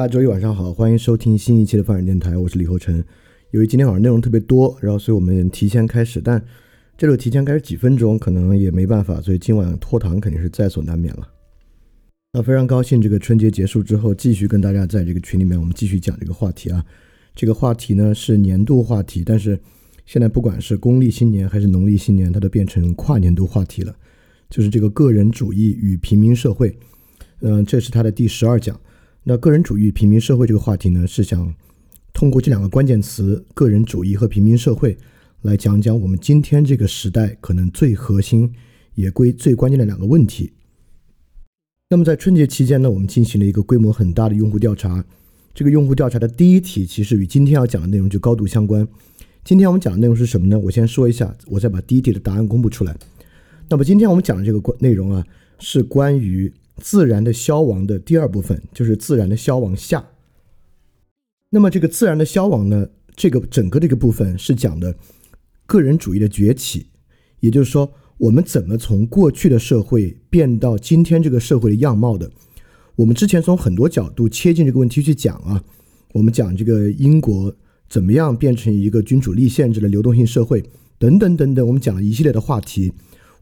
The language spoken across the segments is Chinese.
大家周一晚上好，欢迎收听新一期的发展电台，我是李厚成。由于今天晚上内容特别多，然后所以我们提前开始，但这个提前开始几分钟可能也没办法，所以今晚拖堂肯定是在所难免了。那非常高兴，这个春节结束之后，继续跟大家在这个群里面，我们继续讲这个话题啊。这个话题呢是年度话题，但是现在不管是公历新年还是农历新年，它都变成跨年度话题了，就是这个个人主义与平民社会。嗯，这是它的第十二讲。那个人主义、平民社会这个话题呢，是想通过这两个关键词“个人主义”和“平民社会”来讲讲我们今天这个时代可能最核心也归最关键的两个问题。那么在春节期间呢，我们进行了一个规模很大的用户调查。这个用户调查的第一题其实与今天要讲的内容就高度相关。今天我们讲的内容是什么呢？我先说一下，我再把第一题的答案公布出来。那么今天我们讲的这个关内容啊，是关于。自然的消亡的第二部分就是自然的消亡下。那么这个自然的消亡呢，这个整个这个部分是讲的个人主义的崛起，也就是说，我们怎么从过去的社会变到今天这个社会的样貌的。我们之前从很多角度切进这个问题去讲啊，我们讲这个英国怎么样变成一个君主立宪制的流动性社会，等等等等，我们讲了一系列的话题，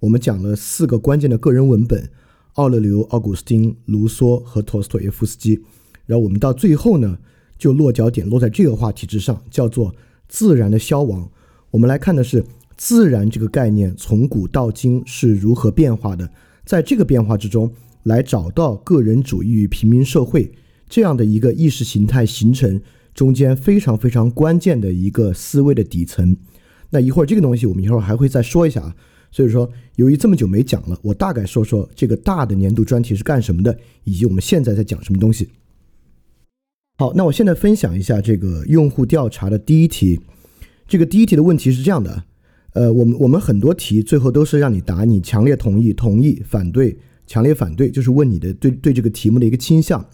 我们讲了四个关键的个人文本。奥勒留、奥古斯丁、卢梭和托斯托耶夫斯基，然后我们到最后呢，就落脚点落在这个话题之上，叫做自然的消亡。我们来看的是自然这个概念从古到今是如何变化的，在这个变化之中，来找到个人主义与平民社会这样的一个意识形态形成中间非常非常关键的一个思维的底层。那一会儿这个东西我们一会儿还会再说一下啊。所以说，由于这么久没讲了，我大概说说这个大的年度专题是干什么的，以及我们现在在讲什么东西。好，那我现在分享一下这个用户调查的第一题。这个第一题的问题是这样的，呃，我们我们很多题最后都是让你答你强烈同意、同意、反对、强烈反对，就是问你的对对这个题目的一个倾向。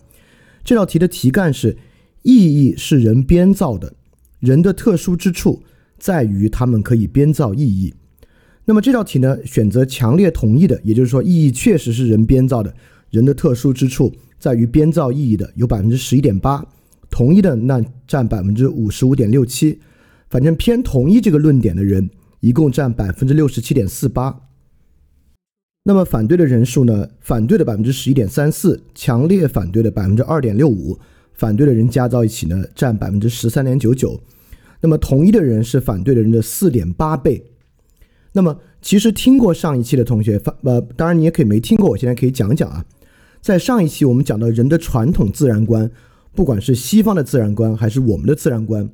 这道题的题干是：意义是人编造的，人的特殊之处在于他们可以编造意义。那么这道题呢，选择强烈同意的，也就是说意义确实是人编造的，人的特殊之处在于编造意义的有百分之十一点八，同意的那占百分之五十五点六七，反正偏同意这个论点的人一共占百分之六十七点四八。那么反对的人数呢？反对的百分之十一点三四，强烈反对的百分之二点六五，反对的人加到一起呢，占百分之十三点九九。那么同意的人是反对的人的四点八倍。那么，其实听过上一期的同学，发呃，当然你也可以没听过，我现在可以讲讲啊。在上一期我们讲到人的传统自然观，不管是西方的自然观还是我们的自然观，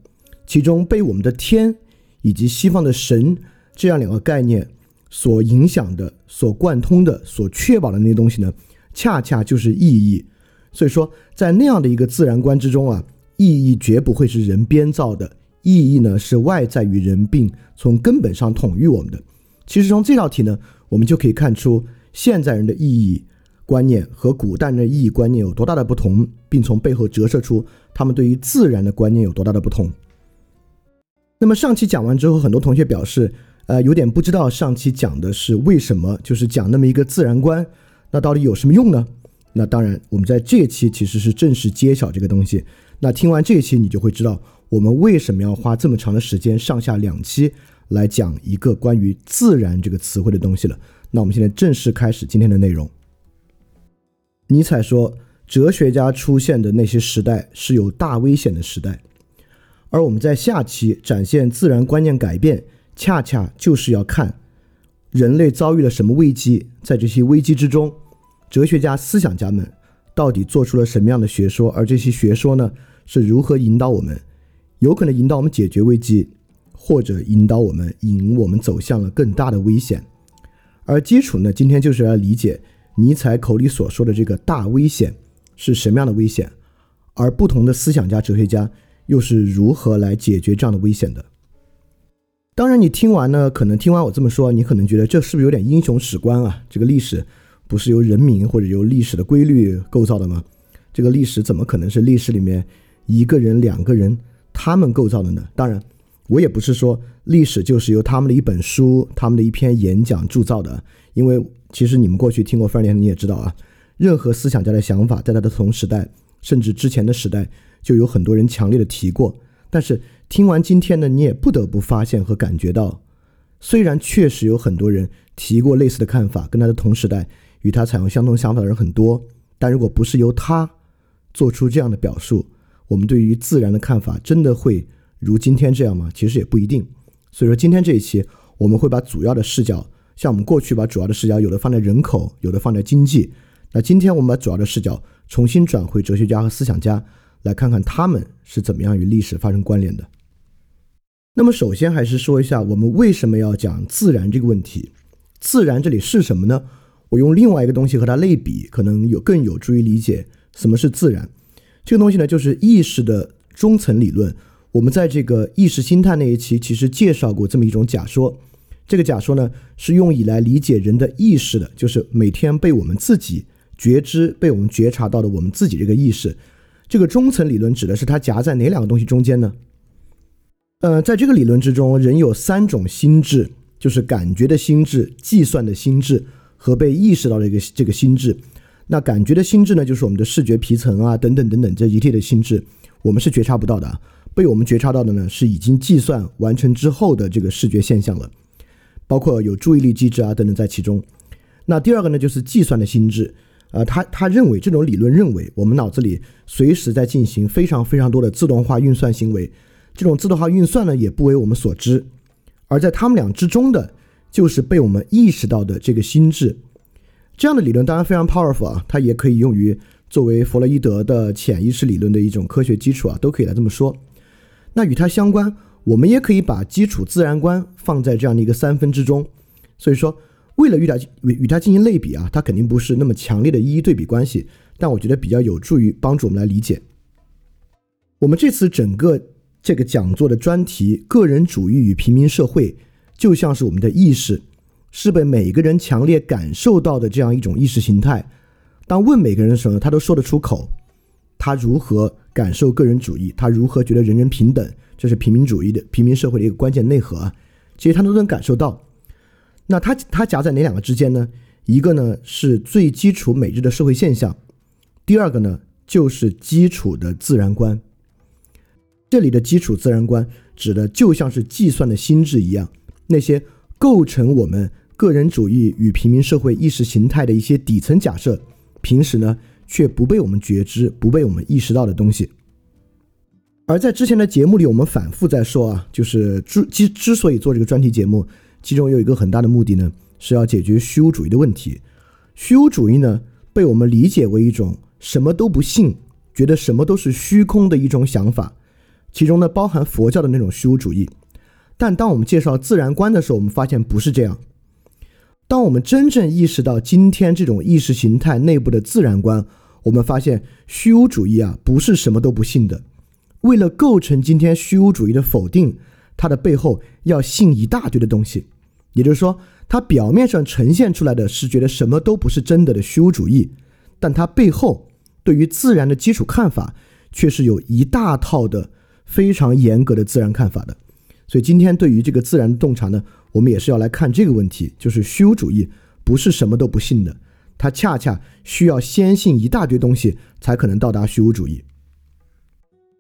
其中被我们的天以及西方的神这样两个概念所影响的、所贯通的、所确保的那些东西呢，恰恰就是意义。所以说，在那样的一个自然观之中啊，意义绝不会是人编造的，意义呢是外在于人，并从根本上统御我们的。其实从这道题呢，我们就可以看出现在人的意义观念和古代人的意义观念有多大的不同，并从背后折射出他们对于自然的观念有多大的不同。那么上期讲完之后，很多同学表示，呃，有点不知道上期讲的是为什么，就是讲那么一个自然观，那到底有什么用呢？那当然，我们在这期其实是正式揭晓这个东西。那听完这一期，你就会知道我们为什么要花这么长的时间，上下两期来讲一个关于“自然”这个词汇的东西了。那我们现在正式开始今天的内容。尼采说，哲学家出现的那些时代是有大危险的时代，而我们在下期展现自然观念改变，恰恰就是要看人类遭遇了什么危机，在这些危机之中。哲学家、思想家们到底做出了什么样的学说？而这些学说呢，是如何引导我们？有可能引导我们解决危机，或者引导我们引我们走向了更大的危险。而基础呢，今天就是要理解尼采口里所说的这个大危险是什么样的危险，而不同的思想家、哲学家又是如何来解决这样的危险的。当然，你听完呢，可能听完我这么说，你可能觉得这是不是有点英雄史观啊？这个历史。不是由人民或者由历史的规律构造的吗？这个历史怎么可能是历史里面一个人、两个人他们构造的呢？当然，我也不是说历史就是由他们的一本书、他们的一篇演讲铸造的。因为其实你们过去听过范连，你也知道啊，任何思想家的想法，在他的同时代甚至之前的时代，就有很多人强烈的提过。但是听完今天呢，你也不得不发现和感觉到，虽然确实有很多人提过类似的看法，跟他的同时代。与他采用相同想法的人很多，但如果不是由他做出这样的表述，我们对于自然的看法真的会如今天这样吗？其实也不一定。所以说，今天这一期我们会把主要的视角，像我们过去把主要的视角有的放在人口，有的放在经济。那今天我们把主要的视角重新转回哲学家和思想家，来看看他们是怎么样与历史发生关联的。那么，首先还是说一下我们为什么要讲自然这个问题。自然这里是什么呢？我用另外一个东西和它类比，可能有更有助于理解什么是自然。这个东西呢，就是意识的中层理论。我们在这个意识心态那一期其实介绍过这么一种假说。这个假说呢，是用以来理解人的意识的，就是每天被我们自己觉知、被我们觉察到的我们自己这个意识。这个中层理论指的是它夹在哪两个东西中间呢？呃，在这个理论之中，人有三种心智，就是感觉的心智、计算的心智。和被意识到的一个这个心智，那感觉的心智呢，就是我们的视觉皮层啊，等等等等这一列的心智，我们是觉察不到的。被我们觉察到的呢，是已经计算完成之后的这个视觉现象了，包括有注意力机制啊等等在其中。那第二个呢，就是计算的心智，呃，他他认为这种理论认为，我们脑子里随时在进行非常非常多的自动化运算行为，这种自动化运算呢，也不为我们所知，而在他们俩之中的。就是被我们意识到的这个心智，这样的理论当然非常 powerful 啊，它也可以用于作为弗洛伊德的潜意识理论的一种科学基础啊，都可以来这么说。那与它相关，我们也可以把基础自然观放在这样的一个三分之中。所以说，为了与它与与它进行类比啊，它肯定不是那么强烈的一一对比关系，但我觉得比较有助于帮助我们来理解。我们这次整个这个讲座的专题：个人主义与平民社会。就像是我们的意识，是被每个人强烈感受到的这样一种意识形态。当问每个人的时候，他都说得出口，他如何感受个人主义，他如何觉得人人平等，这是平民主义的平民社会的一个关键内核啊。其实他都能感受到。那他他夹在哪两个之间呢？一个呢是最基础每日的社会现象，第二个呢就是基础的自然观。这里的基础自然观指的就像是计算的心智一样。那些构成我们个人主义与平民社会意识形态的一些底层假设，平时呢却不被我们觉知、不被我们意识到的东西。而在之前的节目里，我们反复在说啊，就是之之之所以做这个专题节目，其中有一个很大的目的呢，是要解决虚无主义的问题。虚无主义呢，被我们理解为一种什么都不信、觉得什么都是虚空的一种想法。其中呢包含佛教的那种虚无主义。但当我们介绍自然观的时候，我们发现不是这样。当我们真正意识到今天这种意识形态内部的自然观，我们发现虚无主义啊不是什么都不信的。为了构成今天虚无主义的否定，它的背后要信一大堆的东西。也就是说，它表面上呈现出来的是觉得什么都不是真的的虚无主义，但它背后对于自然的基础看法却是有一大套的非常严格的自然看法的。所以今天对于这个自然的洞察呢？我们也是要来看这个问题，就是虚无主义不是什么都不信的，它恰恰需要先信一大堆东西，才可能到达虚无主义。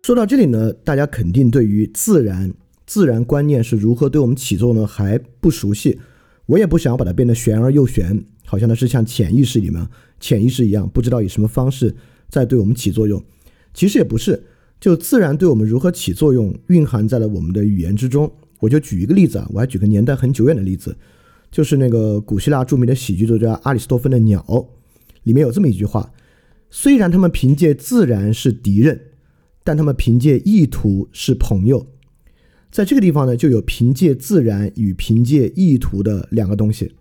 说到这里呢，大家肯定对于自然、自然观念是如何对我们起作用还不熟悉。我也不想要把它变得玄而又玄，好像它是像潜意识里面、潜意识一样，不知道以什么方式在对我们起作用。其实也不是，就自然对我们如何起作用，蕴含在了我们的语言之中。我就举一个例子啊，我还举个年代很久远的例子，就是那个古希腊著名的喜剧作家阿里斯多芬的《鸟》，里面有这么一句话：虽然他们凭借自然是敌人，但他们凭借意图是朋友。在这个地方呢，就有凭借自然与凭借意图的两个东西。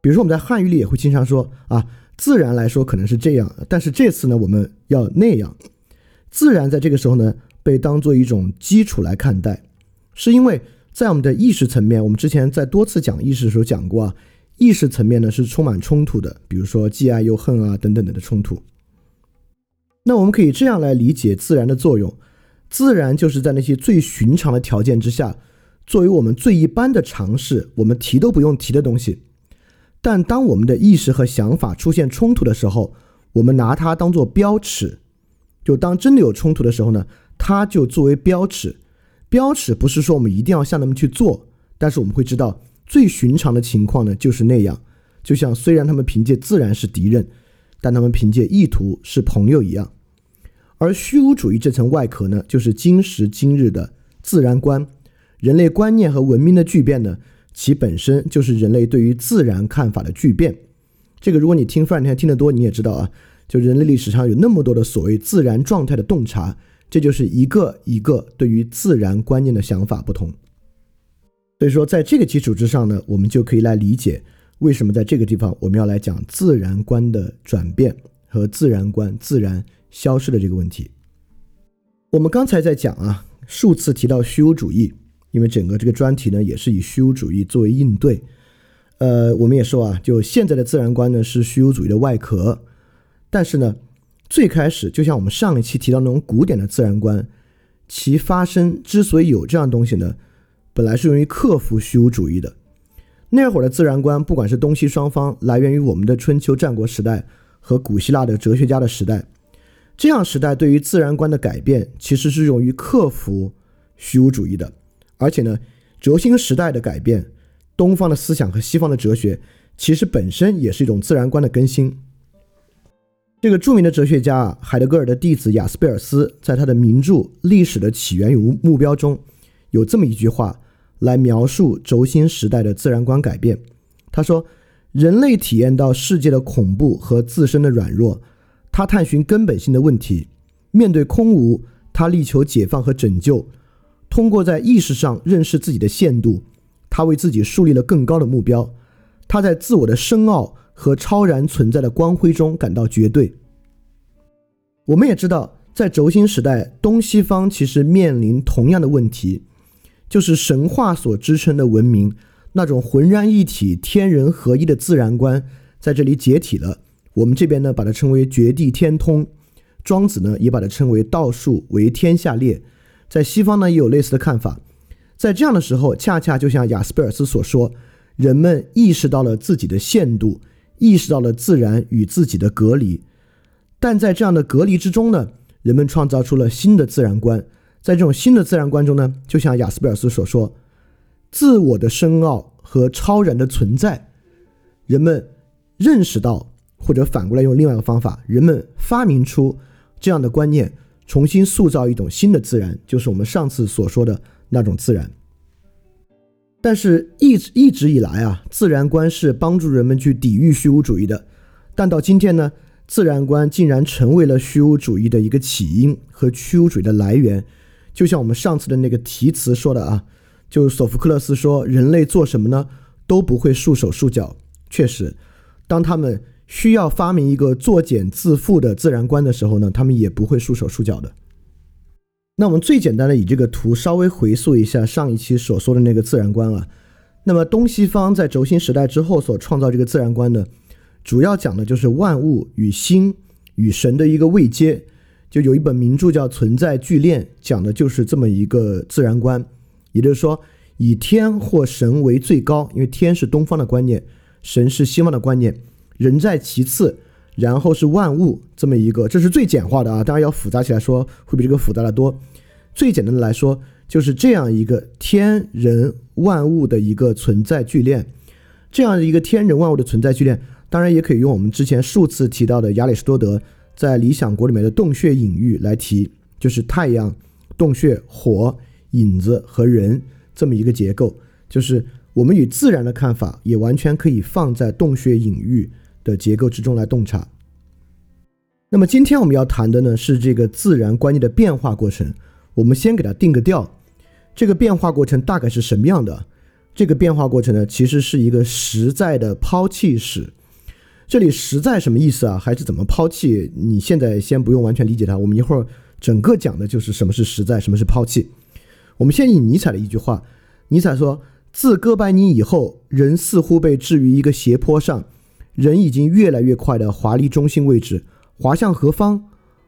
比如说我们在汉语里也会经常说啊，自然来说可能是这样，但是这次呢我们要那样。自然在这个时候呢被当做一种基础来看待。是因为在我们的意识层面，我们之前在多次讲意识的时候讲过啊，意识层面呢是充满冲突的，比如说既爱又恨啊等等等的冲突。那我们可以这样来理解自然的作用：自然就是在那些最寻常的条件之下，作为我们最一般的尝试，我们提都不用提的东西。但当我们的意识和想法出现冲突的时候，我们拿它当做标尺，就当真的有冲突的时候呢，它就作为标尺。标尺不是说我们一定要向他们去做，但是我们会知道最寻常的情况呢就是那样，就像虽然他们凭借自然是敌人，但他们凭借意图是朋友一样。而虚无主义这层外壳呢，就是今时今日的自然观，人类观念和文明的巨变呢，其本身就是人类对于自然看法的巨变。这个如果你听范天听得多，你也知道啊，就人类历史上有那么多的所谓自然状态的洞察。这就是一个一个对于自然观念的想法不同，所以说在这个基础之上呢，我们就可以来理解为什么在这个地方我们要来讲自然观的转变和自然观自然消失的这个问题。我们刚才在讲啊，数次提到虚无主义，因为整个这个专题呢也是以虚无主义作为应对。呃，我们也说啊，就现在的自然观呢是虚无主义的外壳，但是呢。最开始，就像我们上一期提到那种古典的自然观，其发生之所以有这样东西呢，本来是用于克服虚无主义的。那会儿的自然观，不管是东西双方，来源于我们的春秋战国时代和古希腊的哲学家的时代。这样时代对于自然观的改变，其实是用于克服虚无主义的。而且呢，轴心时代的改变，东方的思想和西方的哲学，其实本身也是一种自然观的更新。这个著名的哲学家海德格尔的弟子雅斯贝尔斯，在他的名著《历史的起源与目标》中，有这么一句话来描述轴心时代的自然观改变。他说：“人类体验到世界的恐怖和自身的软弱，他探寻根本性的问题，面对空无，他力求解放和拯救。通过在意识上认识自己的限度，他为自己树立了更高的目标。他在自我的深奥。”和超然存在的光辉中感到绝对。我们也知道，在轴心时代，东西方其实面临同样的问题，就是神话所支撑的文明那种浑然一体、天人合一的自然观在这里解体了。我们这边呢，把它称为绝地天通；庄子呢，也把它称为道术为天下列。在西方呢，也有类似的看法。在这样的时候，恰恰就像雅斯贝尔斯所说，人们意识到了自己的限度。意识到了自然与自己的隔离，但在这样的隔离之中呢，人们创造出了新的自然观。在这种新的自然观中呢，就像雅斯贝尔斯所说，自我的深奥和超然的存在，人们认识到，或者反过来用另外一个方法，人们发明出这样的观念，重新塑造一种新的自然，就是我们上次所说的那种自然。但是，一直一直以来啊，自然观是帮助人们去抵御虚无主义的。但到今天呢，自然观竟然成为了虚无主义的一个起因和虚无主义的来源，就像我们上次的那个题词说的啊，就索福克勒斯说，人类做什么呢都不会束手束脚。确实，当他们需要发明一个作茧自缚的自然观的时候呢，他们也不会束手束脚的。那我们最简单的以这个图稍微回溯一下上一期所说的那个自然观啊。那么东西方在轴心时代之后所创造这个自然观呢，主要讲的就是万物与心与神的一个位阶。就有一本名著叫《存在聚链》，讲的就是这么一个自然观，也就是说以天或神为最高，因为天是东方的观念，神是西方的观念，人在其次，然后是万物这么一个，这是最简化的啊。当然要复杂起来说，会比这个复杂的多。最简单的来说，就是这样一个天人万物的一个存在聚链，这样的一个天人万物的存在聚链，当然也可以用我们之前数次提到的亚里士多德。在《理想国》里面的洞穴隐喻来提，就是太阳、洞穴、火、影子和人这么一个结构，就是我们与自然的看法也完全可以放在洞穴隐喻的结构之中来洞察。那么今天我们要谈的呢是这个自然观念的变化过程。我们先给它定个调，这个变化过程大概是什么样的？这个变化过程呢，其实是一个实在的抛弃史。这里实在什么意思啊？还是怎么抛弃？你现在先不用完全理解它，我们一会儿整个讲的就是什么是实在，什么是抛弃。我们先以尼采的一句话，尼采说：“自哥白尼以后，人似乎被置于一个斜坡上，人已经越来越快的滑离中心位置，滑向何方？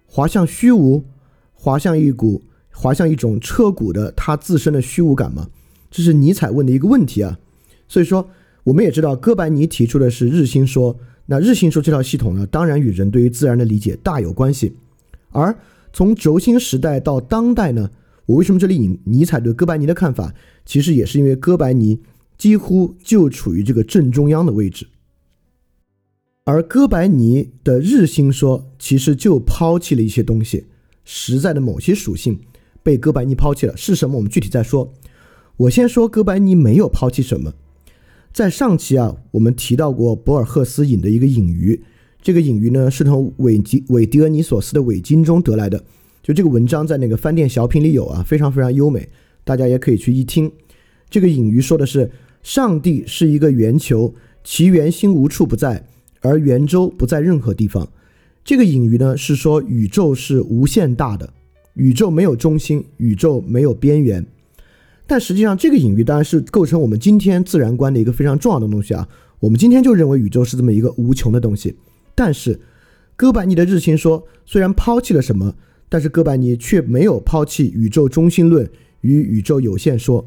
滑向虚无？滑向一股？滑向一种彻骨的他自身的虚无感吗？”这是尼采问的一个问题啊。所以说，我们也知道哥白尼提出的是日心说。那日心说这套系统呢，当然与人对于自然的理解大有关系。而从轴心时代到当代呢，我为什么这里引尼采对哥白尼的看法？其实也是因为哥白尼几乎就处于这个正中央的位置，而哥白尼的日心说其实就抛弃了一些东西，实在的某些属性被哥白尼抛弃了。是什么？我们具体再说。我先说哥白尼没有抛弃什么。在上期啊，我们提到过博尔赫斯引的一个隐喻，这个隐喻呢是从韦吉韦狄俄尼索斯的伪经中得来的。就这个文章在那个饭店小品里有啊，非常非常优美，大家也可以去一听。这个隐喻说的是，上帝是一个圆球，其圆心无处不在，而圆周不在任何地方。这个隐喻呢是说宇宙是无限大的，宇宙没有中心，宇宙没有边缘。但实际上，这个隐喻当然是构成我们今天自然观的一个非常重要的东西啊。我们今天就认为宇宙是这么一个无穷的东西。但是，哥白尼的日心说虽然抛弃了什么，但是哥白尼却没有抛弃宇宙中心论与宇宙有限说。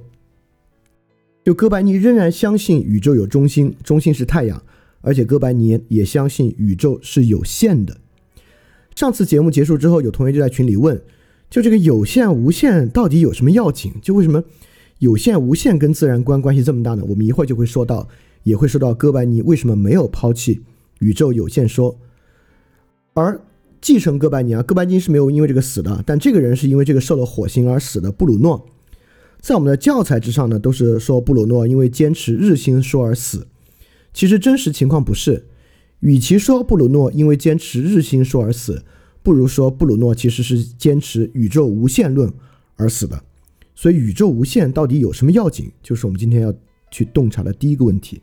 就哥白尼仍然相信宇宙有中心，中心是太阳，而且哥白尼也相信宇宙是有限的。上次节目结束之后，有同学就在群里问，就这个有限无限到底有什么要紧？就为什么？有限无限跟自然观关系这么大呢？我们一会儿就会说到，也会说到哥白尼为什么没有抛弃宇宙有限说，而继承哥白尼啊，哥白尼是没有因为这个死的，但这个人是因为这个受了火星而死的布鲁诺，在我们的教材之上呢，都是说布鲁诺因为坚持日心说而死，其实真实情况不是，与其说布鲁诺因为坚持日心说而死，不如说布鲁诺其实是坚持宇宙无限论而死的。所以，宇宙无限到底有什么要紧？就是我们今天要去洞察的第一个问题。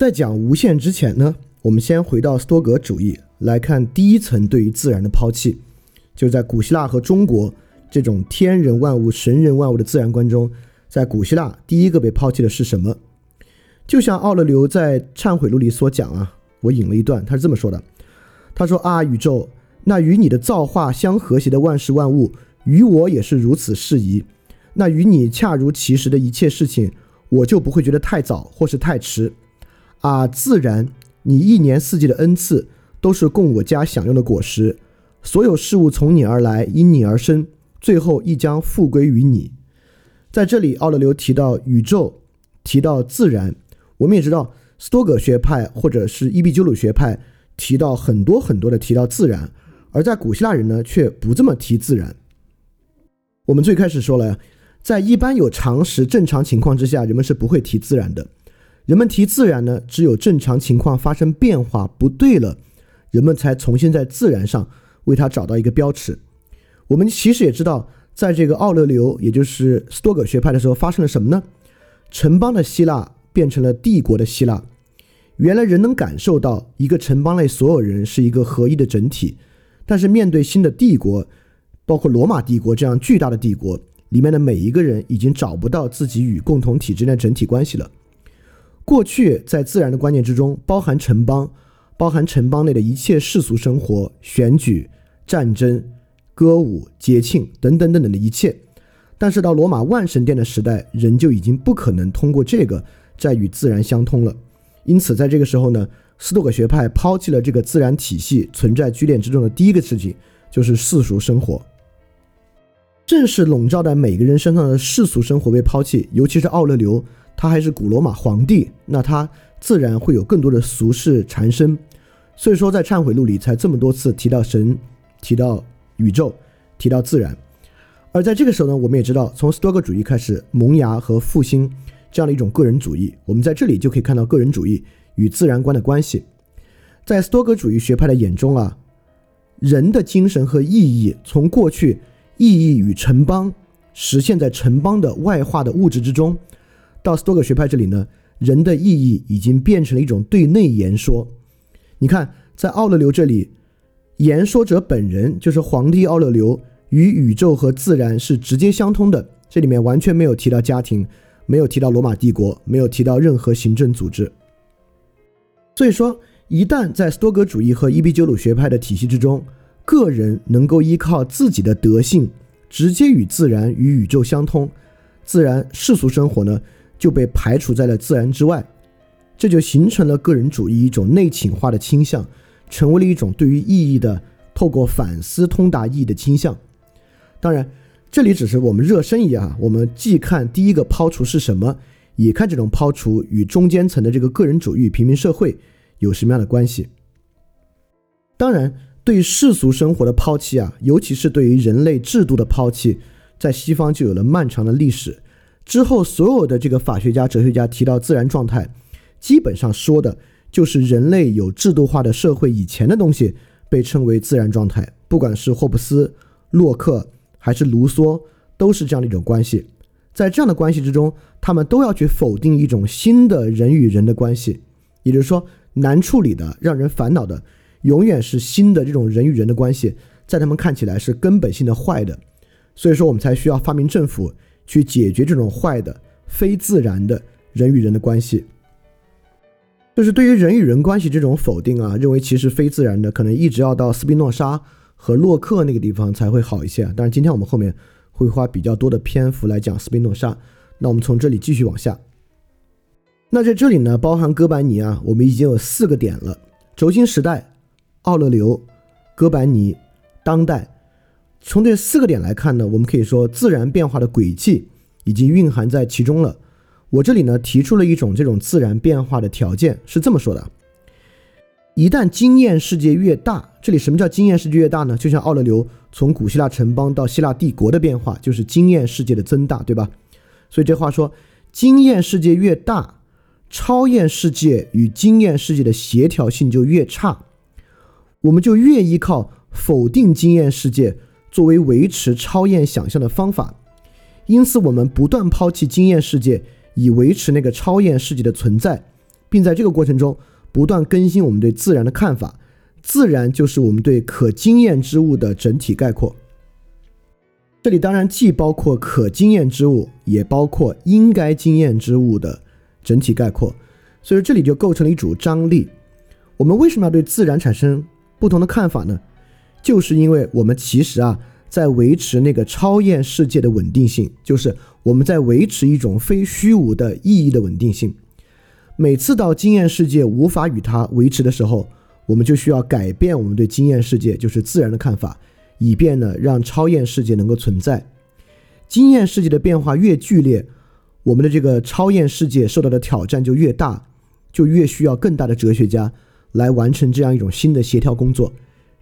在讲无限之前呢，我们先回到斯多格主义来看第一层对于自然的抛弃，就在古希腊和中国这种天人万物、神人万物的自然观中，在古希腊第一个被抛弃的是什么？就像奥勒留在《忏悔录》里所讲啊，我引了一段，他是这么说的：他说啊，宇宙那与你的造化相和谐的万事万物，与我也是如此适宜。那与你恰如其时的一切事情，我就不会觉得太早或是太迟。啊，自然，你一年四季的恩赐都是供我家享用的果实。所有事物从你而来，因你而生，最后亦将复归于你。在这里，奥勒留提到宇宙，提到自然。我们也知道，斯多葛学派或者是伊壁鸠鲁学派提到很多很多的提到自然，而在古希腊人呢，却不这么提自然。我们最开始说了，在一般有常识、正常情况之下，人们是不会提自然的。人们提自然呢，只有正常情况发生变化不对了，人们才重新在自然上为它找到一个标尺。我们其实也知道，在这个奥勒留，也就是斯多葛学派的时候，发生了什么呢？城邦的希腊变成了帝国的希腊。原来人能感受到一个城邦内所有人是一个合一的整体，但是面对新的帝国，包括罗马帝国这样巨大的帝国，里面的每一个人已经找不到自己与共同体之间的整体关系了。过去在自然的观念之中，包含城邦，包含城邦内的一切世俗生活、选举、战争、歌舞、节庆等等等等的一切。但是到罗马万神殿的时代，人就已经不可能通过这个再与自然相通了。因此，在这个时候呢，斯多葛学派抛弃了这个自然体系存在居恋之中的第一个事情，就是世俗生活。正是笼罩在每个人身上的世俗生活被抛弃，尤其是奥勒留。他还是古罗马皇帝，那他自然会有更多的俗事缠身，所以说在忏悔录里才这么多次提到神，提到宇宙，提到自然。而在这个时候呢，我们也知道，从斯多葛主义开始萌芽和复兴这样的一种个人主义，我们在这里就可以看到个人主义与自然观的关系。在斯多葛主义学派的眼中啊，人的精神和意义从过去意义与城邦实现在城邦的外化的物质之中。到斯多葛学派这里呢，人的意义已经变成了一种对内言说。你看，在奥勒留这里，言说者本人就是皇帝奥勒留，与宇宙和自然是直接相通的。这里面完全没有提到家庭，没有提到罗马帝国，没有提到任何行政组织。所以说，一旦在斯多葛主义和伊壁鸠鲁学派的体系之中，个人能够依靠自己的德性，直接与自然与宇宙相通，自然世俗生活呢？就被排除在了自然之外，这就形成了个人主义一种内倾化的倾向，成为了一种对于意义的透过反思通达意义的倾向。当然，这里只是我们热身一下，我们既看第一个抛除是什么，也看这种抛除与中间层的这个个人主义平民社会有什么样的关系。当然，对世俗生活的抛弃啊，尤其是对于人类制度的抛弃，在西方就有了漫长的历史。之后，所有的这个法学家、哲学家提到自然状态，基本上说的就是人类有制度化的社会以前的东西被称为自然状态。不管是霍布斯、洛克还是卢梭，都是这样的一种关系。在这样的关系之中，他们都要去否定一种新的人与人的关系，也就是说，难处理的、让人烦恼的，永远是新的这种人与人的关系，在他们看起来是根本性的坏的。所以说，我们才需要发明政府。去解决这种坏的、非自然的人与人的关系，就是对于人与人关系这种否定啊，认为其实非自然的，可能一直要到斯宾诺莎和洛克那个地方才会好一些。但是，今天我们后面会花比较多的篇幅来讲斯宾诺莎。那我们从这里继续往下。那在这里呢，包含哥白尼啊，我们已经有四个点了：轴心时代、奥勒留、哥白尼、当代。从这四个点来看呢，我们可以说自然变化的轨迹已经蕴含在其中了。我这里呢提出了一种这种自然变化的条件，是这么说的：一旦经验世界越大，这里什么叫经验世界越大呢？就像奥勒留从古希腊城邦到希腊帝国的变化，就是经验世界的增大，对吧？所以这话说，经验世界越大，超验世界与经验世界的协调性就越差，我们就越依靠否定经验世界。作为维持超验想象的方法，因此我们不断抛弃经验世界，以维持那个超验世界的存在，并在这个过程中不断更新我们对自然的看法。自然就是我们对可经验之物的整体概括。这里当然既包括可经验之物，也包括应该经验之物的整体概括。所以这里就构成了一组张力。我们为什么要对自然产生不同的看法呢？就是因为我们其实啊，在维持那个超验世界的稳定性，就是我们在维持一种非虚无的意义的稳定性。每次到经验世界无法与它维持的时候，我们就需要改变我们对经验世界，就是自然的看法，以便呢让超验世界能够存在。经验世界的变化越剧烈，我们的这个超验世界受到的挑战就越大，就越需要更大的哲学家来完成这样一种新的协调工作。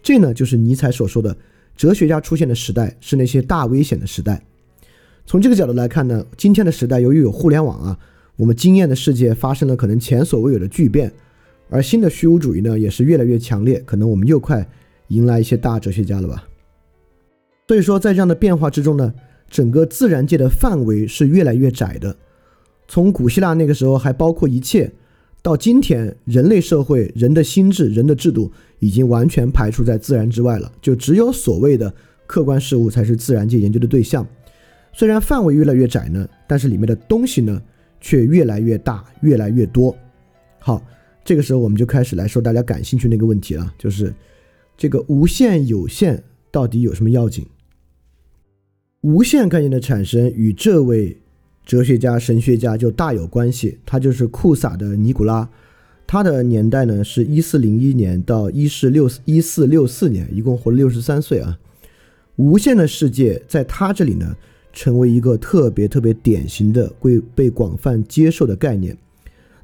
这呢，就是尼采所说的，哲学家出现的时代是那些大危险的时代。从这个角度来看呢，今天的时代由于有互联网啊，我们经验的世界发生了可能前所未有的巨变，而新的虚无主义呢也是越来越强烈，可能我们又快迎来一些大哲学家了吧。所以说，在这样的变化之中呢，整个自然界的范围是越来越窄的。从古希腊那个时候还包括一切，到今天人类社会、人的心智、人的制度已经完全排除在自然之外了，就只有所谓的客观事物才是自然界研究的对象。虽然范围越来越窄呢，但是里面的东西呢却越来越大、越来越多。好，这个时候我们就开始来说大家感兴趣那个问题了，就是这个无限有限到底有什么要紧？无限概念的产生与这位哲学家、神学家就大有关系。他就是库萨的尼古拉，他的年代呢是一四零一年到一四六一四六四年，一共活了六十三岁啊。无限的世界在他这里呢。成为一个特别特别典型的、被被广泛接受的概念。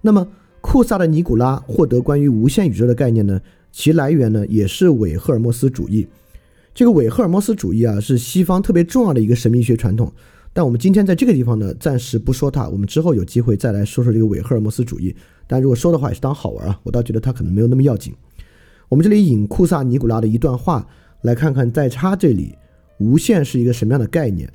那么，库萨的尼古拉获得关于无限宇宙的概念呢？其来源呢，也是伪赫尔墨斯主义。这个伪赫尔墨斯主义啊，是西方特别重要的一个神秘学传统。但我们今天在这个地方呢，暂时不说它。我们之后有机会再来说说这个伪赫尔墨斯主义。但如果说的话，也是当好玩啊。我倒觉得它可能没有那么要紧。我们这里引库萨尼古拉的一段话，来看看在他这里，无限是一个什么样的概念。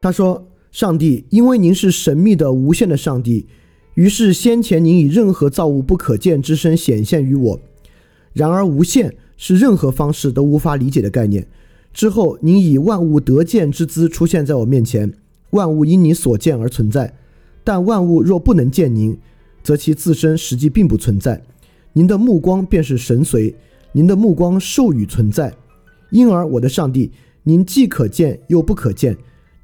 他说：“上帝，因为您是神秘的、无限的上帝，于是先前您以任何造物不可见之身显现于我。然而，无限是任何方式都无法理解的概念。之后，您以万物得见之姿出现在我面前，万物因你所见而存在。但万物若不能见您，则其自身实际并不存在。您的目光便是神随，您的目光授予存在。因而，我的上帝，您既可见又不可见。”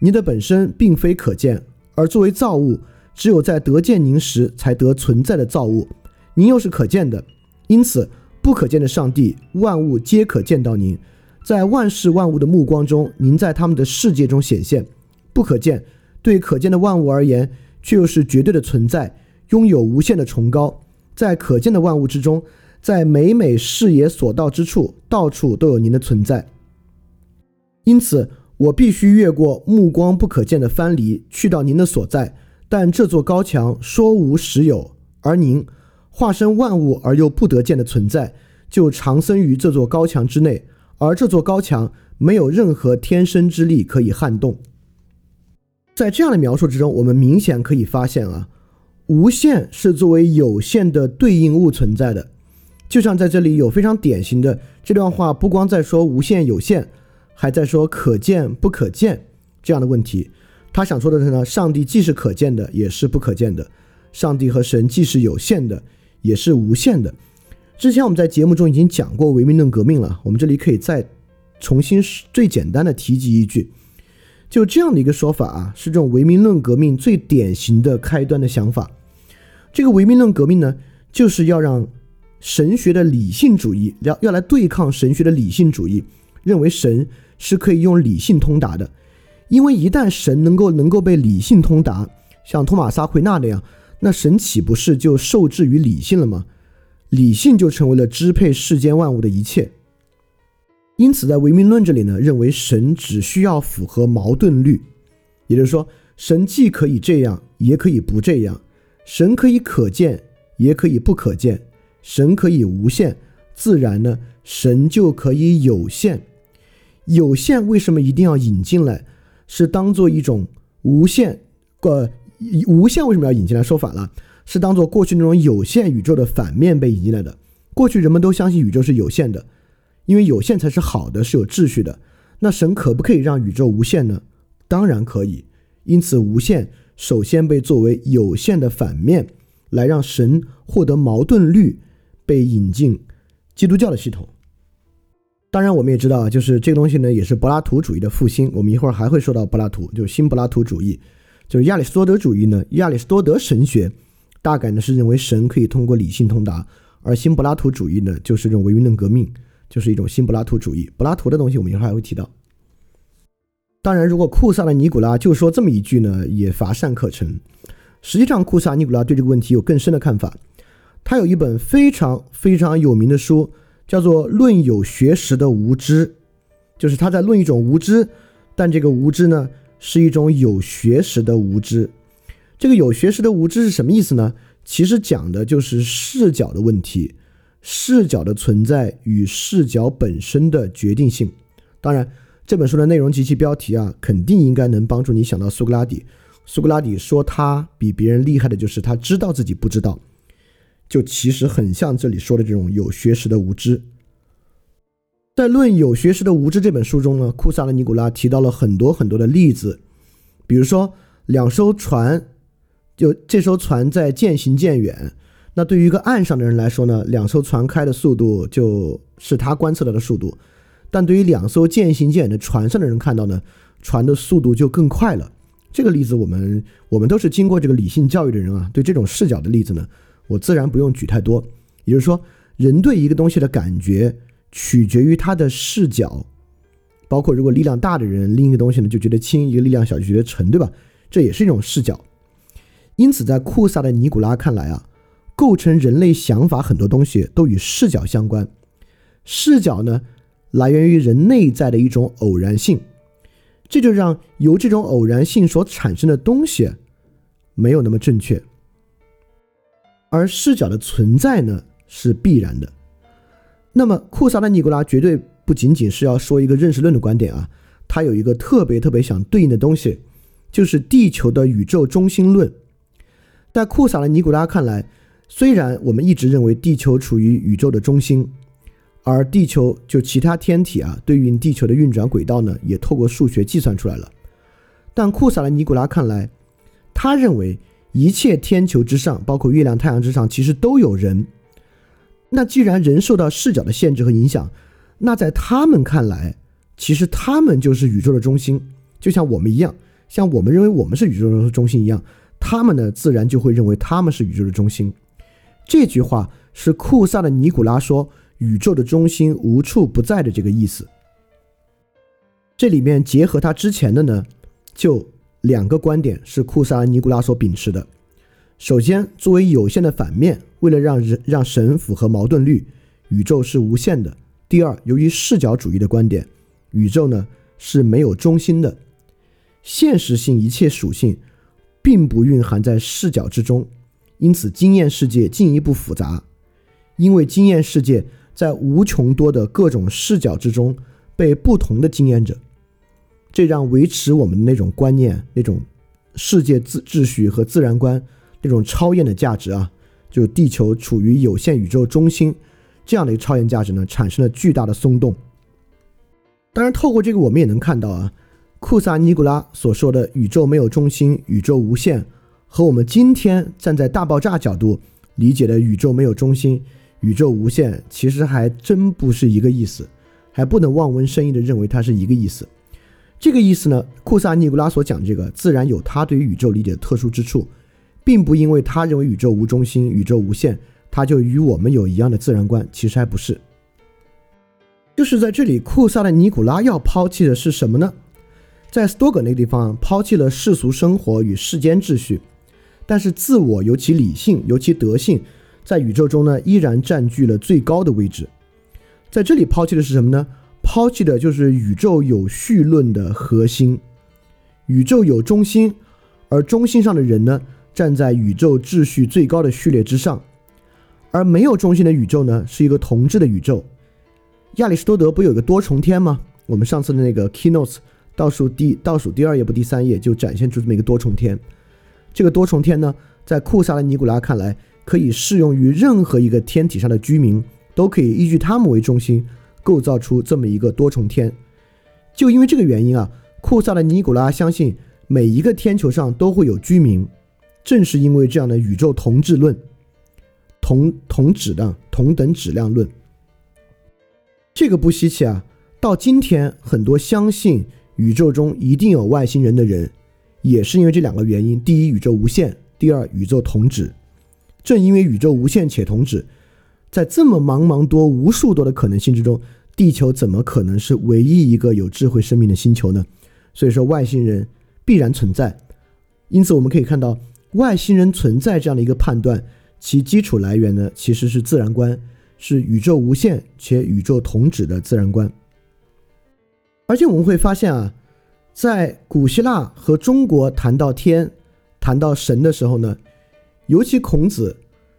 您的本身并非可见，而作为造物，只有在得见您时才得存在的造物，您又是可见的，因此不可见的上帝，万物皆可见到您，在万事万物的目光中，您在他们的世界中显现，不可见，对可见的万物而言，却又是绝对的存在，拥有无限的崇高，在可见的万物之中，在每每视野所到之处，到处都有您的存在，因此。我必须越过目光不可见的藩篱，去到您的所在。但这座高墙说无实有，而您化身万物而又不得见的存在，就长生于这座高墙之内。而这座高墙没有任何天生之力可以撼动。在这样的描述之中，我们明显可以发现啊，无限是作为有限的对应物存在的。就像在这里有非常典型的这段话，不光在说无限有限。还在说可见不可见这样的问题，他想说的是呢，上帝既是可见的，也是不可见的；上帝和神既是有限的，也是无限的。之前我们在节目中已经讲过唯名论革命了，我们这里可以再重新最简单的提及一句，就这样的一个说法啊，是这种唯名论革命最典型的开端的想法。这个唯名论革命呢，就是要让神学的理性主义要要来对抗神学的理性主义，认为神。是可以用理性通达的，因为一旦神能够能够被理性通达，像托马斯·奎那那样，那神岂不是就受制于理性了吗？理性就成为了支配世间万物的一切。因此，在唯名论这里呢，认为神只需要符合矛盾律，也就是说，神既可以这样，也可以不这样；神可以可见，也可以不可见；神可以无限，自然呢，神就可以有限。有限为什么一定要引进来？是当做一种无限，呃，无限为什么要引进来？说反了，是当做过去那种有限宇宙的反面被引进来的。过去人们都相信宇宙是有限的，因为有限才是好的，是有秩序的。那神可不可以让宇宙无限呢？当然可以。因此，无限首先被作为有限的反面，来让神获得矛盾律，被引进基督教的系统。当然，我们也知道啊，就是这个东西呢，也是柏拉图主义的复兴。我们一会儿还会说到柏拉图，就是新柏拉图主义，就是亚里士多德主义呢。亚里士多德神学大概呢是认为神可以通过理性通达，而新柏拉图主义呢，就是这种唯物论革命，就是一种新柏拉图主义。柏拉图的东西我们以后还会提到。当然，如果库萨的尼古拉就说这么一句呢，也乏善可陈。实际上，库萨尼古拉对这个问题有更深的看法。他有一本非常非常有名的书，叫做《论有学识的无知》，就是他在论一种无知，但这个无知呢，是一种有学识的无知。这个有学识的无知是什么意思呢？其实讲的就是视角的问题，视角的存在与视角本身的决定性。当然。这本书的内容及其标题啊，肯定应该能帮助你想到苏格拉底。苏格拉底说他比别人厉害的就是他知道自己不知道，就其实很像这里说的这种有学识的无知。在《论有学识的无知》这本书中呢，库萨的尼古拉提到了很多很多的例子，比如说两艘船，就这艘船在渐行渐远。那对于一个岸上的人来说呢，两艘船开的速度就是他观测到的速度。但对于两艘渐行渐远的船上的人看到呢，船的速度就更快了。这个例子我们我们都是经过这个理性教育的人啊，对这种视角的例子呢，我自然不用举太多。也就是说，人对一个东西的感觉取决于他的视角，包括如果力量大的人拎一个东西呢就觉得轻，一个力量小就觉得沉，对吧？这也是一种视角。因此，在库萨的尼古拉看来啊，构成人类想法很多东西都与视角相关。视角呢？来源于人内在的一种偶然性，这就让由这种偶然性所产生的东西没有那么正确，而视角的存在呢是必然的。那么库萨的尼古拉绝对不仅仅是要说一个认识论的观点啊，他有一个特别特别想对应的东西，就是地球的宇宙中心论。在库萨的尼古拉看来，虽然我们一直认为地球处于宇宙的中心。而地球就其他天体啊，对应地球的运转轨道呢，也透过数学计算出来了。但库萨的尼古拉看来，他认为一切天球之上，包括月亮、太阳之上，其实都有人。那既然人受到视角的限制和影响，那在他们看来，其实他们就是宇宙的中心，就像我们一样，像我们认为我们是宇宙的中心一样，他们呢，自然就会认为他们是宇宙的中心。这句话是库萨的尼古拉说。宇宙的中心无处不在的这个意思，这里面结合他之前的呢，就两个观点是库萨尼古拉所秉持的。首先，作为有限的反面，为了让人让神符合矛盾律，宇宙是无限的。第二，由于视角主义的观点，宇宙呢是没有中心的，现实性一切属性并不蕴含在视角之中，因此经验世界进一步复杂，因为经验世界。在无穷多的各种视角之中，被不同的经验者，这让维持我们的那种观念、那种世界秩秩序和自然观那种超验的价值啊，就地球处于有限宇宙中心这样的一个超验价值呢，产生了巨大的松动。当然，透过这个我们也能看到啊，库萨尼古拉所说的宇宙没有中心、宇宙无限，和我们今天站在大爆炸角度理解的宇宙没有中心。宇宙无限其实还真不是一个意思，还不能望文生义的认为它是一个意思。这个意思呢，库萨尼古拉所讲这个自然有他对于宇宙理解的特殊之处，并不因为他认为宇宙无中心、宇宙无限，他就与我们有一样的自然观。其实还不是。就是在这里，库萨的尼古拉要抛弃的是什么呢？在斯多葛那个地方，抛弃了世俗生活与世间秩序，但是自我尤其理性，尤其德性。在宇宙中呢，依然占据了最高的位置。在这里抛弃的是什么呢？抛弃的就是宇宙有序论的核心。宇宙有中心，而中心上的人呢，站在宇宙秩序最高的序列之上。而没有中心的宇宙呢，是一个同质的宇宙。亚里士多德不有个多重天吗？我们上次的那个 keynotes 倒数第倒数第二页不第三页就展现出这么一个多重天。这个多重天呢，在库萨的尼古拉看来。可以适用于任何一个天体上的居民，都可以依据他们为中心构造出这么一个多重天。就因为这个原因啊，库萨的尼古拉相信每一个天球上都会有居民。正是因为这样的宇宙同质论、同同质量、同等质量论，这个不稀奇啊。到今天，很多相信宇宙中一定有外星人的人，也是因为这两个原因：第一，宇宙无限；第二，宇宙同质。正因为宇宙无限且同质，在这么茫茫多、无数多的可能性之中，地球怎么可能是唯一一个有智慧生命的星球呢？所以说，外星人必然存在。因此，我们可以看到，外星人存在这样的一个判断，其基础来源呢，其实是自然观，是宇宙无限且宇宙同质的自然观。而且我们会发现啊，在古希腊和中国谈到天、谈到神的时候呢，尤其孔子，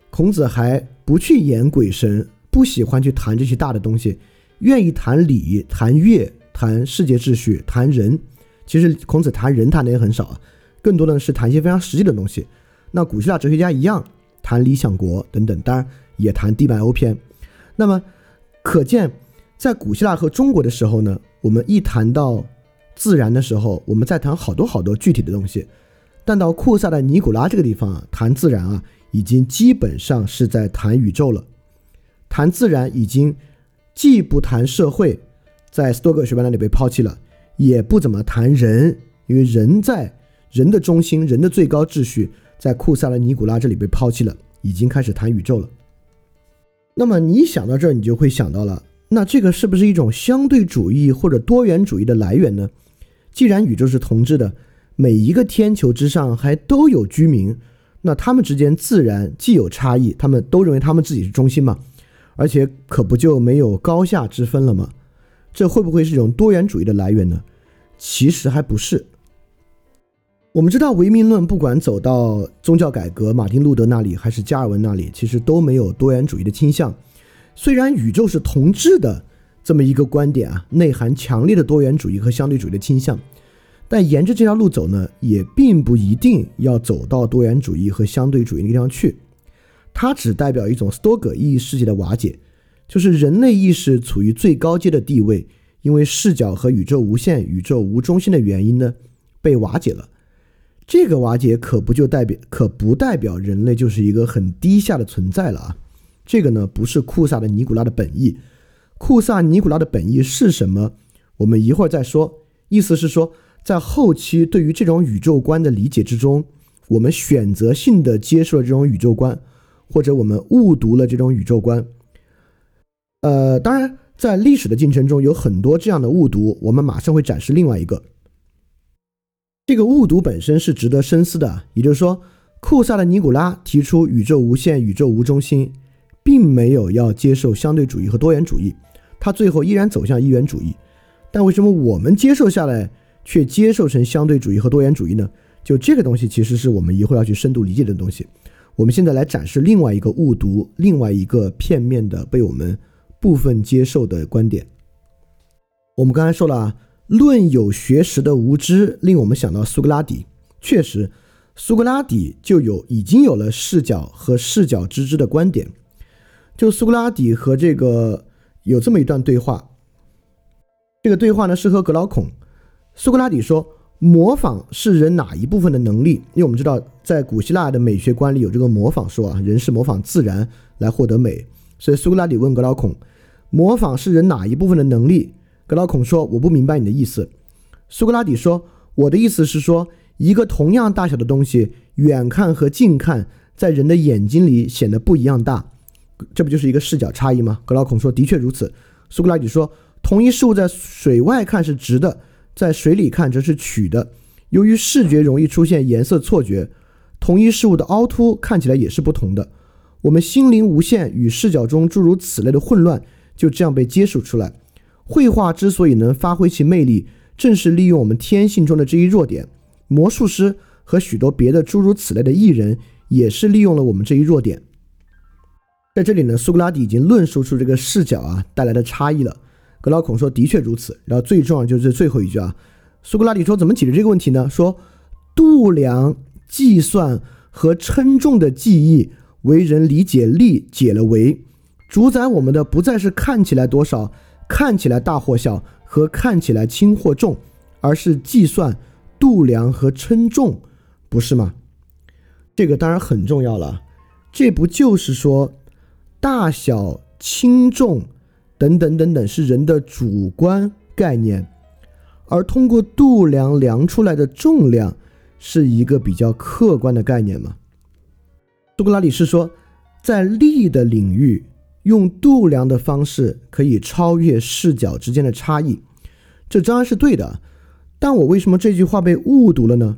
孔子还不去演鬼神，不喜欢去谈这些大的东西，愿意谈礼、谈乐、谈世界秩序、谈人。其实孔子谈人谈的也很少啊，更多的是谈一些非常实际的东西。那古希腊哲学家一样谈理想国等等，当然也谈地板欧篇。那么可见，在古希腊和中国的时候呢？我们一谈到自然的时候，我们在谈好多好多具体的东西，但到库萨的尼古拉这个地方啊，谈自然啊，已经基本上是在谈宇宙了。谈自然已经既不谈社会，在斯多葛学派那里被抛弃了，也不怎么谈人，因为人在人的中心，人的最高秩序在库萨的尼古拉这里被抛弃了，已经开始谈宇宙了。那么你想到这儿，你就会想到了。那这个是不是一种相对主义或者多元主义的来源呢？既然宇宙是同质的，每一个天球之上还都有居民，那他们之间自然既有差异，他们都认为他们自己是中心嘛，而且可不就没有高下之分了吗？这会不会是一种多元主义的来源呢？其实还不是。我们知道唯名论不管走到宗教改革，马丁路德那里还是加尔文那里，其实都没有多元主义的倾向。虽然宇宙是同质的这么一个观点啊，内含强烈的多元主义和相对主义的倾向，但沿着这条路走呢，也并不一定要走到多元主义和相对主义那个地方去。它只代表一种斯多葛意义世界的瓦解，就是人类意识处于最高阶的地位，因为视角和宇宙无限、宇宙无中心的原因呢，被瓦解了。这个瓦解可不就代表，可不代表人类就是一个很低下的存在了啊？这个呢，不是库萨的尼古拉的本意。库萨尼古拉的本意是什么？我们一会儿再说。意思是说，在后期对于这种宇宙观的理解之中，我们选择性的接受了这种宇宙观，或者我们误读了这种宇宙观。呃，当然，在历史的进程中有很多这样的误读，我们马上会展示另外一个。这个误读本身是值得深思的。也就是说，库萨的尼古拉提出宇宙无限、宇宙无中心。并没有要接受相对主义和多元主义，他最后依然走向一元主义。但为什么我们接受下来却接受成相对主义和多元主义呢？就这个东西，其实是我们一会儿要去深度理解的东西。我们现在来展示另外一个误读，另外一个片面的被我们部分接受的观点。我们刚才说了啊，论有学识的无知，令我们想到苏格拉底。确实，苏格拉底就有已经有了视角和视角之知的观点。就苏格拉底和这个有这么一段对话，这个对话呢是和格老孔。苏格拉底说：“模仿是人哪一部分的能力？”因为我们知道，在古希腊的美学观里有这个模仿说啊，人是模仿自然来获得美。所以苏格拉底问格老孔：“模仿是人哪一部分的能力？”格老孔说：“我不明白你的意思。”苏格拉底说：“我的意思是说，一个同样大小的东西，远看和近看，在人的眼睛里显得不一样大。”这不就是一个视角差异吗？格劳孔说：“的确如此。”苏格拉底说：“同一事物在水外看是直的，在水里看则是曲的。由于视觉容易出现颜色错觉，同一事物的凹凸看起来也是不同的。我们心灵无限与视角中诸如此类的混乱就这样被揭示出来。绘画之所以能发挥其魅力，正是利用我们天性中的这一弱点。魔术师和许多别的诸如此类的艺人也是利用了我们这一弱点。”在这里呢，苏格拉底已经论述出这个视角啊带来的差异了。格劳孔说：“的确如此。”然后最重要就是最后一句啊，苏格拉底说：“怎么解决这个问题呢？说度量、计算和称重的记忆为人理解力解了围，主宰我们的不再是看起来多少、看起来大或小和看起来轻或重，而是计算、度量和称重，不是吗？这个当然很重要了。这不就是说？”大小、轻重等等等等是人的主观概念，而通过度量量出来的重量是一个比较客观的概念嘛？苏格拉底是说，在力的领域，用度量的方式可以超越视角之间的差异，这当然是对的。但我为什么这句话被误读了呢？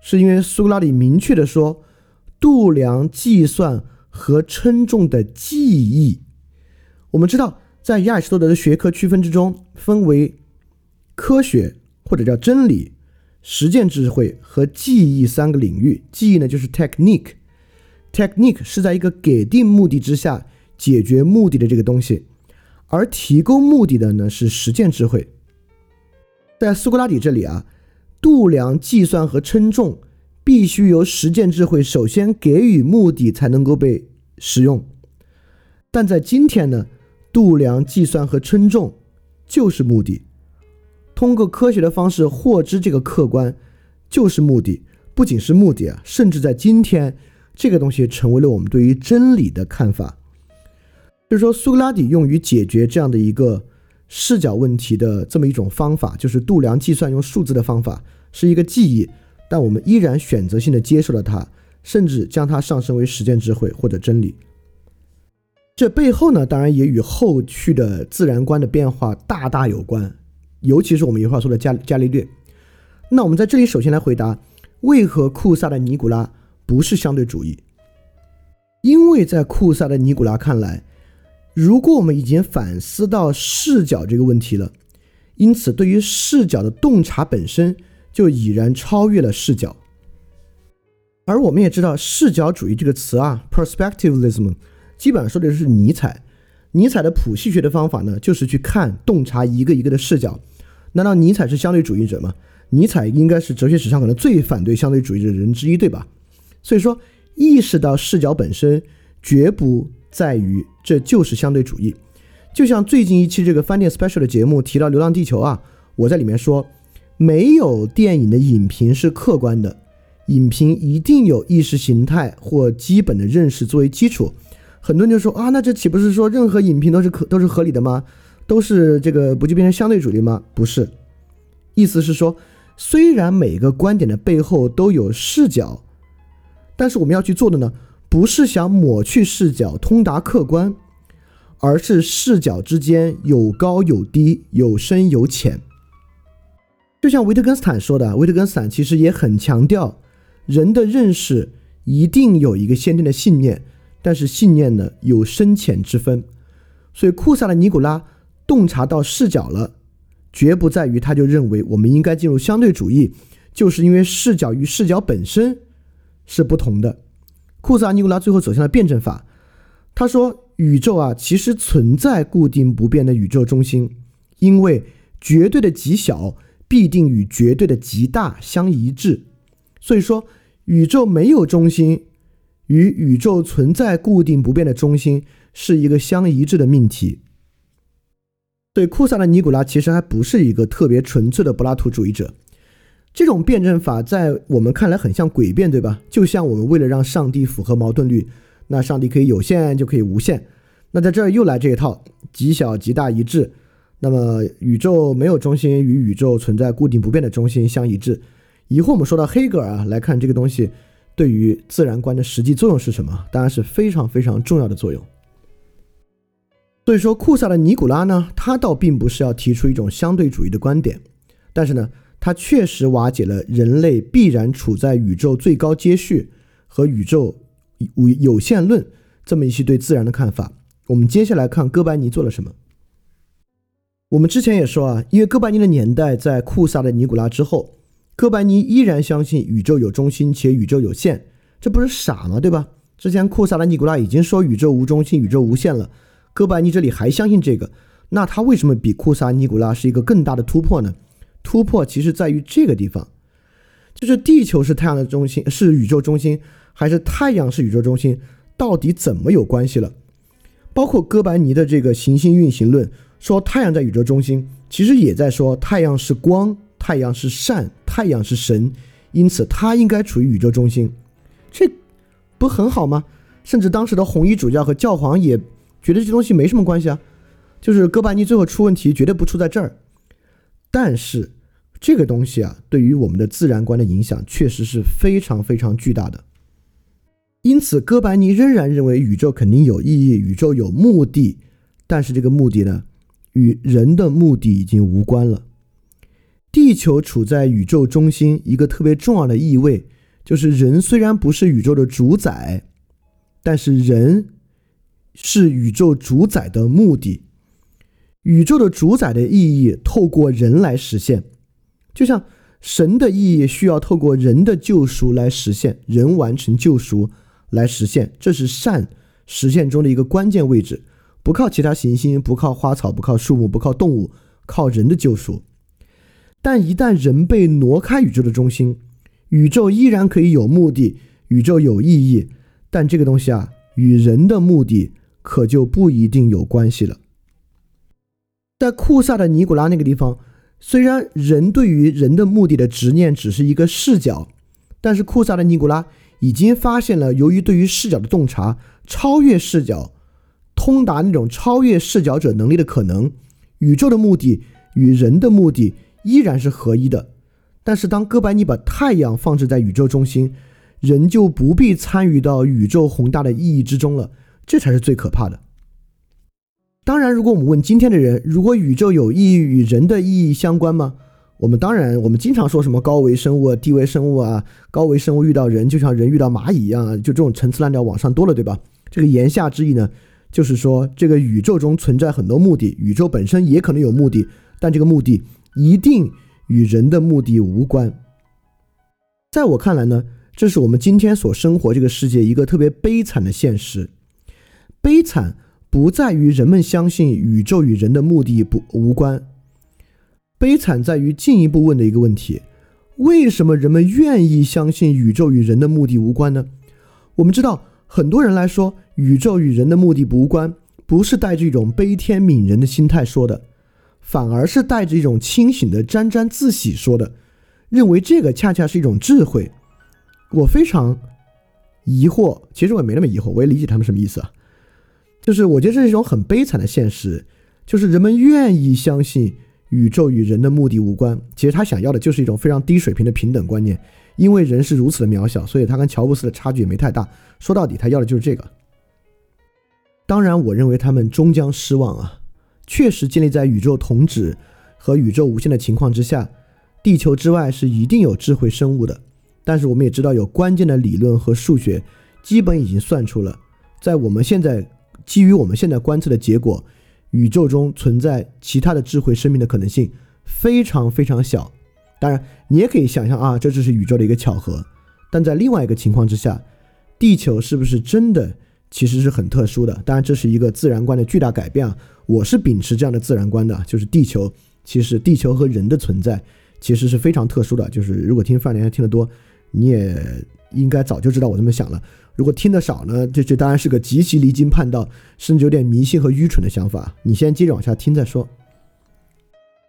是因为苏格拉底明确的说，度量、计算和称重的记忆。我们知道，在亚里士多德的学科区分之中，分为科学或者叫真理、实践智慧和记忆三个领域。记忆呢，就是 technique，technique 是在一个给定目的之下。解决目的的这个东西，而提供目的的呢是实践智慧。在苏格拉底这里啊，度量、计算和称重必须由实践智慧首先给予目的才能够被使用。但在今天呢，度量、计算和称重就是目的，通过科学的方式获知这个客观就是目的，不仅是目的啊，甚至在今天这个东西成为了我们对于真理的看法。就是说，苏格拉底用于解决这样的一个视角问题的这么一种方法，就是度量计算用数字的方法，是一个记忆，但我们依然选择性的接受了它，甚至将它上升为实践智慧或者真理。这背后呢，当然也与后续的自然观的变化大大有关，尤其是我们一会儿说的伽伽利略。那我们在这里首先来回答，为何库萨的尼古拉不是相对主义？因为在库萨的尼古拉看来。如果我们已经反思到视角这个问题了，因此对于视角的洞察本身就已然超越了视角。而我们也知道，视角主义这个词啊，perspectivism，基本上说的是尼采。尼采的谱系学的方法呢，就是去看洞察一个一个的视角。难道尼采是相对主义者吗？尼采应该是哲学史上可能最反对相对主义的人之一，对吧？所以说，意识到视角本身绝不。在于，这就是相对主义。就像最近一期这个饭店 special 的节目提到《流浪地球》啊，我在里面说，没有电影的影评是客观的，影评一定有意识形态或基本的认识作为基础。很多人就说啊，那这岂不是说任何影评都是可都是合理的吗？都是这个不就变成相对主义吗？不是，意思是说，虽然每个观点的背后都有视角，但是我们要去做的呢？不是想抹去视角，通达客观，而是视角之间有高有低，有深有浅。就像维特根斯坦说的，维特根斯坦其实也很强调，人的认识一定有一个先天的信念，但是信念呢有深浅之分。所以库萨的尼古拉洞察到视角了，绝不在于他就认为我们应该进入相对主义，就是因为视角与视角本身是不同的。库萨尼古拉最后走向了辩证法。他说：“宇宙啊，其实存在固定不变的宇宙中心，因为绝对的极小必定与绝对的极大相一致。所以说，宇宙没有中心与宇宙存在固定不变的中心是一个相一致的命题。”对，库萨的尼古拉其实还不是一个特别纯粹的柏拉图主义者。这种辩证法在我们看来很像诡辩，对吧？就像我们为了让上帝符合矛盾律，那上帝可以有限就可以无限。那在这儿又来这一套极小极大一致，那么宇宙没有中心与宇宙存在固定不变的中心相一致。以后我们说到黑格尔啊，来看这个东西对于自然观的实际作用是什么？当然是非常非常重要的作用。所以说，库萨的尼古拉呢，他倒并不是要提出一种相对主义的观点，但是呢。他确实瓦解了人类必然处在宇宙最高阶序和宇宙有有限论这么一些对自然的看法。我们接下来看哥白尼做了什么。我们之前也说啊，因为哥白尼的年代在库萨的尼古拉之后，哥白尼依然相信宇宙有中心且宇宙有限，这不是傻吗？对吧？之前库萨的尼古拉已经说宇宙无中心、宇宙无限了，哥白尼这里还相信这个，那他为什么比库萨尼古拉是一个更大的突破呢？突破其实在于这个地方，就是地球是太阳的中心，是宇宙中心，还是太阳是宇宙中心，到底怎么有关系了？包括哥白尼的这个行星运行论，说太阳在宇宙中心，其实也在说太阳是光，太阳是善，太阳是神，因此它应该处于宇宙中心，这不很好吗？甚至当时的红衣主教和教皇也觉得这东西没什么关系啊，就是哥白尼最后出问题绝对不出在这儿，但是。这个东西啊，对于我们的自然观的影响确实是非常非常巨大的。因此，哥白尼仍然认为宇宙肯定有意义，宇宙有目的，但是这个目的呢，与人的目的已经无关了。地球处在宇宙中心，一个特别重要的意味就是人虽然不是宇宙的主宰，但是人是宇宙主宰的目的。宇宙的主宰的意义透过人来实现，就像神的意义需要透过人的救赎来实现，人完成救赎。来实现，这是善实现中的一个关键位置。不靠其他行星，不靠花草，不靠树木，不靠动物，靠人的救赎。但一旦人被挪开宇宙的中心，宇宙依然可以有目的，宇宙有意义。但这个东西啊，与人的目的可就不一定有关系了。在库萨的尼古拉那个地方，虽然人对于人的目的的执念只是一个视角，但是库萨的尼古拉。已经发现了，由于对于视角的洞察，超越视角，通达那种超越视角者能力的可能，宇宙的目的与人的目的依然是合一的。但是，当哥白尼把太阳放置在宇宙中心，人就不必参与到宇宙宏大的意义之中了，这才是最可怕的。当然，如果我们问今天的人，如果宇宙有意义与人的意义相关吗？我们当然，我们经常说什么高维生物啊、低维生物啊，高维生物遇到人就像人遇到蚂蚁一样啊，就这种陈词滥调往上多了，对吧？这个言下之意呢，就是说这个宇宙中存在很多目的，宇宙本身也可能有目的，但这个目的一定与人的目的无关。在我看来呢，这是我们今天所生活这个世界一个特别悲惨的现实。悲惨不在于人们相信宇宙与人的目的不无关。悲惨在于进一步问的一个问题：为什么人们愿意相信宇宙与人的目的无关呢？我们知道，很多人来说，宇宙与人的目的不无关，不是带着一种悲天悯人的心态说的，反而是带着一种清醒的沾沾自喜说的，认为这个恰恰是一种智慧。我非常疑惑，其实我也没那么疑惑，我也理解他们什么意思啊，就是我觉得这是一种很悲惨的现实，就是人们愿意相信。宇宙与人的目的无关，其实他想要的就是一种非常低水平的平等观念。因为人是如此的渺小，所以他跟乔布斯的差距也没太大。说到底，他要的就是这个。当然，我认为他们终将失望啊！确实，建立在宇宙同质和宇宙无限的情况之下，地球之外是一定有智慧生物的。但是，我们也知道，有关键的理论和数学基本已经算出了，在我们现在基于我们现在观测的结果。宇宙中存在其他的智慧生命的可能性非常非常小，当然你也可以想象啊，这只是宇宙的一个巧合。但在另外一个情况之下，地球是不是真的其实是很特殊的？当然这是一个自然观的巨大改变啊！我是秉持这样的自然观的，就是地球其实地球和人的存在其实是非常特殊的。就是如果听范连听得多，你也应该早就知道我这么想了。如果听得少呢，这这当然是个极其离经叛道，甚至有点迷信和愚蠢的想法。你先接着往下听再说。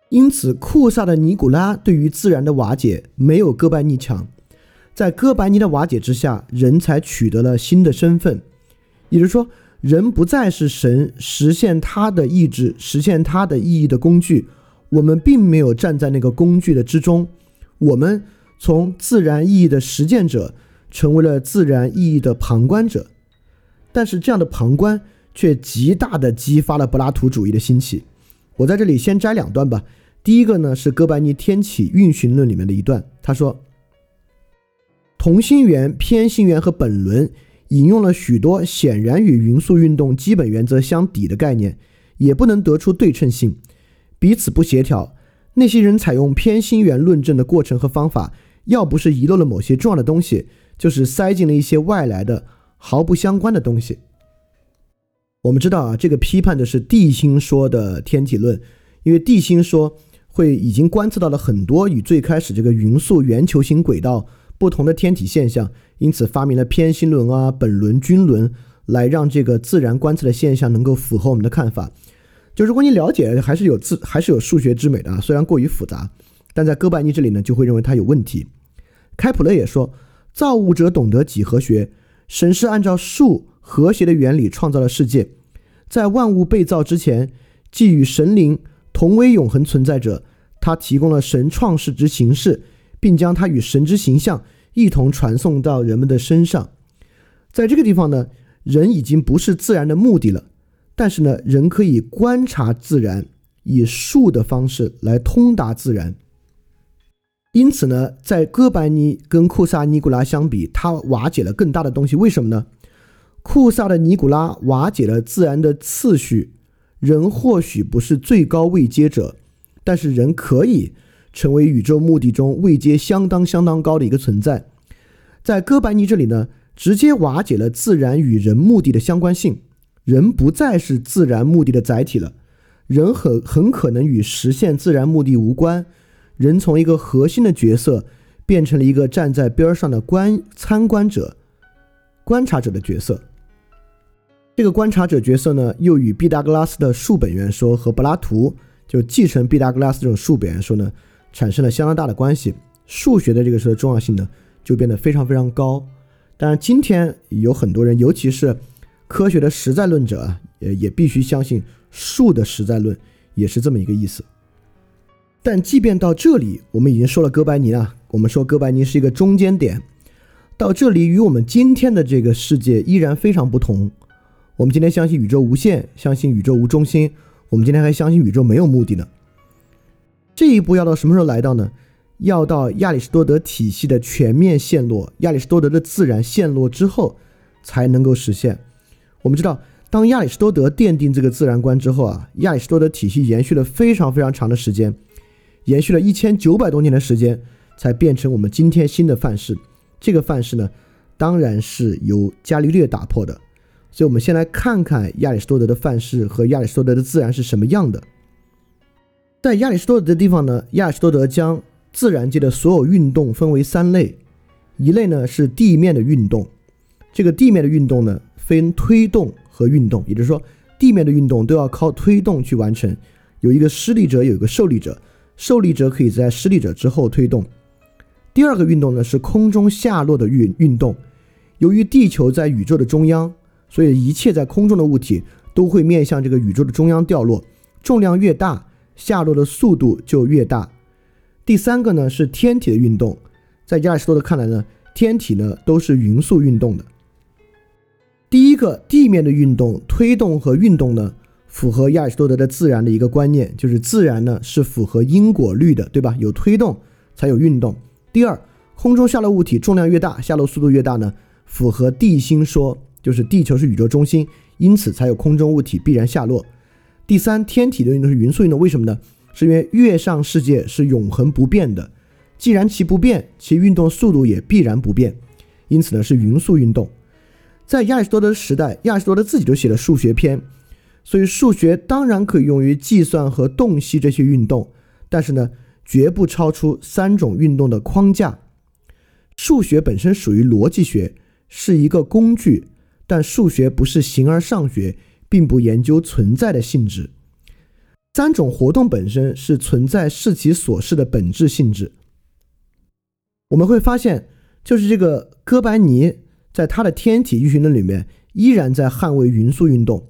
因此，库萨的尼古拉对于自然的瓦解没有哥白尼强，在哥白尼的瓦解之下，人才取得了新的身份，也就是说，人不再是神实现他的意志、实现他的意义的工具。我们并没有站在那个工具的之中，我们从自然意义的实践者。成为了自然意义的旁观者，但是这样的旁观却极大的激发了柏拉图主义的兴起。我在这里先摘两段吧。第一个呢是哥白尼天启运行论里面的一段，他说：同心圆、偏心圆和本轮引用了许多显然与匀速运动基本原则相抵的概念，也不能得出对称性，彼此不协调。那些人采用偏心圆论证的过程和方法，要不是遗漏了某些重要的东西。就是塞进了一些外来的、毫不相关的东西。我们知道啊，这个批判的是地心说的天体论，因为地心说会已经观测到了很多与最开始这个匀速圆球形轨道不同的天体现象，因此发明了偏心轮啊、本轮、均轮，来让这个自然观测的现象能够符合我们的看法。就如果你了解，还是有自还是有数学之美的啊，虽然过于复杂，但在哥白尼这里呢，就会认为它有问题。开普勒也说。造物者懂得几何学，神是按照数和谐的原理创造了世界。在万物被造之前，既与神灵同为永恒存在者，他提供了神创世之形式，并将它与神之形象一同传送到人们的身上。在这个地方呢，人已经不是自然的目的了，但是呢，人可以观察自然，以术的方式来通达自然。因此呢，在哥白尼跟库萨尼古拉相比，他瓦解了更大的东西。为什么呢？库萨的尼古拉瓦解了自然的次序，人或许不是最高位阶者，但是人可以成为宇宙目的中位阶相当相当高的一个存在。在哥白尼这里呢，直接瓦解了自然与人目的的相关性，人不再是自然目的的载体了，人很很可能与实现自然目的无关。人从一个核心的角色变成了一个站在边上的观参观者、观察者的角色。这个观察者角色呢，又与毕达哥拉斯的数本源说和柏拉图就继承毕达哥拉斯这种数本源说呢，产生了相当大的关系。数学的这个时候重要性呢，就变得非常非常高。当然，今天有很多人，尤其是科学的实在论者啊，也也必须相信数的实在论，也是这么一个意思。但即便到这里，我们已经说了哥白尼了。我们说哥白尼是一个中间点，到这里与我们今天的这个世界依然非常不同。我们今天相信宇宙无限，相信宇宙无中心，我们今天还相信宇宙没有目的呢。这一步要到什么时候来到呢？要到亚里士多德体系的全面陷落，亚里士多德的自然陷落之后，才能够实现。我们知道，当亚里士多德奠定这个自然观之后啊，亚里士多德体系延续了非常非常长的时间。延续了一千九百多年的时间，才变成我们今天新的范式。这个范式呢，当然是由伽利略打破的。所以，我们先来看看亚里士多德的范式和亚里士多德的自然是什么样的。在亚里士多德的地方呢，亚里士多德将自然界的所有运动分为三类，一类呢是地面的运动。这个地面的运动呢，分推动和运动，也就是说，地面的运动都要靠推动去完成，有一个施力者，有一个受力者。受力者可以在施力者之后推动。第二个运动呢是空中下落的运运动。由于地球在宇宙的中央，所以一切在空中的物体都会面向这个宇宙的中央掉落。重量越大，下落的速度就越大。第三个呢是天体的运动。在亚里士多德看来呢，天体呢都是匀速运动的。第一个地面的运动，推动和运动呢。符合亚里士多德的自然的一个观念，就是自然呢是符合因果律的，对吧？有推动才有运动。第二，空中下落物体重量越大，下落速度越大呢，符合地心说，就是地球是宇宙中心，因此才有空中物体必然下落。第三，天体的运动是匀速运动，为什么呢？是因为月上世界是永恒不变的，既然其不变，其运动速度也必然不变，因此呢是匀速运动。在亚里士多德时代，亚里士多德自己就写了数学篇。所以数学当然可以用于计算和洞悉这些运动，但是呢，绝不超出三种运动的框架。数学本身属于逻辑学，是一个工具，但数学不是形而上学，并不研究存在的性质。三种活动本身是存在视其所示的本质性质。我们会发现，就是这个哥白尼在他的天体运行论里面，依然在捍卫匀速运动。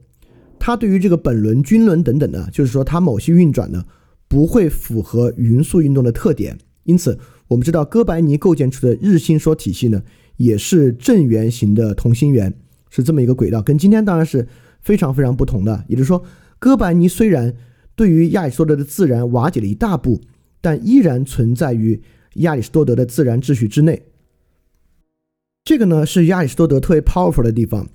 他对于这个本轮、均轮等等呢，就是说它某些运转呢不会符合匀速运动的特点，因此我们知道哥白尼构建出的日心说体系呢也是正圆形的同心圆，是这么一个轨道，跟今天当然是非常非常不同的。也就是说，哥白尼虽然对于亚里士多德的自然瓦解了一大步，但依然存在于亚里士多德的自然秩序之内。这个呢是亚里士多德特别 powerful 的地方。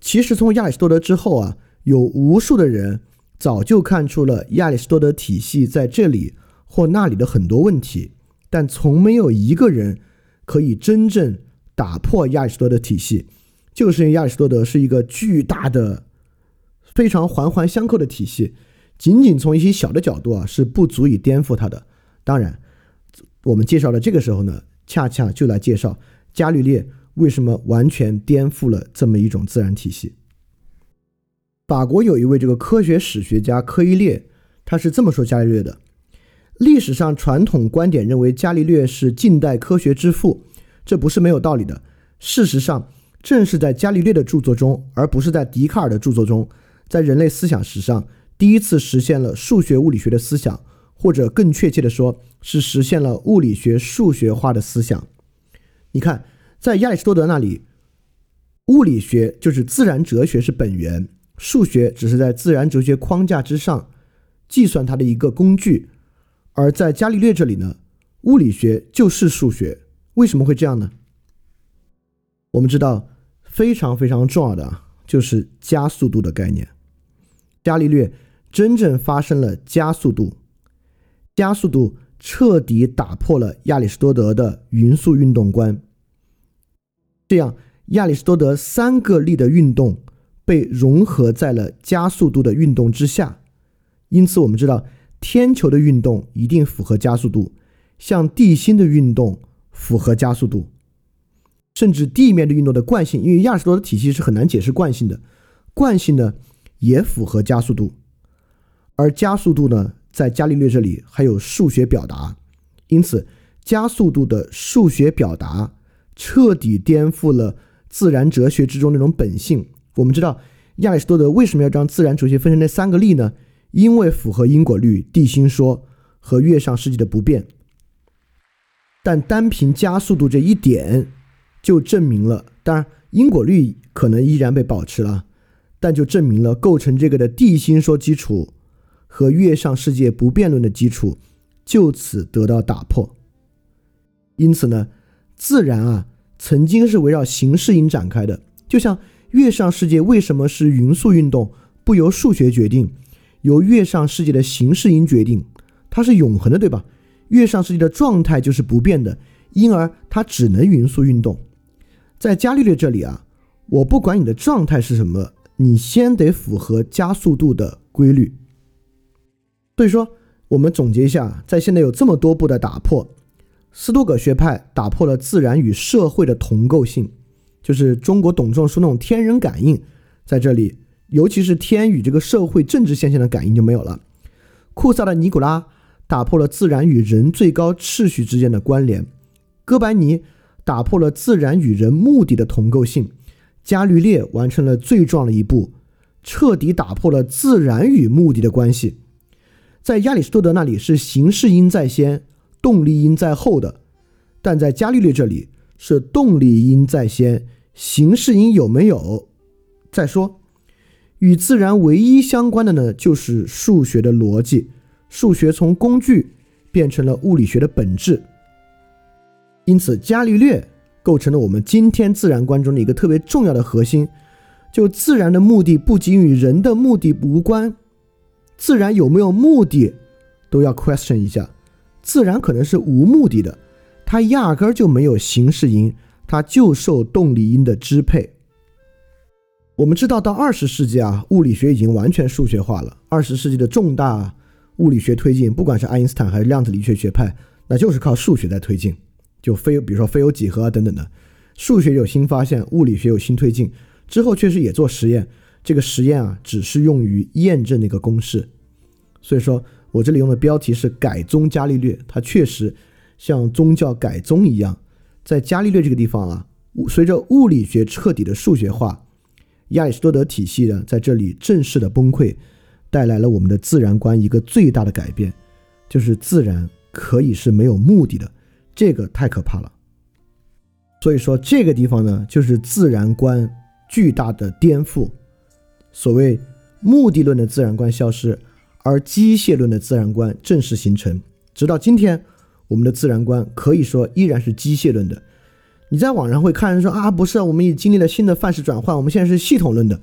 其实从亚里士多德之后啊。有无数的人早就看出了亚里士多德体系在这里或那里的很多问题，但从没有一个人可以真正打破亚里士多德体系，就是因为亚里士多德是一个巨大的、非常环环相扣的体系，仅仅从一些小的角度啊是不足以颠覆它的。当然，我们介绍的这个时候呢，恰恰就来介绍伽利略为什么完全颠覆了这么一种自然体系。法国有一位这个科学史学家科伊列，他是这么说伽利略的：历史上传统观点认为伽利略是近代科学之父，这不是没有道理的。事实上，正是在伽利略的著作中，而不是在笛卡尔的著作中，在人类思想史上第一次实现了数学物理学的思想，或者更确切的说，是实现了物理学数学化的思想。你看，在亚里士多德那里。物理学就是自然哲学是本源，数学只是在自然哲学框架之上计算它的一个工具。而在伽利略这里呢，物理学就是数学。为什么会这样呢？我们知道非常非常重要的就是加速度的概念。伽利略真正发生了加速度，加速度彻底打破了亚里士多德的匀速运动观。这样，亚里士多德三个力的运动被融合在了加速度的运动之下。因此，我们知道天球的运动一定符合加速度，像地心的运动符合加速度，甚至地面的运动的惯性，因为亚里士多德体系是很难解释惯性的，惯性呢也符合加速度。而加速度呢，在伽利略这里还有数学表达，因此加速度的数学表达。彻底颠覆了自然哲学之中那种本性。我们知道亚里士多德为什么要将自然哲学分成那三个力呢？因为符合因果律、地心说和月上世界的不变。但单凭加速度这一点就证明了，当然因果律可能依然被保持了，但就证明了构成这个的地心说基础和月上世界不变论的基础就此得到打破。因此呢？自然啊，曾经是围绕形式因展开的。就像月上世界为什么是匀速运动，不由数学决定，由月上世界的形式因决定，它是永恒的，对吧？月上世界的状态就是不变的，因而它只能匀速运动。在伽利略这里啊，我不管你的状态是什么，你先得符合加速度的规律。所以说，我们总结一下，在现在有这么多步的打破。斯多葛学派打破了自然与社会的同构性，就是中国董仲舒那种天人感应，在这里，尤其是天与这个社会政治现象的感应就没有了。库萨的尼古拉打破了自然与人最高秩序之间的关联，哥白尼打破了自然与人目的的同构性，伽利略完成了最重要的一步，彻底打破了自然与目的的关系。在亚里士多德那里是形式因在先。动力因在后的，但在伽利略这里是动力因在先，形式因有没有再说。与自然唯一相关的呢，就是数学的逻辑。数学从工具变成了物理学的本质。因此，伽利略构成了我们今天自然观中的一个特别重要的核心。就自然的目的不仅与人的目的无关，自然有没有目的都要 question 一下。自然可能是无目的的，它压根儿就没有形式因，它就受动力因的支配。我们知道，到二十世纪啊，物理学已经完全数学化了。二十世纪的重大物理学推进，不管是爱因斯坦还是量子力学学派，那就是靠数学在推进。就非比如说非有几何啊等等的，数学有新发现，物理学有新推进之后，确实也做实验。这个实验啊，只是用于验证那个公式。所以说。我这里用的标题是“改宗伽利略”，它确实像宗教改宗一样，在伽利略这个地方啊，随着物理学彻底的数学化，亚里士多德体系呢在这里正式的崩溃，带来了我们的自然观一个最大的改变，就是自然可以是没有目的的，这个太可怕了。所以说这个地方呢，就是自然观巨大的颠覆，所谓目的论的自然观消失。而机械论的自然观正式形成，直到今天，我们的自然观可以说依然是机械论的。你在网上会看人说啊，不是，我们已经历了新的范式转换，我们现在是系统论的。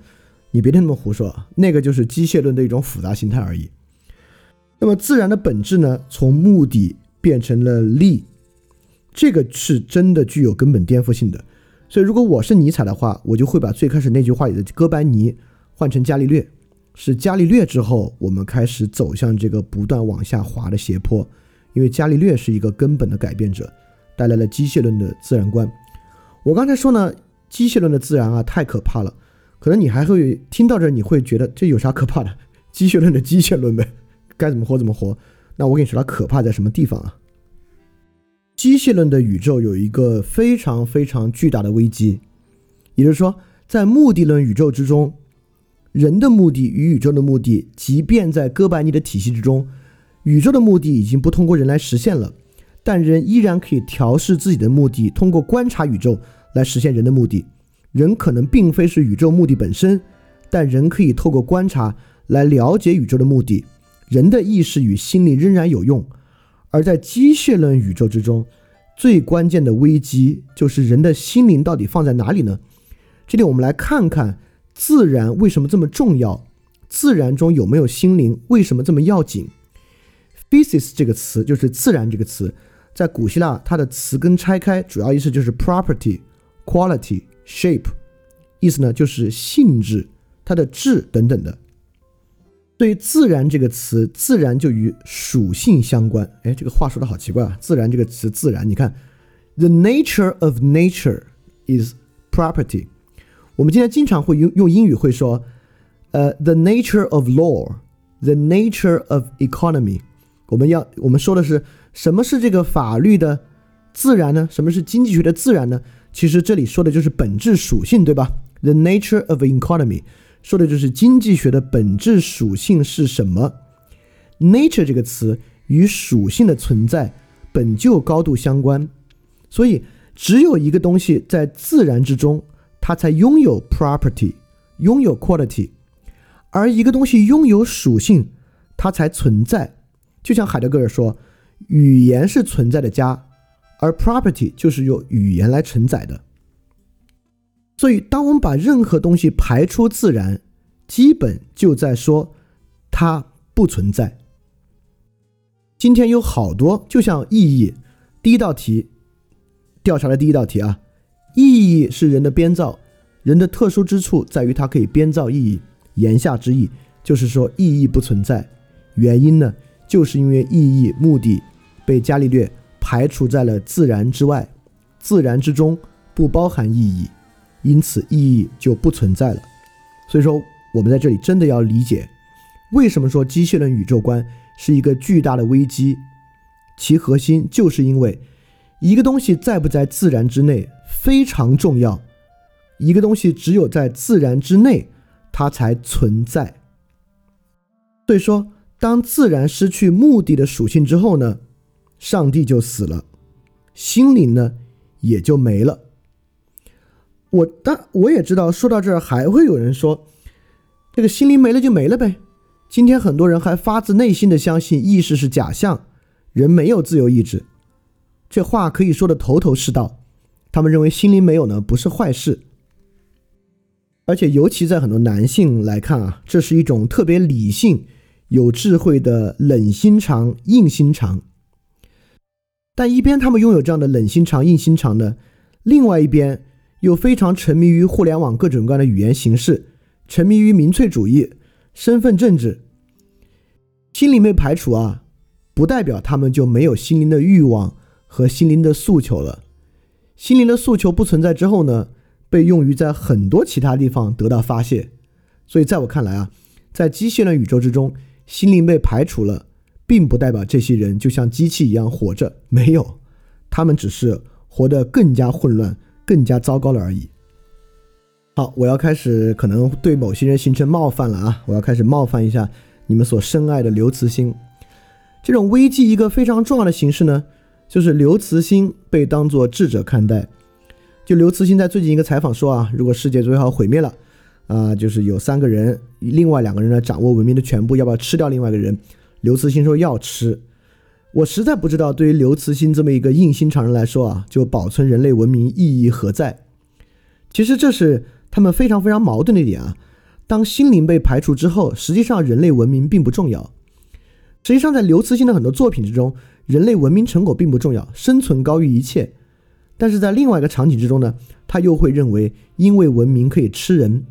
你别听他们胡说，那个就是机械论的一种复杂形态而已。那么自然的本质呢，从目的变成了力，这个是真的具有根本颠覆性的。所以，如果我是尼采的话，我就会把最开始那句话里的哥白尼换成伽利略。是伽利略之后，我们开始走向这个不断往下滑的斜坡，因为伽利略是一个根本的改变者，带来了机械论的自然观。我刚才说呢，机械论的自然啊太可怕了，可能你还会听到这，你会觉得这有啥可怕的？机械论的机械论呗，该怎么活怎么活。那我跟你说它可怕在什么地方啊？机械论的宇宙有一个非常非常巨大的危机，也就是说，在目的论宇宙之中。人的目的与宇宙的目的，即便在哥白尼的体系之中，宇宙的目的已经不通过人来实现了，但人依然可以调试自己的目的，通过观察宇宙来实现人的目的。人可能并非是宇宙目的本身，但人可以透过观察来了解宇宙的目的。人的意识与心灵仍然有用，而在机械论宇宙之中，最关键的危机就是人的心灵到底放在哪里呢？这里我们来看看自然为什么这么重要，自然中有没有心灵，为什么这么要紧？Physis 这个词就是自然这个词，在古希腊它的词根拆开，主要意思就是 property、quality、shape，意思呢就是性质、它的质等等的。对“自然”这个词，自然就与属性相关。哎，这个话说的好奇怪啊！“自然”这个词，自然，你看，“the nature of nature is property”。我们今天经常会用用英语会说，呃，“the nature of law”，“the nature of economy”。我们要我们说的是什么是这个法律的自然呢？什么是经济学的自然呢？其实这里说的就是本质属性，对吧？“the nature of economy”。说的就是经济学的本质属性是什么？nature 这个词与属性的存在本就高度相关，所以只有一个东西在自然之中，它才拥有 property，拥有 quality，而一个东西拥有属性，它才存在。就像海德格尔说，语言是存在的家，而 property 就是由语言来承载的。所以，当我们把任何东西排出自然，基本就在说它不存在。今天有好多，就像意义，第一道题调查的第一道题啊，意义是人的编造，人的特殊之处在于它可以编造意义。言下之意就是说意义不存在，原因呢，就是因为意义目的被伽利略排除在了自然之外，自然之中不包含意义。因此，意义就不存在了。所以说，我们在这里真的要理解，为什么说机械论宇宙观是一个巨大的危机？其核心就是因为一个东西在不在自然之内非常重要。一个东西只有在自然之内，它才存在。所以说，当自然失去目的的属性之后呢，上帝就死了，心灵呢也就没了。我但我也知道，说到这儿还会有人说，这个心灵没了就没了呗。今天很多人还发自内心的相信意识是假象，人没有自由意志，这话可以说的头头是道。他们认为心灵没有呢不是坏事，而且尤其在很多男性来看啊，这是一种特别理性、有智慧的冷心肠、硬心肠。但一边他们拥有这样的冷心肠、硬心肠呢，另外一边。又非常沉迷于互联网各种各样的语言形式，沉迷于民粹主义、身份政治，心灵被排除啊，不代表他们就没有心灵的欲望和心灵的诉求了。心灵的诉求不存在之后呢，被用于在很多其他地方得到发泄。所以在我看来啊，在机械论宇宙之中，心灵被排除了，并不代表这些人就像机器一样活着，没有，他们只是活得更加混乱。更加糟糕了而已。好，我要开始可能对某些人形成冒犯了啊！我要开始冒犯一下你们所深爱的刘慈欣。这种危机一个非常重要的形式呢，就是刘慈欣被当作智者看待。就刘慈欣在最近一个采访说啊，如果世界最后毁灭了啊，就是有三个人，另外两个人呢掌握文明的全部，要不要吃掉另外一个人？刘慈欣说要吃。我实在不知道，对于刘慈欣这么一个硬心肠人来说啊，就保存人类文明意义何在？其实这是他们非常非常矛盾的一点啊。当心灵被排除之后，实际上人类文明并不重要。实际上，在刘慈欣的很多作品之中，人类文明成果并不重要，生存高于一切。但是在另外一个场景之中呢，他又会认为，因为文明可以吃人。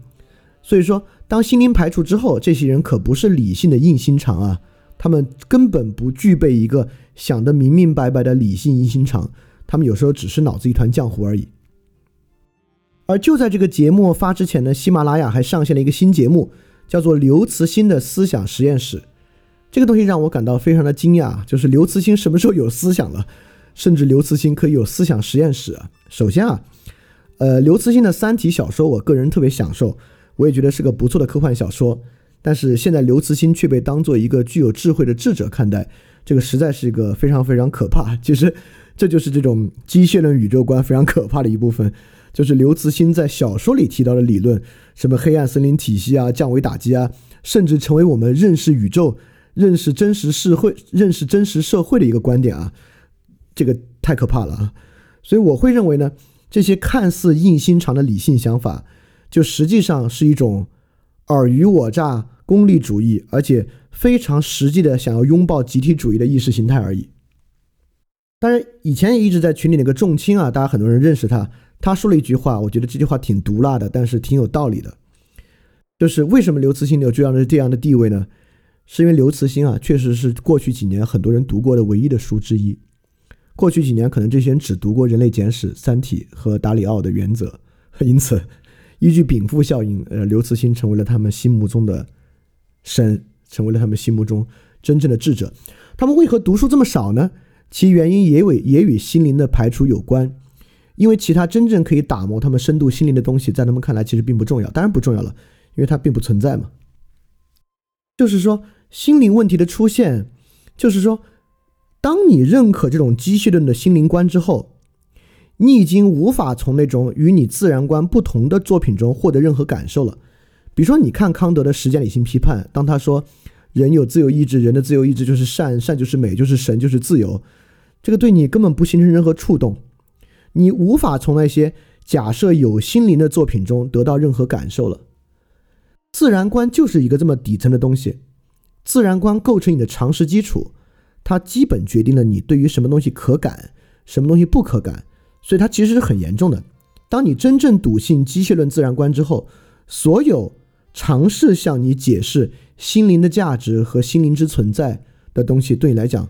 所以说，当心灵排除之后，这些人可不是理性的硬心肠啊。他们根本不具备一个想得明明白白的理性硬心肠，他们有时候只是脑子一团浆糊而已。而就在这个节目发之前呢，喜马拉雅还上线了一个新节目，叫做刘慈欣的思想实验室。这个东西让我感到非常的惊讶，就是刘慈欣什么时候有思想了？甚至刘慈欣可以有思想实验室啊？首先啊，呃，刘慈欣的《三体》小说，我个人特别享受，我也觉得是个不错的科幻小说。但是现在刘慈欣却被当做一个具有智慧的智者看待，这个实在是一个非常非常可怕。其实这就是这种机械论宇宙观非常可怕的一部分。就是刘慈欣在小说里提到的理论，什么黑暗森林体系啊、降维打击啊，甚至成为我们认识宇宙、认识真实社会、认识真实社会的一个观点啊，这个太可怕了啊！所以我会认为呢，这些看似硬心肠的理性想法，就实际上是一种尔虞我诈、功利主义，而且非常实际的想要拥抱集体主义的意识形态而已。当然，以前也一直在群里那个重青啊，大家很多人认识他。他说了一句话，我觉得这句话挺毒辣的，但是挺有道理的。就是为什么刘慈欣有这样的这样的地位呢？是因为刘慈欣啊，确实是过去几年很多人读过的唯一的书之一。过去几年，可能这些人只读过《人类简史》《三体》和达里奥的原则，因此，依据禀赋效应，呃，刘慈欣成为了他们心目中的神，成为了他们心目中真正的智者。他们为何读书这么少呢？其原因也与也与心灵的排除有关，因为其他真正可以打磨他们深度心灵的东西，在他们看来其实并不重要，当然不重要了，因为它并不存在嘛。就是说，心灵问题的出现，就是说，当你认可这种机械论的心灵观之后，你已经无法从那种与你自然观不同的作品中获得任何感受了。比如说，你看康德的时间理性批判，当他说人有自由意志，人的自由意志就是善，善就是美，就是神，就是自由。这个对你根本不形成任何触动，你无法从那些假设有心灵的作品中得到任何感受了。自然观就是一个这么底层的东西，自然观构成你的常识基础，它基本决定了你对于什么东西可感，什么东西不可感，所以它其实是很严重的。当你真正笃信机械论自然观之后，所有尝试向你解释心灵的价值和心灵之存在的东西，对你来讲。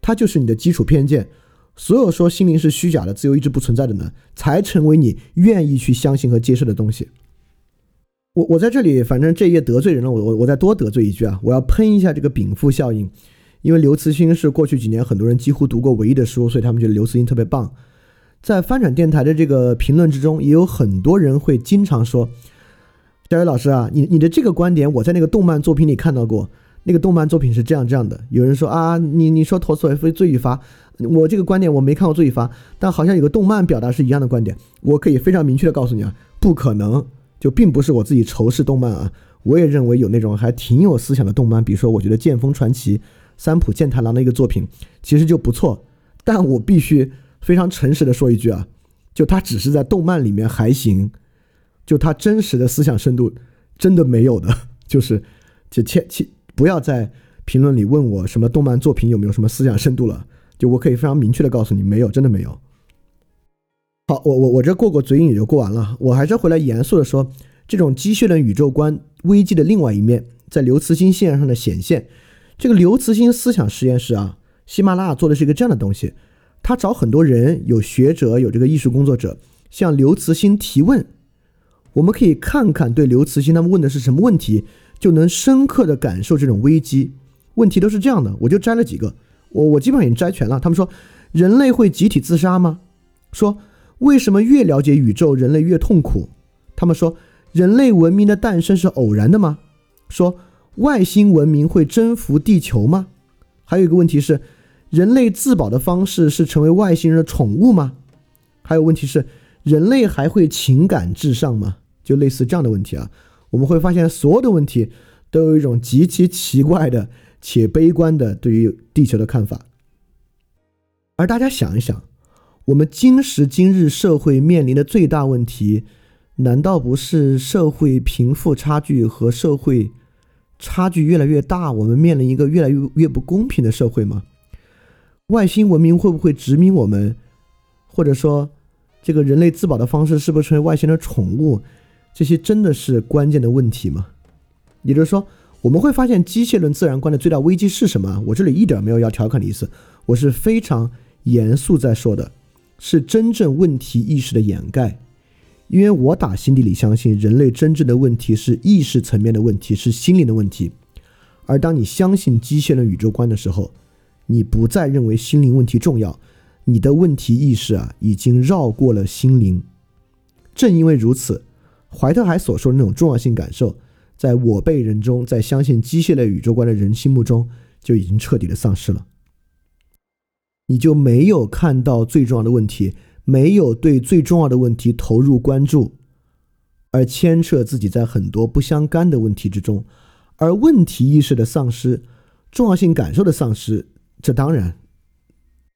它就是你的基础偏见，所有说心灵是虚假的、自由意志不存在的呢，才成为你愿意去相信和接受的东西。我我在这里，反正这一页得罪人了，我我我再多得罪一句啊，我要喷一下这个禀赋效应，因为刘慈欣是过去几年很多人几乎读过唯一的书，所以他们觉得刘慈欣特别棒。在翻转电台的这个评论之中，也有很多人会经常说：“小伟老师啊，你你的这个观点，我在那个动漫作品里看到过。”那个动漫作品是这样这样的，有人说啊，你你说陀思妥耶夫罪与罚，我这个观点我没看过罪与罚，但好像有个动漫表达是一样的观点，我可以非常明确的告诉你啊，不可能，就并不是我自己仇视动漫啊，我也认为有那种还挺有思想的动漫，比如说我觉得《剑锋传奇》三浦健太郎的一个作品其实就不错，但我必须非常诚实的说一句啊，就它只是在动漫里面还行，就他真实的思想深度真的没有的，就是就切切。不要在评论里问我什么动漫作品有没有什么思想深度了，就我可以非常明确的告诉你，没有，真的没有。好，我我我这过过嘴瘾也就过完了，我还是回来严肃的说，这种机械的宇宙观危机的另外一面，在刘慈欣线上的显现。这个刘慈欣思想实验室啊，喜马拉雅做的是一个这样的东西，他找很多人，有学者，有这个艺术工作者，向刘慈欣提问，我们可以看看对刘慈欣他们问的是什么问题。就能深刻的感受这种危机。问题都是这样的，我就摘了几个，我我基本上已经摘全了。他们说，人类会集体自杀吗？说为什么越了解宇宙，人类越痛苦？他们说，人类文明的诞生是偶然的吗？说外星文明会征服地球吗？还有一个问题是，人类自保的方式是成为外星人的宠物吗？还有问题是，人类还会情感至上吗？就类似这样的问题啊。我们会发现，所有的问题都有一种极其奇怪的且悲观的对于地球的看法。而大家想一想，我们今时今日社会面临的最大问题，难道不是社会贫富差距和社会差距越来越大？我们面临一个越来越越不公平的社会吗？外星文明会不会殖民我们？或者说，这个人类自保的方式是不是成为外星的宠物？这些真的是关键的问题吗？也就是说，我们会发现机械论自然观的最大危机是什么？我这里一点没有要调侃的意思，我是非常严肃在说的，是真正问题意识的掩盖。因为我打心底里相信，人类真正的问题是意识层面的问题，是心灵的问题。而当你相信机械论宇宙观的时候，你不再认为心灵问题重要，你的问题意识啊，已经绕过了心灵。正因为如此。怀特海所说的那种重要性感受，在我辈人中，在相信机械类宇宙观的人心目中，就已经彻底的丧失了。你就没有看到最重要的问题，没有对最重要的问题投入关注，而牵扯自己在很多不相干的问题之中，而问题意识的丧失、重要性感受的丧失，这当然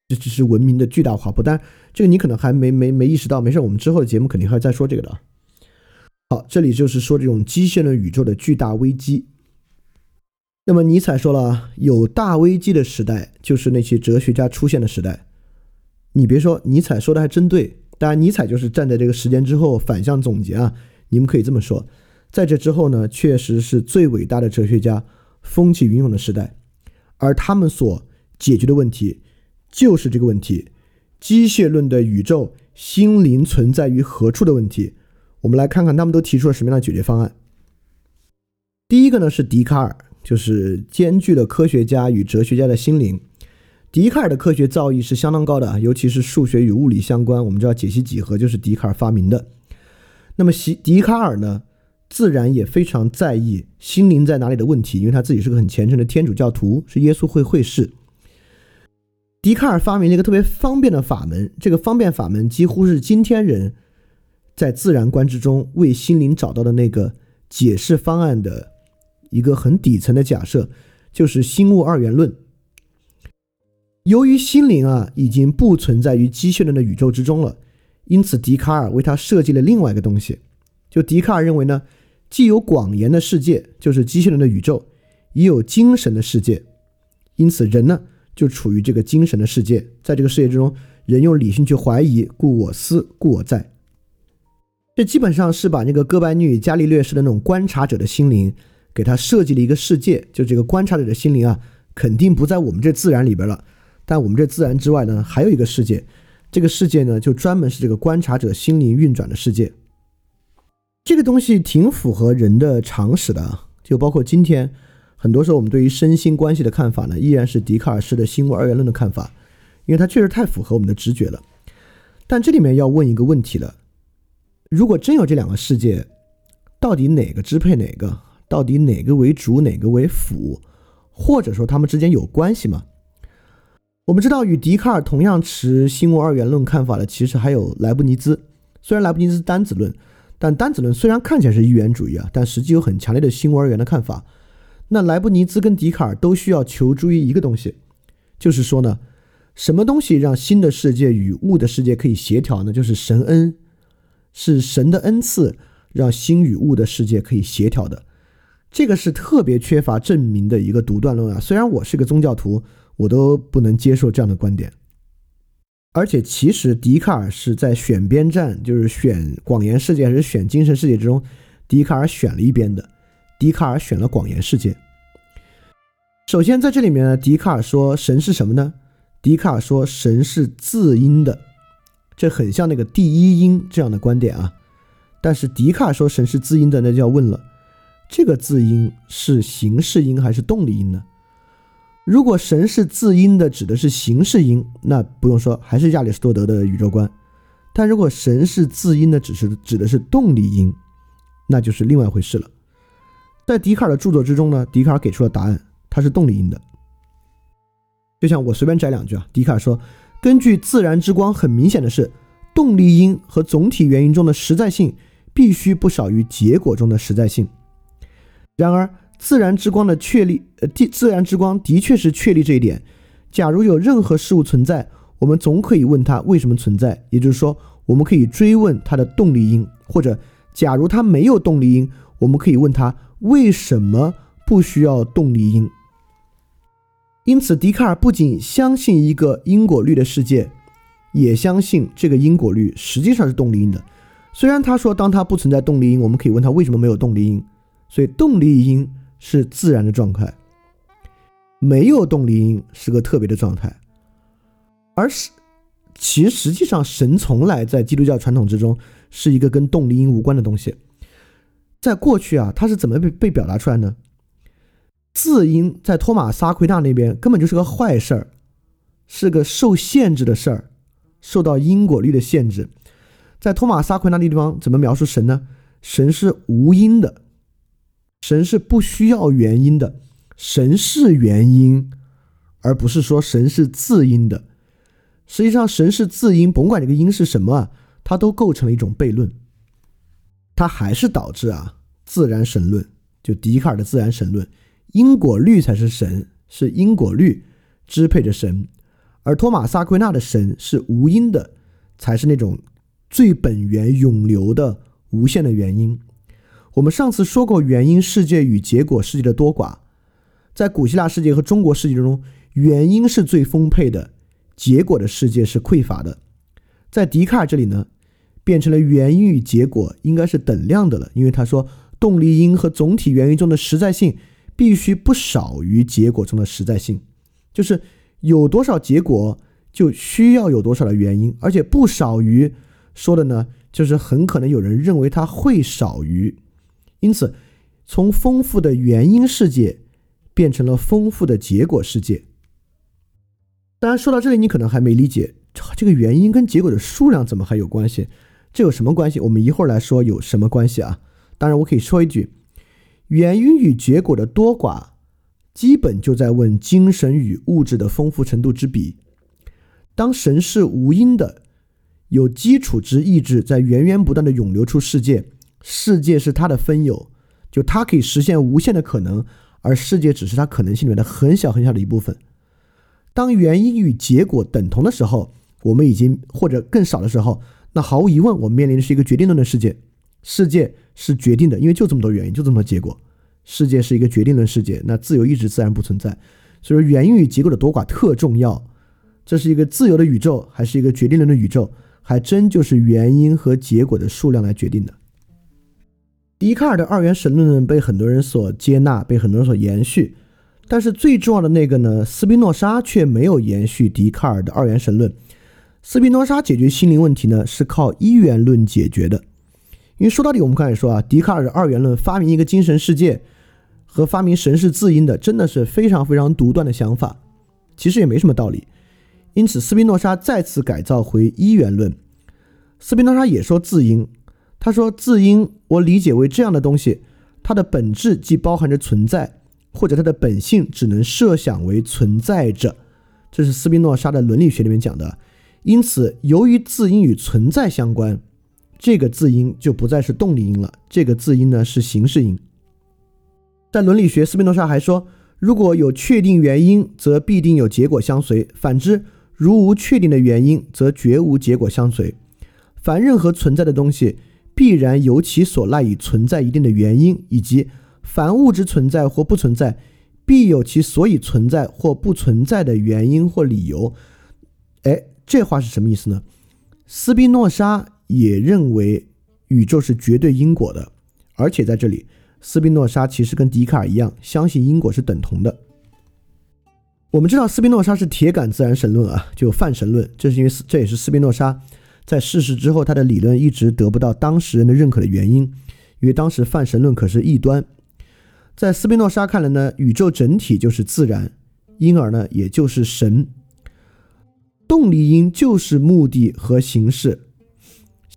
这只是文明的巨大滑坡。但这个你可能还没没没意识到，没事，我们之后的节目肯定还会再说这个的。好，这里就是说这种机械论宇宙的巨大危机。那么尼采说了，有大危机的时代就是那些哲学家出现的时代。你别说，尼采说的还真对。当然，尼采就是站在这个时间之后反向总结啊。你们可以这么说，在这之后呢，确实是最伟大的哲学家风起云涌的时代，而他们所解决的问题就是这个问题：机械论的宇宙心灵存在于何处的问题。我们来看看他们都提出了什么样的解决方案。第一个呢是笛卡尔。就是兼具了科学家与哲学家的心灵。笛卡尔的科学造诣是相当高的，尤其是数学与物理相关。我们知道解析几何就是笛卡尔发明的。那么，笛笛卡尔呢，自然也非常在意心灵在哪里的问题，因为他自己是个很虔诚的天主教徒，是耶稣会会士。笛卡尔发明了一个特别方便的法门，这个方便法门几乎是今天人在自然观之中为心灵找到的那个解释方案的。一个很底层的假设，就是心物二元论。由于心灵啊已经不存在于机械论的宇宙之中了，因此笛卡尔为他设计了另外一个东西。就笛卡尔认为呢，既有广言的世界，就是机械论的宇宙，也有精神的世界。因此人呢就处于这个精神的世界，在这个世界之中，人用理性去怀疑，故我思，故我在。这基本上是把那个哥白尼与、伽利略式的那种观察者的心灵。给他设计了一个世界，就这个观察者的心灵啊，肯定不在我们这自然里边了。但我们这自然之外呢，还有一个世界，这个世界呢，就专门是这个观察者心灵运转的世界。这个东西挺符合人的常识的，就包括今天，很多时候我们对于身心关系的看法呢，依然是笛卡尔式的心物二元论的看法，因为它确实太符合我们的直觉了。但这里面要问一个问题了：如果真有这两个世界，到底哪个支配哪个？到底哪个为主，哪个为辅，或者说他们之间有关系吗？我们知道，与笛卡尔同样持心物二元论看法的，其实还有莱布尼兹。虽然莱布尼兹单子论，但单子论虽然看起来是一元主义啊，但实际有很强烈的心物二元的看法。那莱布尼兹跟笛卡尔都需要求助于一个东西，就是说呢，什么东西让新的世界与物的世界可以协调呢？就是神恩，是神的恩赐，让心与物的世界可以协调的。这个是特别缺乏证明的一个独断论啊！虽然我是个宗教徒，我都不能接受这样的观点。而且，其实笛卡尔是在选边站，就是选广言世界还是选精神世界之中，笛卡尔选了一边的。笛卡尔选了广言世界。首先，在这里面呢，笛卡尔说神是什么呢？笛卡尔说神是自因的，这很像那个第一因这样的观点啊。但是，笛卡尔说神是自因的，那就要问了。这个字音是形式音还是动力音呢？如果神是自音的，指的是形式音，那不用说，还是亚里士多德的宇宙观。但如果神是自音的，只是指的是动力音，那就是另外一回事了。在笛卡尔的著作之中呢，笛卡尔给出了答案，它是动力音的。就像我随便摘两句啊，笛卡尔说，根据自然之光，很明显的是，动力因和总体原因中的实在性必须不少于结果中的实在性。然而，自然之光的确立，呃，地自然之光的确是确立这一点。假如有任何事物存在，我们总可以问它为什么存在，也就是说，我们可以追问它的动力因；或者，假如它没有动力因，我们可以问它为什么不需要动力因。因此，笛卡尔不仅相信一个因果律的世界，也相信这个因果律实际上是动力因的。虽然他说，当它不存在动力因，我们可以问他为什么没有动力因。所以动力因是自然的状态，没有动力因是个特别的状态，而是其实际上神从来在基督教传统之中是一个跟动力因无关的东西。在过去啊，它是怎么被被表达出来呢？字音在托马斯阿奎纳那边根本就是个坏事儿，是个受限制的事儿，受到因果律的限制。在托马斯阿奎纳那地方怎么描述神呢？神是无因的。神是不需要原因的，神是原因，而不是说神是自因的。实际上神是自因，甭管这个因是什么啊，它都构成了一种悖论。它还是导致啊自然神论，就笛卡尔的自然神论，因果律才是神，是因果律支配着神，而托马斯阿奎那的神是无因的，才是那种最本源永流的无限的原因。我们上次说过，原因世界与结果世界的多寡，在古希腊世界和中国世界中，原因是最丰沛的，结果的世界是匮乏的。在笛卡尔这里呢？变成了原因与结果应该是等量的了，因为他说动力因和总体原因中的实在性必须不少于结果中的实在性，就是有多少结果就需要有多少的原因，而且不少于说的呢，就是很可能有人认为它会少于，因此从丰富的原因世界变成了丰富的结果世界。当然说到这里，你可能还没理解这个原因跟结果的数量怎么还有关系。这有什么关系？我们一会儿来说有什么关系啊？当然，我可以说一句，原因与结果的多寡，基本就在问精神与物质的丰富程度之比。当神是无因的，有基础之意志在源源不断的涌流出世界，世界是他的分有，就他可以实现无限的可能，而世界只是他可能性里面的很小很小的一部分。当原因与结果等同的时候，我们已经或者更少的时候。那毫无疑问，我们面临的是一个决定论的世界，世界是决定的，因为就这么多原因，就这么多结果，世界是一个决定论世界。那自由意志自然不存在，所以说原因与结果的多寡特重要。这是一个自由的宇宙，还是一个决定论的宇宙，还真就是原因和结果的数量来决定的。笛卡尔的二元神论被很多人所接纳，被很多人所延续，但是最重要的那个呢，斯宾诺莎却没有延续笛卡尔的二元神论。斯宾诺莎解决心灵问题呢，是靠一元论解决的。因为说到底，我们刚才说啊，笛卡尔的二元论发明一个精神世界和发明神是自因的，真的是非常非常独断的想法。其实也没什么道理。因此，斯宾诺莎再次改造回一元论。斯宾诺莎也说自因，他说自因我理解为这样的东西，它的本质既包含着存在，或者它的本性只能设想为存在着。这是斯宾诺莎的伦理学里面讲的。因此，由于自因与存在相关，这个字音就不再是动力音了。这个字音呢是形式音。在伦理学，斯宾诺莎还说，如果有确定原因，则必定有结果相随；反之，如无确定的原因，则绝无结果相随。凡任何存在的东西，必然由其所赖以存在一定的原因，以及凡物质存在或不存在，必有其所以存在或不存在的原因或理由。哎。这话是什么意思呢？斯宾诺莎也认为宇宙是绝对因果的，而且在这里，斯宾诺莎其实跟笛卡尔一样，相信因果是等同的。我们知道斯宾诺莎是铁杆自然神论啊，就泛神论，这是因为这也是斯宾诺莎在逝世之后，他的理论一直得不到当时人的认可的原因，因为当时泛神论可是异端。在斯宾诺莎看来呢，宇宙整体就是自然，因而呢，也就是神。动力因就是目的和形式，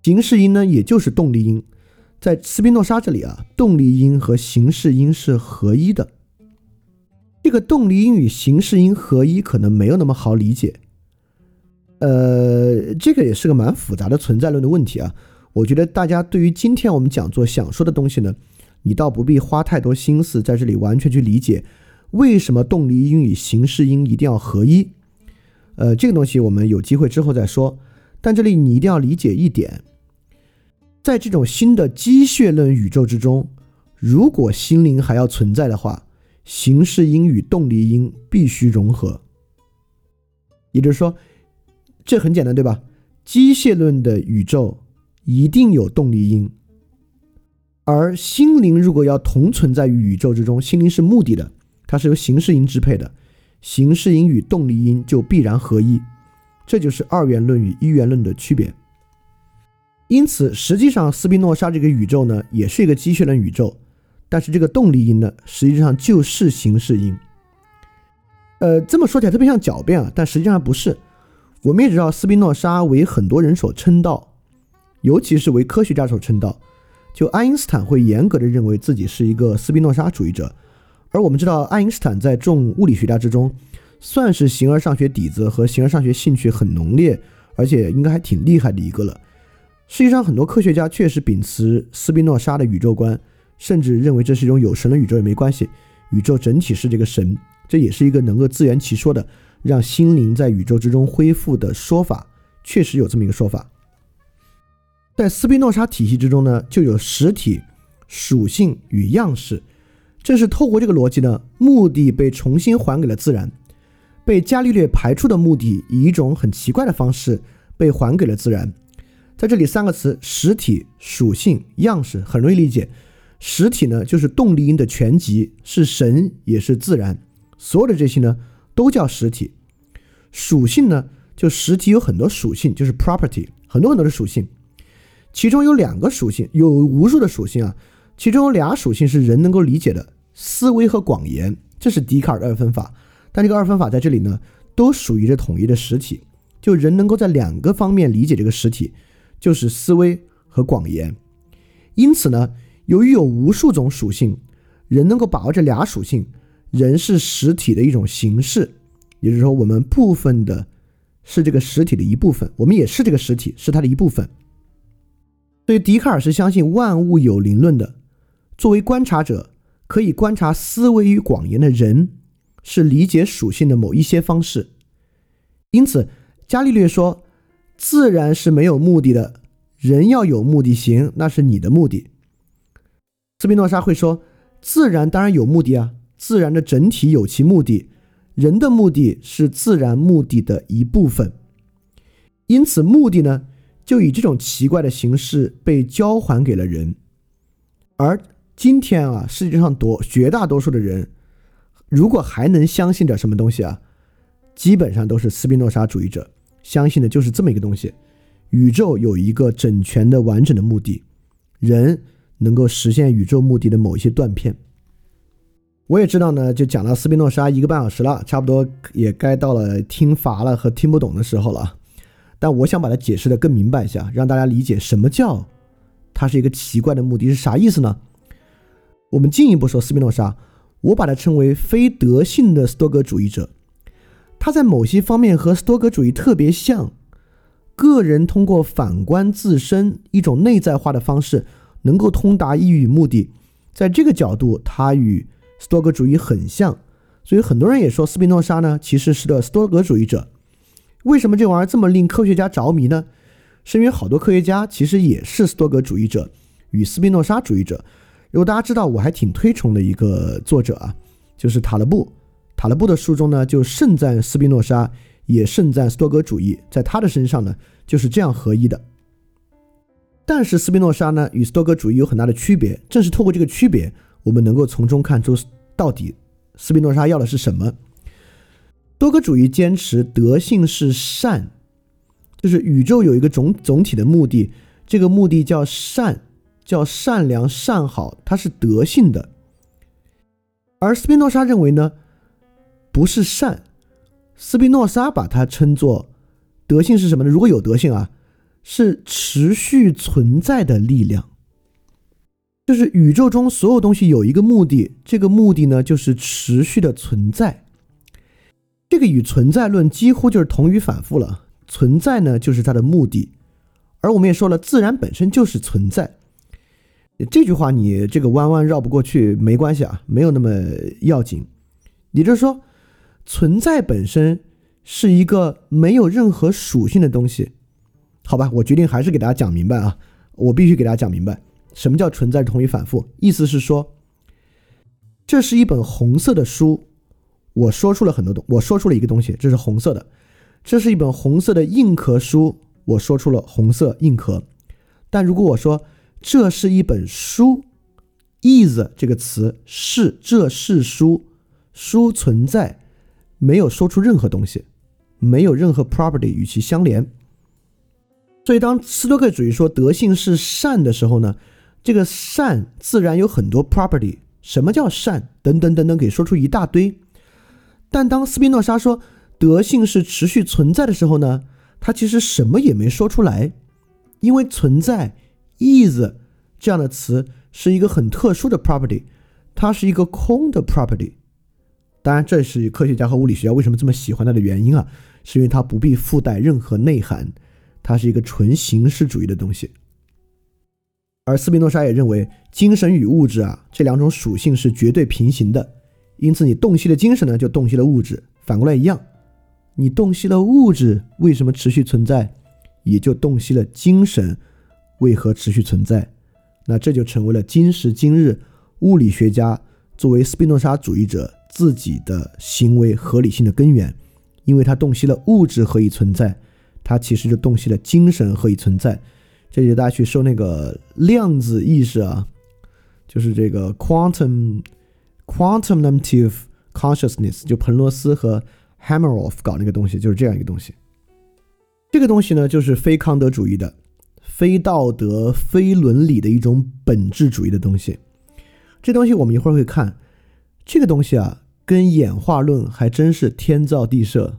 形式音呢，也就是动力音。在斯宾诺莎这里啊，动力音和形式音是合一的。这个动力音与形式音合一可能没有那么好理解。呃，这个也是个蛮复杂的存在论的问题啊。我觉得大家对于今天我们讲座想说的东西呢，你倒不必花太多心思在这里完全去理解为什么动力音与形式音一定要合一。呃，这个东西我们有机会之后再说。但这里你一定要理解一点，在这种新的机械论宇宙之中，如果心灵还要存在的话，形式因与动力因必须融合。也就是说，这很简单，对吧？机械论的宇宙一定有动力因，而心灵如果要同存在于宇宙之中，心灵是目的的，它是由形式因支配的。形式因与动力因就必然合一，这就是二元论与一元论的区别。因此，实际上斯宾诺莎这个宇宙呢，也是一个机械论宇宙，但是这个动力因呢，实际上就是形式因。呃，这么说起来特别像狡辩啊，但实际上不是。我们也知道斯宾诺莎为很多人所称道，尤其是为科学家所称道。就爱因斯坦会严格的认为自己是一个斯宾诺莎主义者。而我们知道，爱因斯坦在众物理学家之中，算是形而上学底子和形而上学兴趣很浓烈，而且应该还挺厉害的一个了。实际上，很多科学家确实秉持斯宾诺莎的宇宙观，甚至认为这是一种有神的宇宙也没关系，宇宙整体是这个神，这也是一个能够自圆其说的让心灵在宇宙之中恢复的说法。确实有这么一个说法。在斯宾诺莎体系之中呢，就有实体、属性与样式。正是透过这个逻辑呢，目的被重新还给了自然，被伽利略排除的目的以一种很奇怪的方式被还给了自然。在这里，三个词：实体、属性、样式，很容易理解。实体呢，就是动力因的全集，是神也是自然，所有的这些呢都叫实体。属性呢，就实体有很多属性，就是 property，很多很多的属性，其中有两个属性，有无数的属性啊，其中有俩属性是人能够理解的。思维和广言，这是笛卡尔的二分法。但这个二分法在这里呢，都属于这统一的实体。就人能够在两个方面理解这个实体，就是思维和广言。因此呢，由于有无数种属性，人能够把握这俩属性，人是实体的一种形式。也就是说，我们部分的是这个实体的一部分，我们也是这个实体，是它的一部分。所以，笛卡尔是相信万物有灵论的。作为观察者。可以观察思维与广言的人，是理解属性的某一些方式。因此，伽利略说：“自然是没有目的的，人要有目的行，那是你的目的。”斯宾诺莎会说：“自然当然有目的啊，自然的整体有其目的，人的目的是自然目的的一部分。因此，目的呢，就以这种奇怪的形式被交还给了人，而。”今天啊，世界上多绝大多数的人，如果还能相信点什么东西啊，基本上都是斯宾诺莎主义者，相信的就是这么一个东西：宇宙有一个整全的、完整的目的，人能够实现宇宙目的的某一些断片。我也知道呢，就讲到斯宾诺莎一个半小时了，差不多也该到了听乏了和听不懂的时候了。但我想把它解释的更明白一下，让大家理解什么叫它是一个奇怪的目的是啥意思呢？我们进一步说，斯宾诺莎，我把它称为非德性的斯多格主义者。他在某些方面和斯多格主义特别像，个人通过反观自身一种内在化的方式，能够通达意义与目的。在这个角度，他与斯多格主义很像。所以很多人也说，斯宾诺莎呢其实是个斯多格主义者。为什么这玩意儿这么令科学家着迷呢？是因为好多科学家其实也是斯多格主义者与斯宾诺莎主义者。如果大家知道，我还挺推崇的一个作者啊，就是塔勒布。塔勒布的书中呢，就盛赞斯宾诺莎，也盛赞斯多格主义，在他的身上呢，就是这样合一的。但是斯宾诺莎呢，与斯多格主义有很大的区别。正是透过这个区别，我们能够从中看出到底斯宾诺莎要的是什么。多格主义坚持德性是善，就是宇宙有一个总总体的目的，这个目的叫善。叫善良善好，它是德性的。而斯宾诺莎认为呢，不是善。斯宾诺莎把它称作德性是什么呢？如果有德性啊，是持续存在的力量。就是宇宙中所有东西有一个目的，这个目的呢就是持续的存在。这个与存在论几乎就是同语反复了。存在呢就是它的目的，而我们也说了，自然本身就是存在。这句话你这个弯弯绕不过去，没关系啊，没有那么要紧。也就是说，存在本身是一个没有任何属性的东西，好吧？我决定还是给大家讲明白啊，我必须给大家讲明白，什么叫存在同于反复？意思是说，这是一本红色的书，我说出了很多东，我说出了一个东西，这是红色的。这是一本红色的硬壳书，我说出了红色硬壳。但如果我说，这是一本书，is 这个词是这是书，书存在，没有说出任何东西，没有任何 property 与其相连。所以当斯多克主义说德性是善的时候呢，这个善自然有很多 property，什么叫善等等等等，可以说出一大堆。但当斯宾诺莎说德性是持续存在的时候呢，他其实什么也没说出来，因为存在。is 这样的词是一个很特殊的 property，它是一个空的 property，当然，这是科学家和物理学家为什么这么喜欢它的原因啊，是因为它不必附带任何内涵，它是一个纯形式主义的东西。而斯宾诺莎也认为，精神与物质啊这两种属性是绝对平行的，因此你洞悉了精神呢，就洞悉了物质，反过来一样，你洞悉了物质为什么持续存在，也就洞悉了精神为何持续存在，那这就成为了今时今日物理学家作为斯宾诺莎主义者自己的行为合理性的根源，因为他洞悉了物质何以存在，他其实就洞悉了精神何以存在。这里大家去搜那个量子意识啊，就是这个 quantum quantumnative consciousness，就彭罗斯和 Hameroff 搞那个东西，就是这样一个东西。这个东西呢，就是非康德主义的、非道德、非伦理的一种本质主义的东西。这东西我们一会儿会看。这个东西啊，跟演化论还真是天造地设。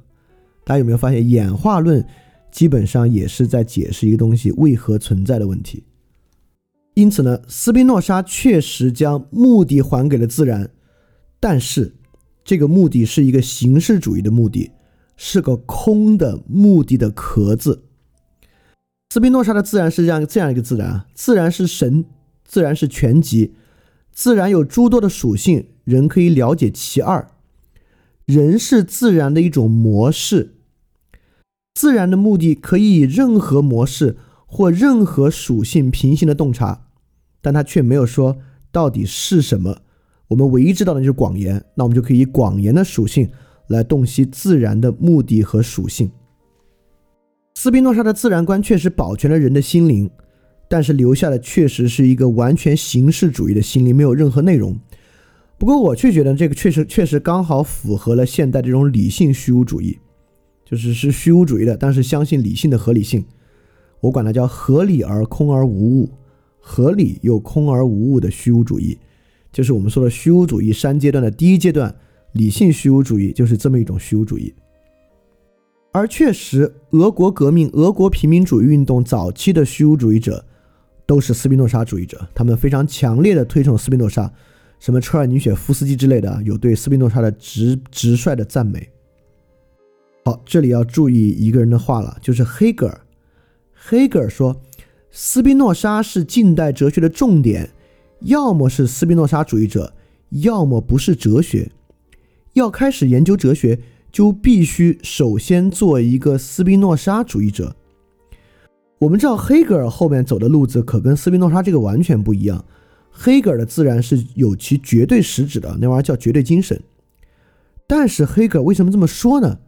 大家有没有发现，演化论？基本上也是在解释一个东西为何存在的问题。因此呢，斯宾诺莎确实将目的还给了自然，但是这个目的是一个形式主义的目的，是个空的目的的壳子。斯宾诺莎的自然是这样这样一个自然啊，自然是神，自然是全集，自然有诸多的属性，人可以了解其二，人是自然的一种模式。自然的目的可以以任何模式或任何属性平行的洞察，但他却没有说到底是什么。我们唯一知道的就是广言，那我们就可以以广言的属性来洞悉自然的目的和属性。斯宾诺莎的自然观确实保全了人的心灵，但是留下的确实是一个完全形式主义的心灵，没有任何内容。不过我却觉得这个确实确实刚好符合了现代这种理性虚无主义。就是是虚无主义的，但是相信理性的合理性，我管它叫合理而空而无物，合理又空而无物的虚无主义，就是我们说的虚无主义三阶段的第一阶段，理性虚无主义就是这么一种虚无主义。而确实，俄国革命、俄国平民主义运动早期的虚无主义者都是斯宾诺莎主义者，他们非常强烈的推崇斯宾诺莎，什么车尔尼雪夫斯基之类的，有对斯宾诺莎的直直率的赞美。好，这里要注意一个人的话了，就是黑格尔。黑格尔说，斯宾诺莎是近代哲学的重点，要么是斯宾诺莎主义者，要么不是哲学。要开始研究哲学，就必须首先做一个斯宾诺莎主义者。我们知道，黑格尔后面走的路子可跟斯宾诺莎这个完全不一样。黑格尔的自然是有其绝对实质的，那玩意儿叫绝对精神。但是黑格尔为什么这么说呢？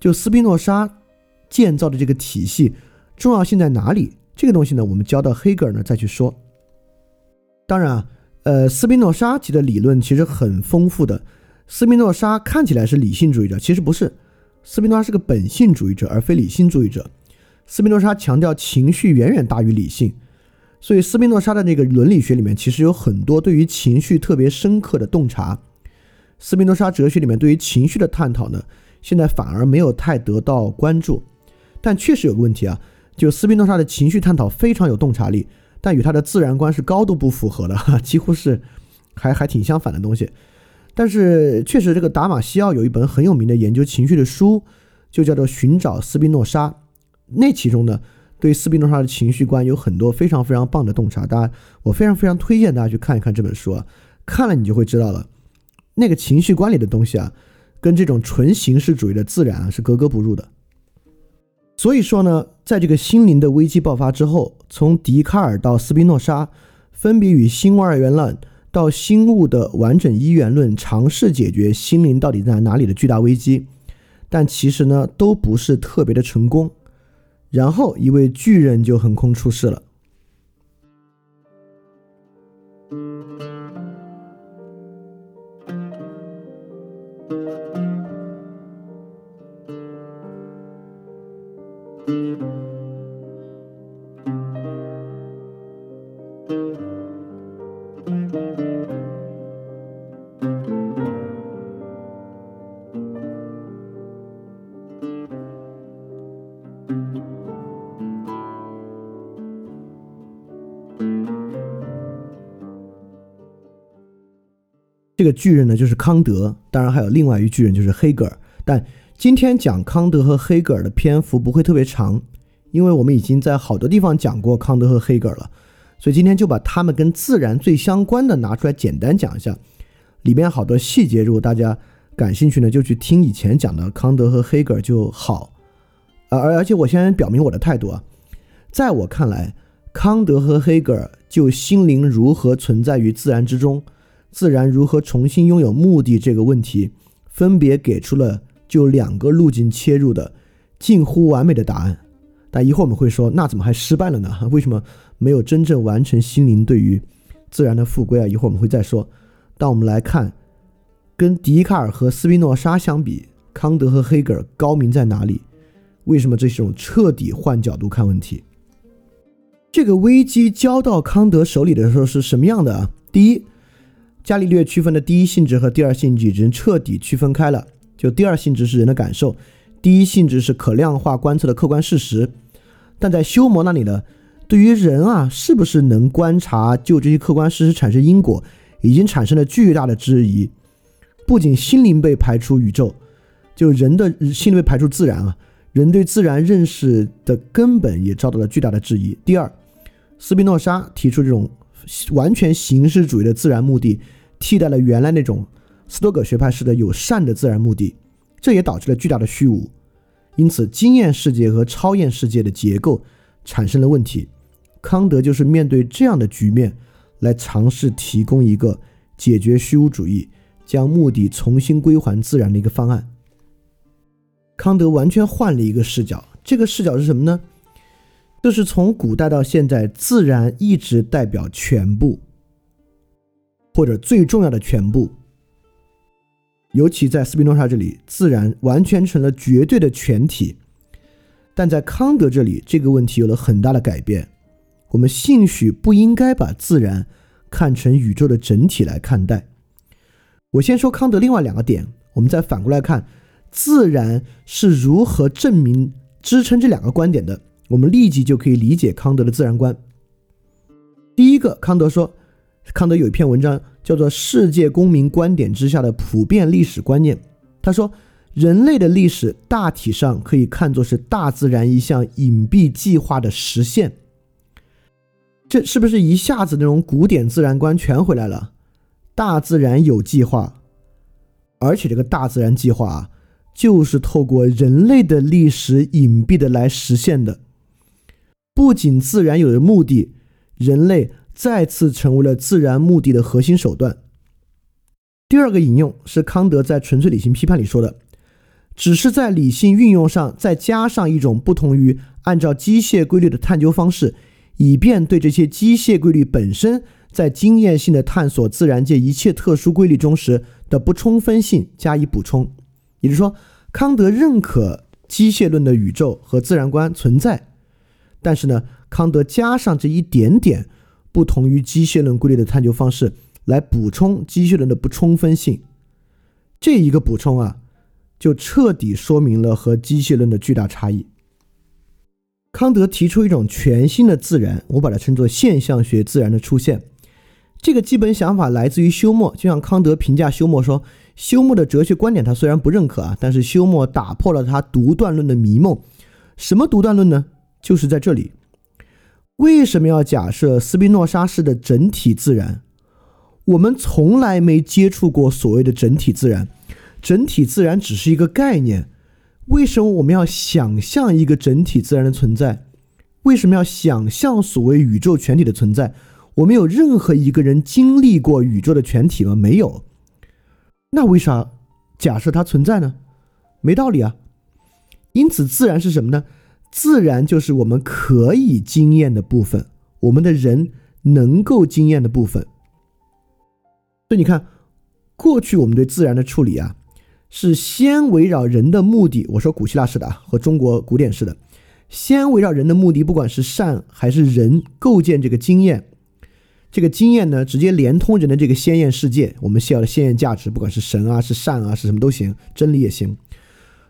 就斯宾诺莎建造的这个体系重要性在哪里？这个东西呢，我们交到黑格尔呢再去说。当然啊，呃，斯宾诺莎提的理论其实很丰富的。斯宾诺莎看起来是理性主义者，其实不是。斯宾诺莎是个本性主义者，而非理性主义者。斯宾诺莎强调情绪远远大于理性，所以斯宾诺莎的那个伦理学里面其实有很多对于情绪特别深刻的洞察。斯宾诺莎哲学里面对于情绪的探讨呢？现在反而没有太得到关注，但确实有个问题啊，就斯宾诺莎的情绪探讨非常有洞察力，但与他的自然观是高度不符合的，几乎是还还挺相反的东西。但是确实，这个达马西奥有一本很有名的研究情绪的书，就叫做《寻找斯宾诺莎》，那其中呢，对斯宾诺莎的情绪观有很多非常非常棒的洞察。大家，我非常非常推荐大家去看一看这本书啊，看了你就会知道了，那个情绪观里的东西啊。跟这种纯形式主义的自然啊是格格不入的。所以说呢，在这个心灵的危机爆发之后，从笛卡尔到斯宾诺莎，分别与新物二元论到新物的完整一元论，尝试解决心灵到底在哪里的巨大危机，但其实呢都不是特别的成功。然后一位巨人就横空出世了。这个巨人呢就是康德，当然还有另外一巨人就是黑格尔。但今天讲康德和黑格尔的篇幅不会特别长，因为我们已经在好多地方讲过康德和黑格尔了，所以今天就把他们跟自然最相关的拿出来简单讲一下，里面好多细节，如果大家感兴趣呢，就去听以前讲的康德和黑格尔就好。而而且我先表明我的态度啊，在我看来，康德和黑格尔就心灵如何存在于自然之中，自然如何重新拥有目的这个问题，分别给出了就两个路径切入的近乎完美的答案。但一会儿我们会说，那怎么还失败了呢？为什么没有真正完成心灵对于自然的复归啊？一会儿我们会再说。当我们来看，跟笛卡尔和斯宾诺莎相比，康德和黑格尔高明在哪里？为什么这是种彻底换角度看问题？这个危机交到康德手里的时候是什么样的啊？第一，伽利略区分的第一性质和第二性质已经彻底区分开了。就第二性质是人的感受，第一性质是可量化观测的客观事实。但在休谟那里呢，对于人啊是不是能观察就这些客观事实产生因果，已经产生了巨大的质疑。不仅心灵被排除宇宙，就人的心灵被排除自然啊。人对自然认识的根本也遭到了巨大的质疑。第二，斯宾诺莎提出这种完全形式主义的自然目的，替代了原来那种斯多葛学派式的友善的自然目的，这也导致了巨大的虚无。因此，经验世界和超验世界的结构产生了问题。康德就是面对这样的局面，来尝试提供一个解决虚无主义、将目的重新归还自然的一个方案。康德完全换了一个视角，这个视角是什么呢？就是从古代到现在，自然一直代表全部，或者最重要的全部。尤其在斯宾诺莎这里，自然完全成了绝对的全体。但在康德这里，这个问题有了很大的改变。我们兴许不应该把自然看成宇宙的整体来看待。我先说康德另外两个点，我们再反过来看。自然是如何证明支撑这两个观点的？我们立即就可以理解康德的自然观。第一个，康德说，康德有一篇文章叫做《世界公民观点之下的普遍历史观念》。他说，人类的历史大体上可以看作是大自然一项隐蔽计划的实现。这是不是一下子那种古典自然观全回来了？大自然有计划，而且这个大自然计划啊。就是透过人类的历史隐蔽的来实现的。不仅自然有了目的，人类再次成为了自然目的的核心手段。第二个引用是康德在《纯粹理性批判》里说的：“只是在理性运用上再加上一种不同于按照机械规律的探究方式，以便对这些机械规律本身在经验性的探索自然界一切特殊规律中时的不充分性加以补充。”也就是说，康德认可机械论的宇宙和自然观存在，但是呢，康德加上这一点点不同于机械论规律的探究方式，来补充机械论的不充分性。这一个补充啊，就彻底说明了和机械论的巨大差异。康德提出一种全新的自然，我把它称作现象学自然的出现。这个基本想法来自于休谟，就像康德评价休谟说。休谟的哲学观点，他虽然不认可啊，但是休谟打破了他独断论的迷梦。什么独断论呢？就是在这里。为什么要假设斯宾诺莎式的整体自然？我们从来没接触过所谓的整体自然，整体自然只是一个概念。为什么我们要想象一个整体自然的存在？为什么要想象所谓宇宙全体的存在？我们有任何一个人经历过宇宙的全体吗？没有。那为啥假设它存在呢？没道理啊！因此，自然是什么呢？自然就是我们可以经验的部分，我们的人能够经验的部分。所以你看，过去我们对自然的处理啊，是先围绕人的目的。我说古希腊式的啊，和中国古典式的，先围绕人的目的，不管是善还是人，构建这个经验。这个经验呢，直接连通人的这个鲜艳世界，我们需要的鲜艳价值，不管是神啊，是善啊，是什么都行，真理也行。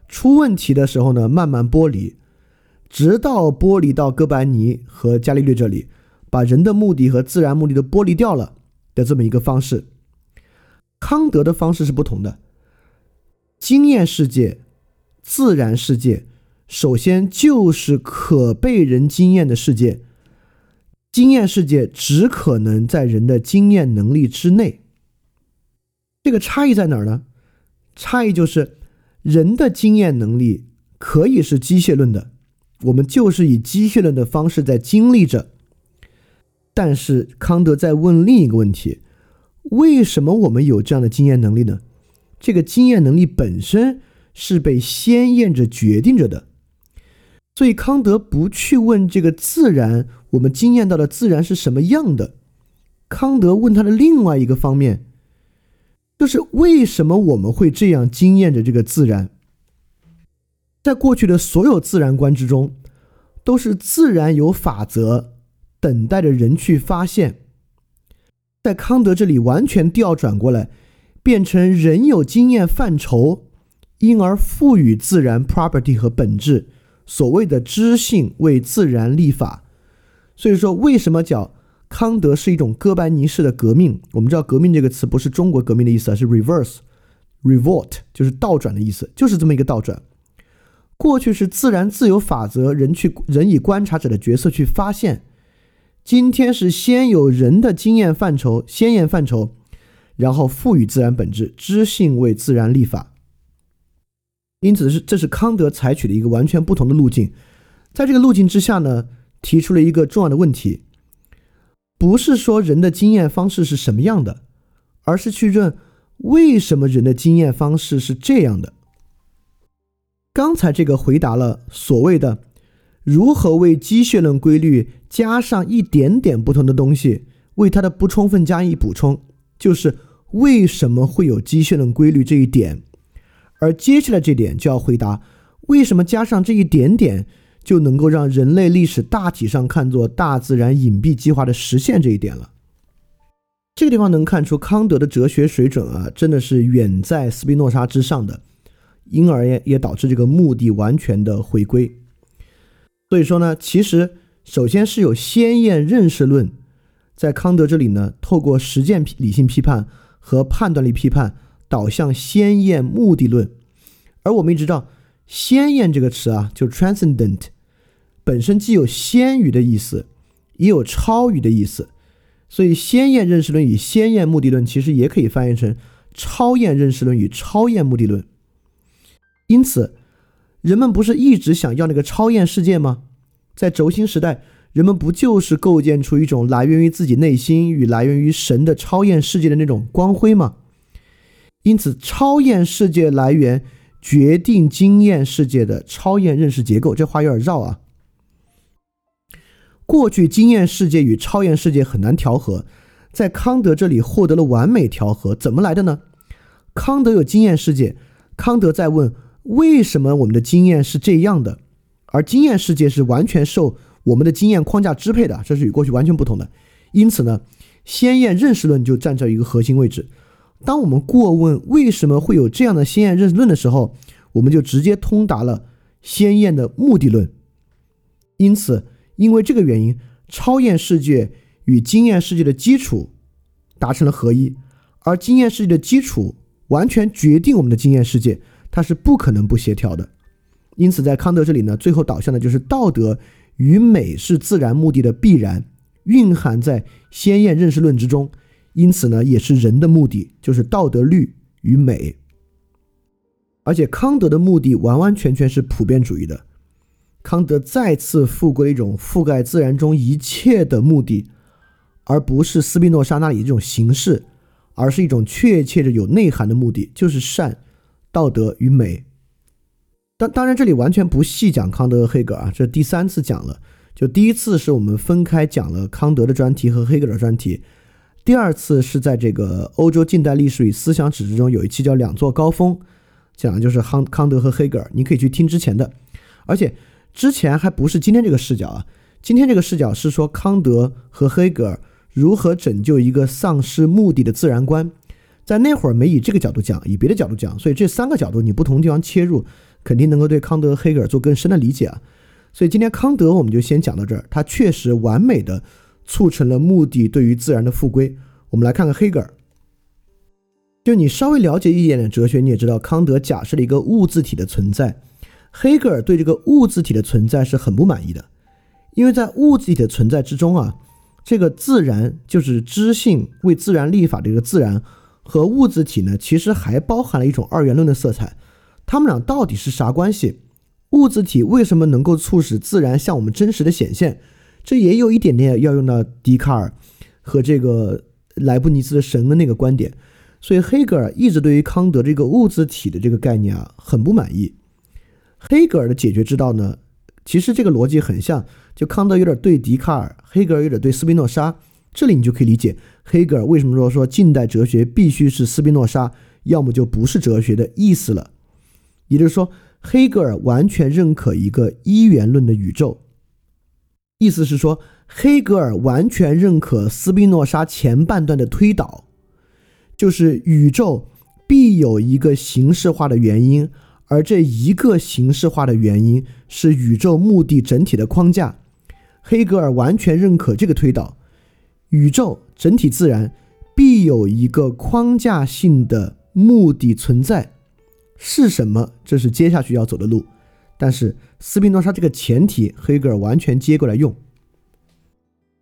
出问题的时候呢，慢慢剥离，直到剥离到哥白尼和伽利略这里，把人的目的和自然目的都剥离掉了的这么一个方式。康德的方式是不同的。经验世界、自然世界，首先就是可被人经验的世界。经验世界只可能在人的经验能力之内。这个差异在哪儿呢？差异就是人的经验能力可以是机械论的，我们就是以机械论的方式在经历着。但是康德在问另一个问题：为什么我们有这样的经验能力呢？这个经验能力本身是被先验着决定着的。所以康德不去问这个自然，我们经验到的自然是什么样的。康德问他的另外一个方面，就是为什么我们会这样经验着这个自然？在过去的所有自然观之中，都是自然有法则，等待着人去发现。在康德这里完全调转过来，变成人有经验范畴，因而赋予自然 property 和本质。所谓的知性为自然立法，所以说为什么叫康德是一种哥白尼式的革命？我们知道“革命”这个词不是中国革命的意思，而是 reverse，revolt 就是倒转的意思，就是这么一个倒转。过去是自然自由法则，人去人以观察者的角色去发现；今天是先有人的经验范畴、先验范畴，然后赋予自然本质，知性为自然立法。因此是这是康德采取的一个完全不同的路径，在这个路径之下呢，提出了一个重要的问题，不是说人的经验方式是什么样的，而是去认为什么人的经验方式是这样的。刚才这个回答了所谓的如何为机械论规律加上一点点不同的东西，为它的不充分加以补充，就是为什么会有机械论规律这一点。而接下来这点就要回答：为什么加上这一点点就能够让人类历史大体上看作大自然隐蔽计划的实现这一点了？这个地方能看出康德的哲学水准啊，真的是远在斯宾诺莎之上的，因而也也导致这个目的完全的回归。所以说呢，其实首先是有先验认识论，在康德这里呢，透过实践理性批判和判断力批判。导向先验目的论，而我们一直知道“先验”这个词啊，就 transcendent，本身既有先于的意思，也有超于的意思，所以先验认识论与先验目的论其实也可以翻译成超验认识论与超验目的论。因此，人们不是一直想要那个超验世界吗？在轴心时代，人们不就是构建出一种来源于自己内心与来源于神的超验世界的那种光辉吗？因此，超验世界来源决定经验世界的超验认识结构。这话有点绕啊。过去经验世界与超验世界很难调和，在康德这里获得了完美调和。怎么来的呢？康德有经验世界，康德在问为什么我们的经验是这样的，而经验世界是完全受我们的经验框架支配的，这是与过去完全不同的。因此呢，先验认识论就站在一个核心位置。当我们过问为什么会有这样的先验认识论的时候，我们就直接通达了先验的目的论。因此，因为这个原因，超验世界与经验世界的基础达成了合一，而经验世界的基础完全决定我们的经验世界，它是不可能不协调的。因此，在康德这里呢，最后导向的就是道德与美是自然目的的必然，蕴含在先验认识论之中。因此呢，也是人的目的，就是道德律与美。而且康德的目的完完全全是普遍主义的。康德再次复归一种覆盖自然中一切的目的，而不是斯宾诺莎那里这种形式，而是一种确切的有内涵的目的，就是善、道德与美。当当然，这里完全不细讲康德和黑格尔啊，这第三次讲了。就第一次是我们分开讲了康德的专题和黑格尔的专题。第二次是在这个欧洲近代历史与思想史之中有一期叫两座高峰，讲的就是康康德和黑格尔，你可以去听之前的，而且之前还不是今天这个视角啊，今天这个视角是说康德和黑格尔如何拯救一个丧失目的的自然观，在那会儿没以这个角度讲，以别的角度讲，所以这三个角度你不同地方切入，肯定能够对康德黑格尔做更深的理解啊，所以今天康德我们就先讲到这儿，他确实完美的。促成了目的对于自然的复归。我们来看看黑格尔。就你稍微了解一点点哲学，你也知道康德假设了一个物自体的存在，黑格尔对这个物自体的存在是很不满意的，因为在物自体的存在之中啊，这个自然就是知性为自然立法的一个自然和物自体呢，其实还包含了一种二元论的色彩，他们俩到底是啥关系？物自体为什么能够促使自然向我们真实的显现？这也有一点点要用到笛卡尔和这个莱布尼兹的神的那个观点，所以黑格尔一直对于康德这个物自体的这个概念啊很不满意。黑格尔的解决之道呢，其实这个逻辑很像，就康德有点对笛卡尔，黑格尔有点对斯宾诺莎。这里你就可以理解黑格尔为什么说说近代哲学必须是斯宾诺莎，要么就不是哲学的意思了。也就是说。黑格尔完全认可一个一元论的宇宙，意思是说，黑格尔完全认可斯宾诺莎前半段的推导，就是宇宙必有一个形式化的原因，而这一个形式化的原因是宇宙目的整体的框架。黑格尔完全认可这个推导，宇宙整体自然必有一个框架性的目的存在。是什么？这是接下去要走的路。但是斯宾诺莎这个前提，黑格尔完全接过来用。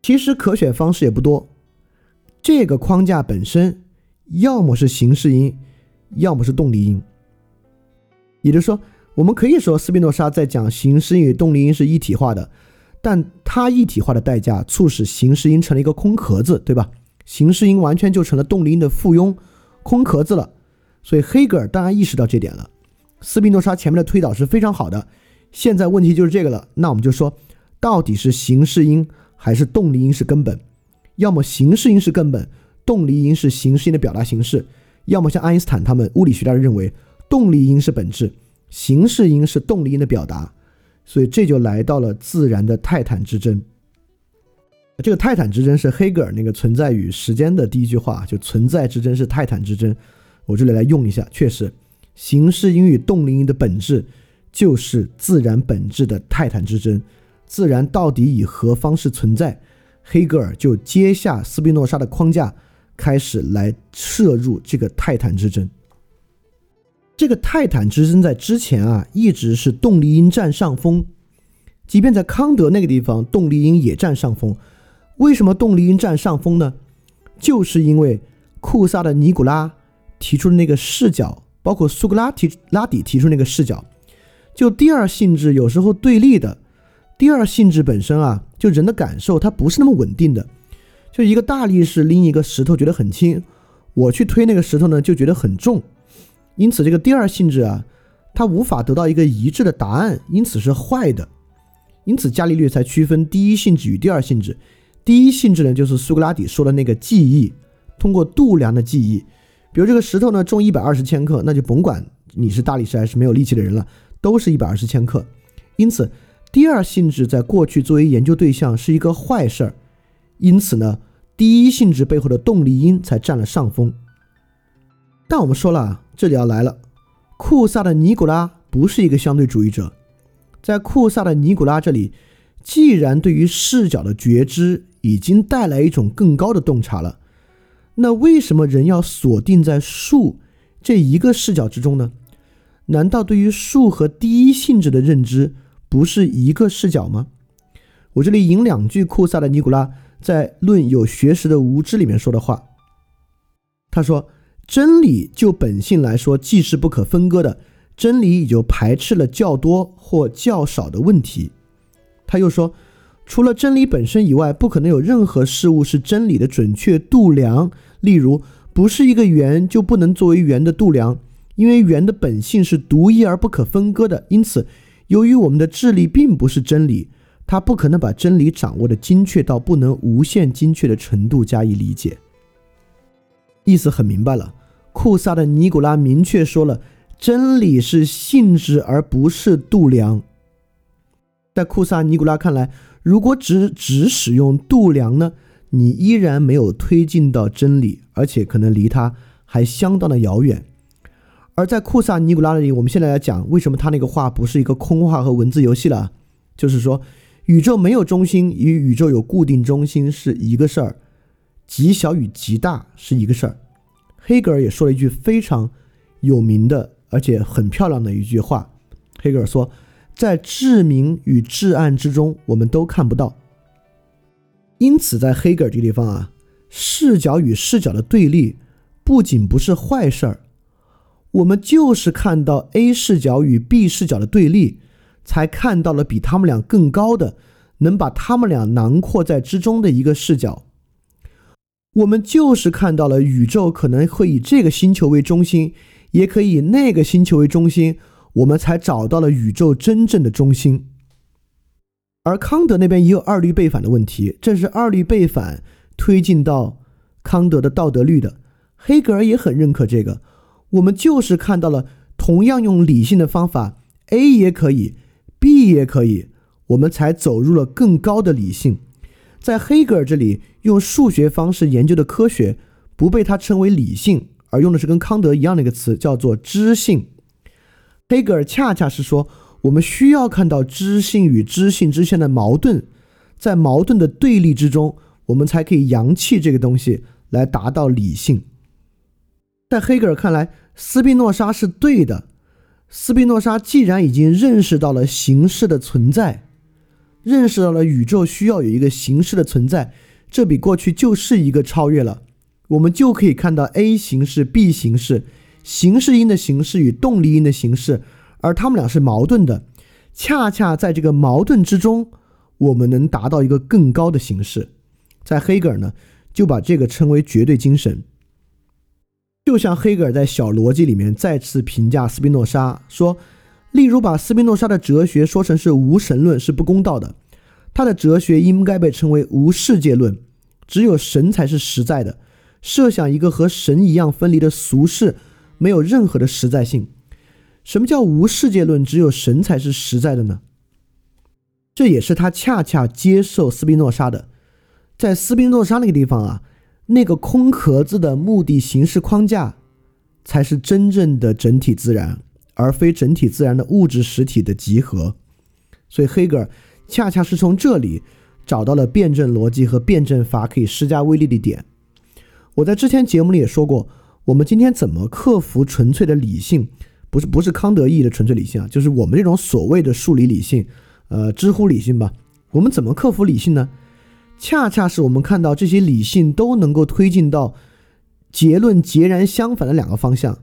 其实可选方式也不多。这个框架本身，要么是形式因，要么是动力因。也就是说，我们可以说斯宾诺莎在讲形式因与动力因是一体化的，但它一体化的代价促使形式因成了一个空壳子，对吧？形式因完全就成了动力因的附庸，空壳子了。所以黑格尔当然意识到这点了，斯宾诺莎前面的推导是非常好的。现在问题就是这个了，那我们就说，到底是形式因还是动力因是根本？要么形式因是根本，动力因是形式因的表达形式；要么像爱因斯坦他们物理学家认为，动力因是本质，形式因是动力因的表达。所以这就来到了自然的泰坦之争。这个泰坦之争是黑格尔那个存在与时间的第一句话，就存在之争是泰坦之争。我这里来用一下，确实，形式因与动力因的本质就是自然本质的泰坦之争。自然到底以何方式存在？黑格尔就接下斯宾诺莎的框架，开始来摄入这个泰坦之争。这个泰坦之争在之前啊，一直是动力因占上风，即便在康德那个地方，动力因也占上风。为什么动力因占上风呢？就是因为库萨的尼古拉。提出的那个视角，包括苏格拉提拉底提出那个视角，就第二性质有时候对立的。第二性质本身啊，就人的感受它不是那么稳定的。就一个大力士拎一个石头觉得很轻，我去推那个石头呢就觉得很重。因此这个第二性质啊，它无法得到一个一致的答案，因此是坏的。因此伽利略才区分第一性质与第二性质。第一性质呢，就是苏格拉底说的那个记忆，通过度量的记忆。比如这个石头呢重一百二十千克，那就甭管你是大力士还是没有力气的人了，都是一百二十千克。因此，第二性质在过去作为研究对象是一个坏事儿。因此呢，第一性质背后的动力因才占了上风。但我们说了，这里要来了，库萨的尼古拉不是一个相对主义者。在库萨的尼古拉这里，既然对于视角的觉知已经带来一种更高的洞察了。那为什么人要锁定在树这一个视角之中呢？难道对于树和第一性质的认知不是一个视角吗？我这里引两句库萨的尼古拉在《论有学识的无知》里面说的话。他说：“真理就本性来说，既是不可分割的，真理也就排斥了较多或较少的问题。”他又说。除了真理本身以外，不可能有任何事物是真理的准确度量。例如，不是一个圆就不能作为圆的度量，因为圆的本性是独一而不可分割的。因此，由于我们的智力并不是真理，它不可能把真理掌握的精确到不能无限精确的程度加以理解。意思很明白了，库萨的尼古拉明确说了，真理是性质而不是度量。在库萨尼古拉看来。如果只只使用度量呢，你依然没有推进到真理，而且可能离它还相当的遥远。而在库萨尼古拉里，我们现在来讲为什么他那个话不是一个空话和文字游戏了，就是说宇宙没有中心与宇宙有固定中心是一个事儿，极小与极大是一个事儿。黑格尔也说了一句非常有名的而且很漂亮的一句话。黑格尔说，在至明与至暗之中，我们都看不到。因此，在黑格尔这个地方啊，视角与视角的对立不仅不是坏事儿，我们就是看到 A 视角与 B 视角的对立，才看到了比他们俩更高的，能把他们俩囊括在之中的一个视角。我们就是看到了宇宙可能会以这个星球为中心，也可以以那个星球为中心，我们才找到了宇宙真正的中心。而康德那边也有二律背反的问题，正是二律背反推进到康德的道德律的。黑格尔也很认可这个。我们就是看到了同样用理性的方法，A 也可以，B 也可以，我们才走入了更高的理性。在黑格尔这里，用数学方式研究的科学不被他称为理性，而用的是跟康德一样的一个词，叫做知性。黑格尔恰恰是说，我们需要看到知性与知性之间的矛盾，在矛盾的对立之中，我们才可以扬弃这个东西，来达到理性。在黑格尔看来，斯宾诺莎是对的。斯宾诺莎既然已经认识到了形式的存在。认识到了宇宙需要有一个形式的存在，这比过去就是一个超越了。我们就可以看到 A 形式、B 形式，形式因的形式与动力因的形式，而它们俩是矛盾的。恰恰在这个矛盾之中，我们能达到一个更高的形式。在黑格尔呢，就把这个称为绝对精神。就像黑格尔在小逻辑里面再次评价斯宾诺莎说。例如，把斯宾诺莎的哲学说成是无神论是不公道的。他的哲学应该被称为无世界论，只有神才是实在的。设想一个和神一样分离的俗世，没有任何的实在性。什么叫无世界论？只有神才是实在的呢？这也是他恰恰接受斯宾诺莎的。在斯宾诺莎那个地方啊，那个空壳子的目的形式框架，才是真正的整体自然。而非整体自然的物质实体的集合，所以黑格尔恰恰是从这里找到了辩证逻辑和辩证法可以施加威力的点。我在之前节目里也说过，我们今天怎么克服纯粹的理性？不是不是康德意义的纯粹理性啊，就是我们这种所谓的数理理性，呃，知乎理性吧。我们怎么克服理性呢？恰恰是我们看到这些理性都能够推进到结论截然相反的两个方向。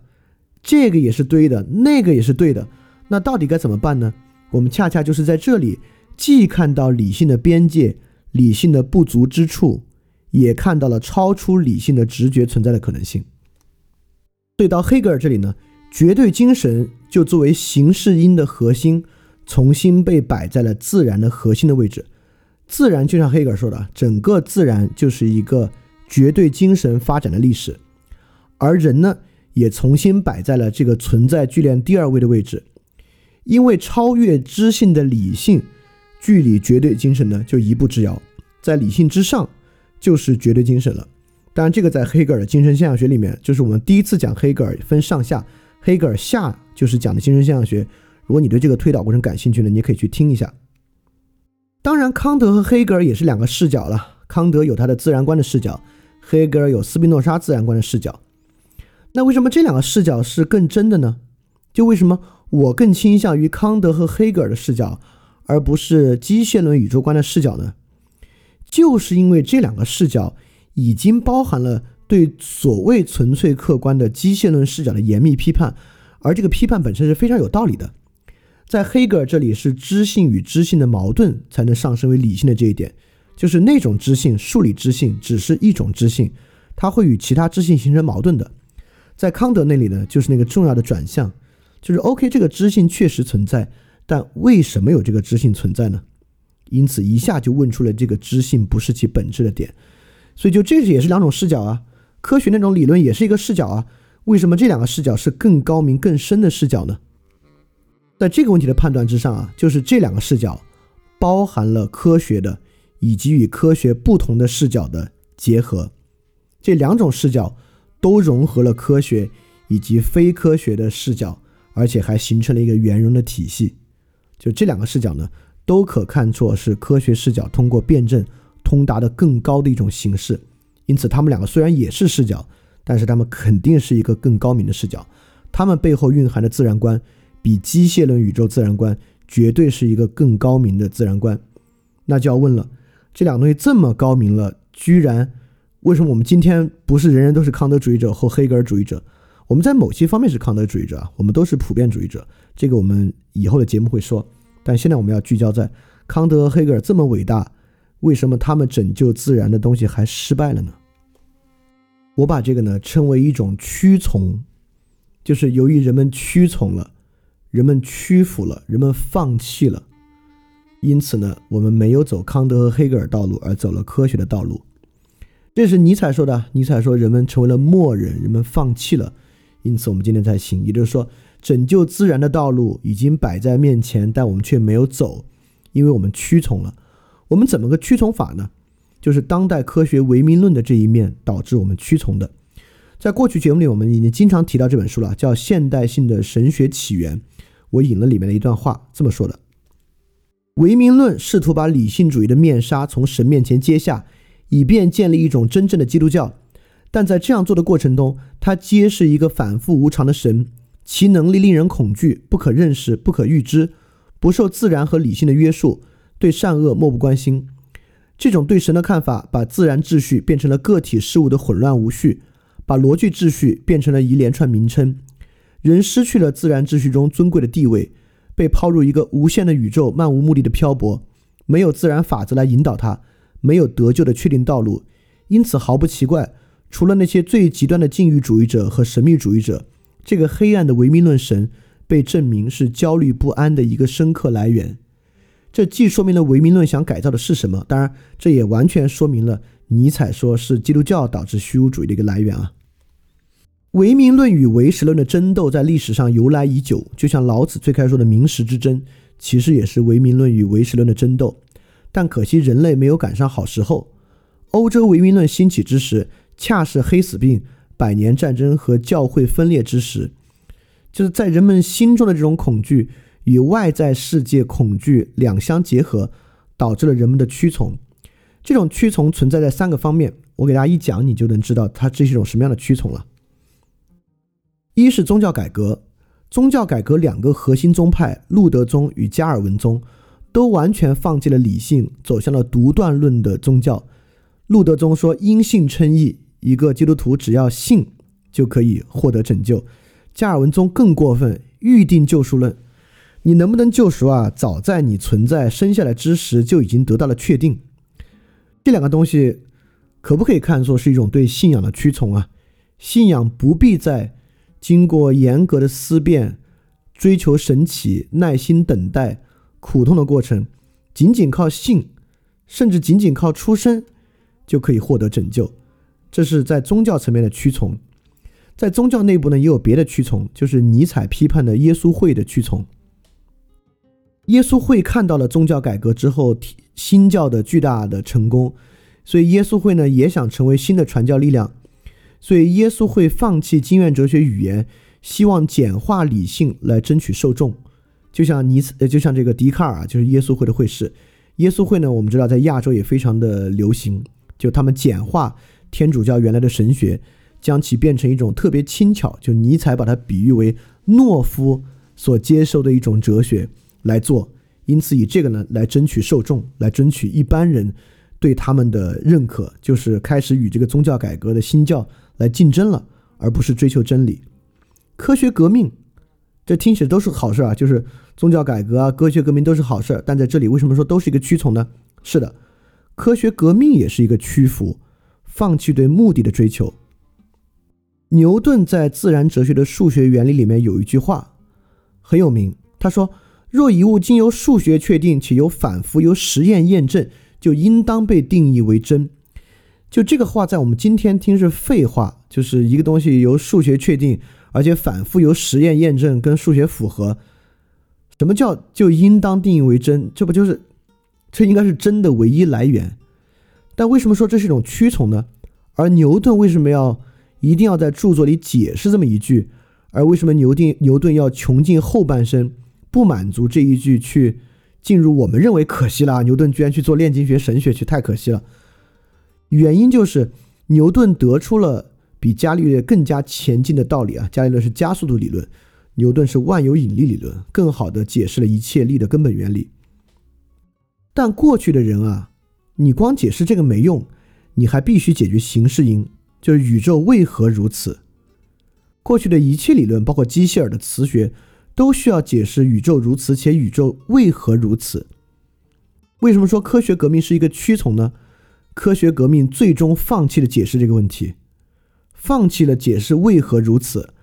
这个也是对的，那个也是对的，那到底该怎么办呢？我们恰恰就是在这里，既看到理性的边界、理性的不足之处，也看到了超出理性的直觉存在的可能性。对到黑格尔这里呢，绝对精神就作为形式因的核心，重新被摆在了自然的核心的位置。自然就像黑格尔说的，整个自然就是一个绝对精神发展的历史，而人呢？也重新摆在了这个存在聚链第二位的位置，因为超越知性的理性，距离绝对精神呢就一步之遥，在理性之上就是绝对精神了。当然，这个在黑格尔的精神现象学里面，就是我们第一次讲黑格尔分上下，黑格尔下就是讲的精神现象学。如果你对这个推导过程感兴趣呢，你也可以去听一下。当然，康德和黑格尔也是两个视角了，康德有他的自然观的视角，黑格尔有斯宾诺莎自然观的视角。那为什么这两个视角是更真的呢？就为什么我更倾向于康德和黑格尔的视角，而不是机械论宇宙观的视角呢？就是因为这两个视角已经包含了对所谓纯粹客观的机械论视角的严密批判，而这个批判本身是非常有道理的。在黑格尔这里，是知性与知性的矛盾才能上升为理性的这一点，就是那种知性，数理知性只是一种知性，它会与其他知性形成矛盾的。在康德那里呢，就是那个重要的转向，就是 OK，这个知性确实存在，但为什么有这个知性存在呢？因此一下就问出了这个知性不是其本质的点，所以就这也是两种视角啊，科学那种理论也是一个视角啊，为什么这两个视角是更高明更深的视角呢？在这个问题的判断之上啊，就是这两个视角包含了科学的以及与科学不同的视角的结合，这两种视角。都融合了科学以及非科学的视角，而且还形成了一个圆融的体系。就这两个视角呢，都可看作是科学视角通过辩证通达的更高的一种形式。因此，他们两个虽然也是视角，但是他们肯定是一个更高明的视角，他们背后蕴含的自然观比机械论宇宙自然观绝对是一个更高明的自然观。那就要问了，这两个东西这么高明了，居然为什么我们今天不是人人都是康德主义者或黑格尔主义者？我们在某些方面是康德主义者，我们都是普遍主义者，这个我们以后的节目会说。但现在我们要聚焦在康德和黑格尔这么伟大，为什么他们拯救自然的东西还失败了呢？我把这个呢称为一种屈从，就是由于人们屈从了，人们屈服了，人们放弃了，因此呢，我们没有走康德和黑格尔道路，而走了科学的道路。这是尼采说的。尼采说，人们成为了默人，人们放弃了，因此我们今天才行。也就是说，拯救自然的道路已经摆在面前，但我们却没有走，因为我们屈从了。我们怎么个屈从法呢？就是当代科学唯名论的这一面导致我们屈从的。在过去节目里，我们已经经常提到这本书了，叫《现代性的神学起源》。我引了里面的一段话，这么说的：唯名论试图把理性主义的面纱从神面前揭下，以便建立一种真正的基督教。但在这样做的过程中，他揭示一个反复无常的神，其能力令人恐惧，不可认识，不可预知，不受自然和理性的约束，对善恶漠不关心。这种对神的看法，把自然秩序变成了个体事物的混乱无序，把逻辑秩序变成了一连串名称。人失去了自然秩序中尊贵的地位，被抛入一个无限的宇宙，漫无目的的漂泊，没有自然法则来引导他，没有得救的确定道路。因此，毫不奇怪，除了那些最极端的禁欲主义者和神秘主义者，这个黑暗的唯名论神被证明是焦虑不安的一个深刻来源。这既说明了唯名论想改造的是什么，当然，这也完全说明了尼采说是基督教导致虚无主义的一个来源啊。唯名论与唯实论的争斗在历史上由来已久，就像老子最开始说的名实之争，其实也是唯名论与唯实论的争斗。但可惜人类没有赶上好时候。欧洲唯名论兴起之时，恰是黑死病、百年战争和教会分裂之时，就是在人们心中的这种恐惧。与外在世界恐惧两相结合，导致了人们的屈从。这种屈从存在在三个方面，我给大家一讲，你就能知道它这是一种什么样的屈从了。一是宗教改革，宗教改革两个核心宗派路德宗与加尔文宗都完全放弃了理性，走向了独断论的宗教。路德宗说因信称义，一个基督徒只要信就可以获得拯救。加尔文宗更过分，预定救赎论。你能不能救赎啊？早在你存在生下来之时就已经得到了确定。这两个东西可不可以看作是一种对信仰的屈从啊？信仰不必在经过严格的思辨、追求神奇、耐心等待、苦痛的过程，仅仅靠信，甚至仅仅靠出生就可以获得拯救。这是在宗教层面的屈从。在宗教内部呢，也有别的屈从，就是尼采批判的耶稣会的屈从。耶稣会看到了宗教改革之后新教的巨大的成功，所以耶稣会呢也想成为新的传教力量，所以耶稣会放弃经验哲学语言，希望简化理性来争取受众。就像尼斯，呃，就像这个笛卡尔啊，就是耶稣会的会士。耶稣会呢，我们知道在亚洲也非常的流行，就他们简化天主教原来的神学，将其变成一种特别轻巧，就尼采把它比喻为懦夫所接受的一种哲学。来做，因此以这个呢来争取受众，来争取一般人对他们的认可，就是开始与这个宗教改革的新教来竞争了，而不是追求真理。科学革命，这听起来都是好事啊，就是宗教改革啊，科学革命都是好事儿。但在这里为什么说都是一个屈从呢？是的，科学革命也是一个屈服，放弃对目的的追求。牛顿在《自然哲学的数学原理》里面有一句话很有名，他说。若一物经由数学确定且由反复由实验验证，就应当被定义为真。就这个话，在我们今天听是废话，就是一个东西由数学确定，而且反复由实验验证跟数学符合。什么叫就应当定义为真？这不就是这应该是真的唯一来源？但为什么说这是一种屈从呢？而牛顿为什么要一定要在著作里解释这么一句？而为什么牛顿牛顿要穷尽后半生？不满足这一句，去进入我们认为可惜了。牛顿居然去做炼金学、神学去，太可惜了。原因就是牛顿得出了比伽利略更加前进的道理啊。伽利略是加速度理论，牛顿是万有引力理论，更好的解释了一切力的根本原理。但过去的人啊，你光解释这个没用，你还必须解决形式因，就是宇宙为何如此。过去的一切理论，包括机械尔的磁学，都需要解释宇宙如此且宇宙为何如此。为什么说科学革命是一个屈从呢？科学革命最终放弃了解释这个问题，放弃了解释为何如此，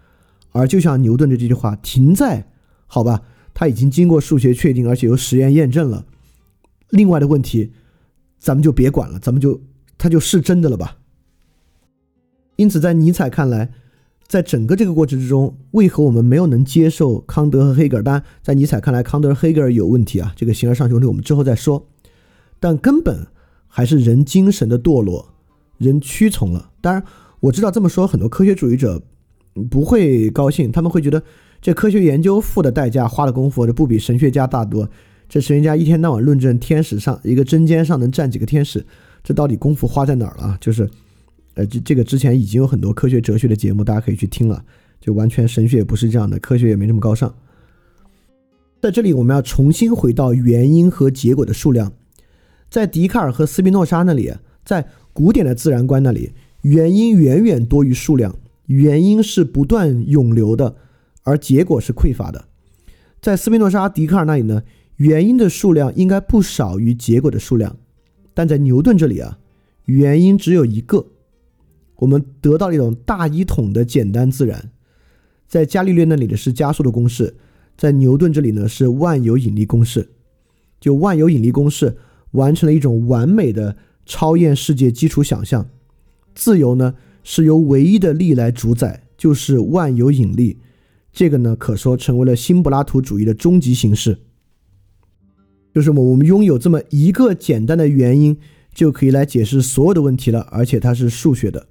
而就像牛顿的这句话，停在好吧，它已经经过数学确定，而且由实验验证了。另外的问题，咱们就别管了，咱们就它就是真的了吧。因此，在尼采看来，在整个这个过程之中，为何我们没有能接受康德和黑格尔？当然，在尼采看来，康德、黑格尔有问题啊。这个形而上学问题我们之后再说。但根本还是人精神的堕落，人屈从了。当然，我知道这么说，很多科学主义者不会高兴，他们会觉得这科学研究付的代价、花的功夫，这不比神学家大多。这神学家一天到晚论证天使上一个针尖上能站几个天使，这到底功夫花在哪儿了？就是，呃，这这个之前已经有很多科学哲学的节目，大家可以去听了。就完全神学也不是这样的，科学也没这么高尚。在这里，我们要重新回到原因和结果的数量。在笛卡尔和斯宾诺莎那里，在古典的自然观那里，原因远远多于数量，原因是不断涌流的，而结果是匮乏的。在斯宾诺莎、笛卡尔那里呢？原因的数量应该不少于结果的数量，但在牛顿这里啊，原因只有一个。我们得到了一种大一统的简单自然。在伽利略那里的是加速的公式，在牛顿这里呢是万有引力公式。就万有引力公式完成了一种完美的超验世界基础想象。自由呢是由唯一的力来主宰，就是万有引力。这个呢可说成为了新柏拉图主义的终极形式。就是我们拥有这么一个简单的原因，就可以来解释所有的问题了，而且它是数学的，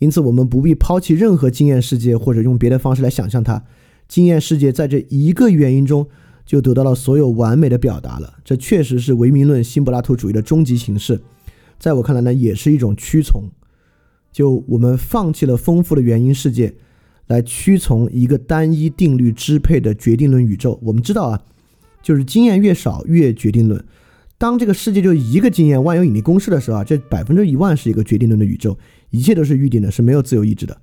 因此我们不必抛弃任何经验世界，或者用别的方式来想象它。经验世界在这一个原因中就得到了所有完美的表达了。这确实是唯名论新柏拉图主义的终极形式，在我看来呢，也是一种屈从。就我们放弃了丰富的原因世界，来屈从一个单一定律支配的决定论宇宙。我们知道啊。就是经验越少越决定论。当这个世界就一个经验万有引力公式的时候啊，这百分之一万是一个决定论的宇宙，一切都是预定的，是没有自由意志的。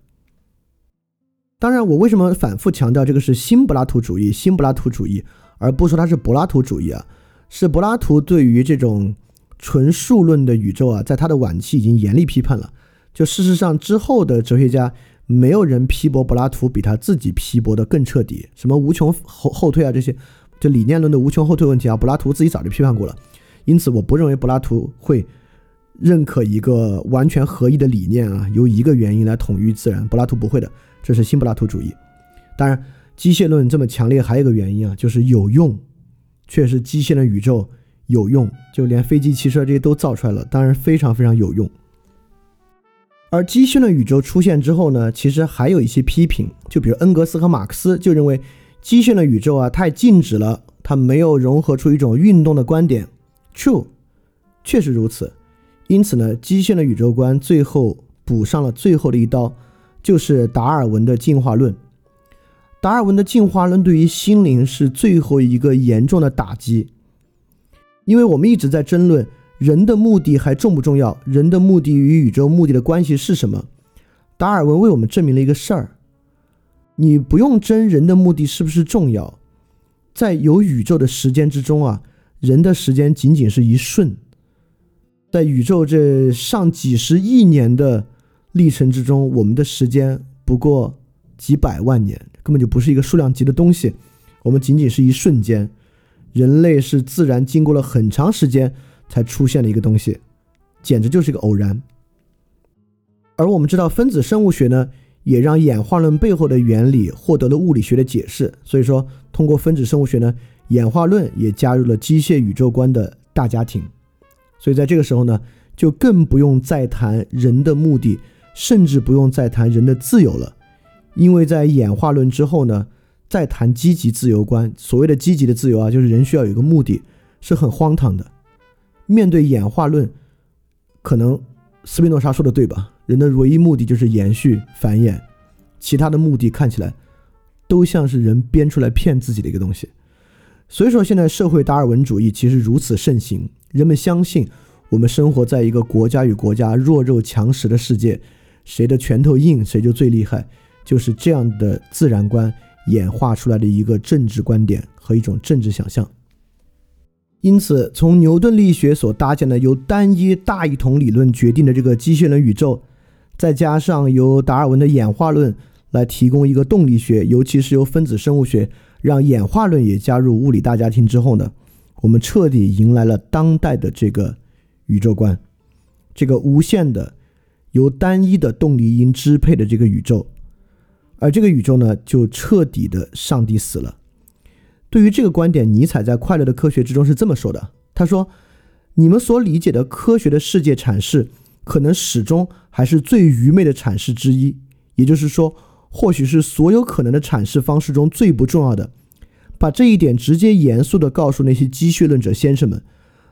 当然，我为什么反复强调这个是新柏拉图主义？新柏拉图主义，而不说它是柏拉图主义啊？是柏拉图对于这种纯数论的宇宙啊，在他的晚期已经严厉批判了。就事实上，之后的哲学家没有人批驳柏拉图比他自己批驳的更彻底，什么无穷后后退啊这些。就理念论的无穷后退问题啊，柏拉图自己早就批判过了，因此我不认为柏拉图会认可一个完全合一的理念啊，由一个原因来统御自然，柏拉图不会的，这是新柏拉图主义。当然，机械论这么强烈，还有一个原因啊，就是有用，确实机械的宇宙有用，就连飞机、汽车这些都造出来了，当然非常非常有用。而机械论宇宙出现之后呢，其实还有一些批评，就比如恩格斯和马克思就认为。机械的宇宙啊，太静止了，它没有融合出一种运动的观点。True，确实如此。因此呢，机械的宇宙观最后补上了最后的一刀，就是达尔文的进化论。达尔文的进化论对于心灵是最后一个严重的打击，因为我们一直在争论人的目的还重不重要，人的目的与宇宙目的的关系是什么。达尔文为我们证明了一个事儿。你不用争人的目的是不是重要，在有宇宙的时间之中啊，人的时间仅仅是一瞬，在宇宙这上几十亿年的历程之中，我们的时间不过几百万年，根本就不是一个数量级的东西，我们仅仅是一瞬间，人类是自然经过了很长时间才出现的一个东西，简直就是一个偶然。而我们知道分子生物学呢？也让演化论背后的原理获得了物理学的解释。所以说，通过分子生物学呢，演化论也加入了机械宇宙观的大家庭。所以在这个时候呢，就更不用再谈人的目的，甚至不用再谈人的自由了。因为在演化论之后呢，再谈积极自由观，所谓的积极的自由啊，就是人需要有一个目的，是很荒唐的。面对演化论，可能斯宾诺莎说的对吧？人的唯一目的就是延续繁衍，其他的目的看起来都像是人编出来骗自己的一个东西。所以说，现在社会达尔文主义其实如此盛行，人们相信我们生活在一个国家与国家弱肉强食的世界，谁的拳头硬谁就最厉害，就是这样的自然观演化出来的一个政治观点和一种政治想象。因此，从牛顿力学所搭建的由单一大一统理论决定的这个机械论宇宙，再加上由达尔文的演化论来提供一个动力学，尤其是由分子生物学。让演化论也加入物理大家庭之后呢，我们彻底迎来了当代的这个宇宙观，这个无限的由单一的动力因支配的这个宇宙，而这个宇宙呢，就彻底的上帝死了。对于这个观点，尼采在《快乐的科学》之中是这么说的：“他说，你们所理解的科学的世界阐释，可能始终还是最愚昧的阐释之一，也就是说。”或许是所有可能的阐释方式中最不重要的。把这一点直接严肃地告诉那些机械论者先生们，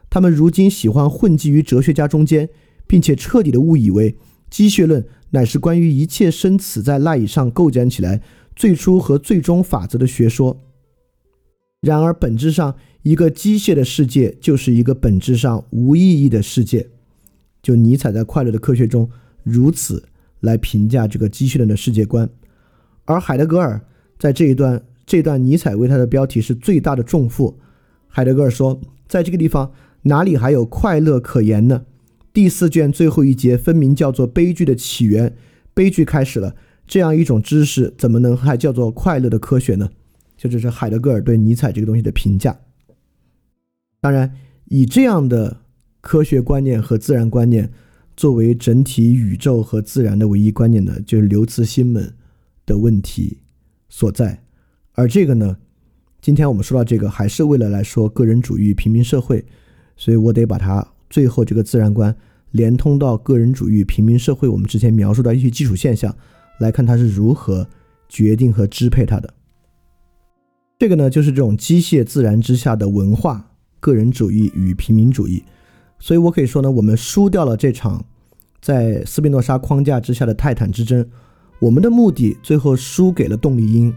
他们如今喜欢混迹于哲学家中间，并且彻底地误以为机械论乃是关于一切生死在赖以上构建起来最初和最终法则的学说。然而，本质上，一个机械的世界就是一个本质上无意义的世界。就尼采在《快乐的科学》中如此来评价这个机械论的世界观。而海德格尔在这一段，这段尼采为他的标题是最大的重负。海德格尔说，在这个地方哪里还有快乐可言呢？第四卷最后一节分明叫做悲剧的起源，悲剧开始了。这样一种知识怎么能还叫做快乐的科学呢？就这是海德格尔对尼采这个东西的评价。当然，以这样的科学观念和自然观念作为整体宇宙和自然的唯一观念呢，就是刘慈欣们。的问题所在，而这个呢，今天我们说到这个，还是为了来说个人主义、平民社会，所以我得把它最后这个自然观连通到个人主义、平民社会。我们之前描述到一些基础现象，来看它是如何决定和支配它的。这个呢，就是这种机械自然之下的文化、个人主义与平民主义。所以我可以说呢，我们输掉了这场在斯宾诺莎框架之下的泰坦之争。我们的目的最后输给了动力因，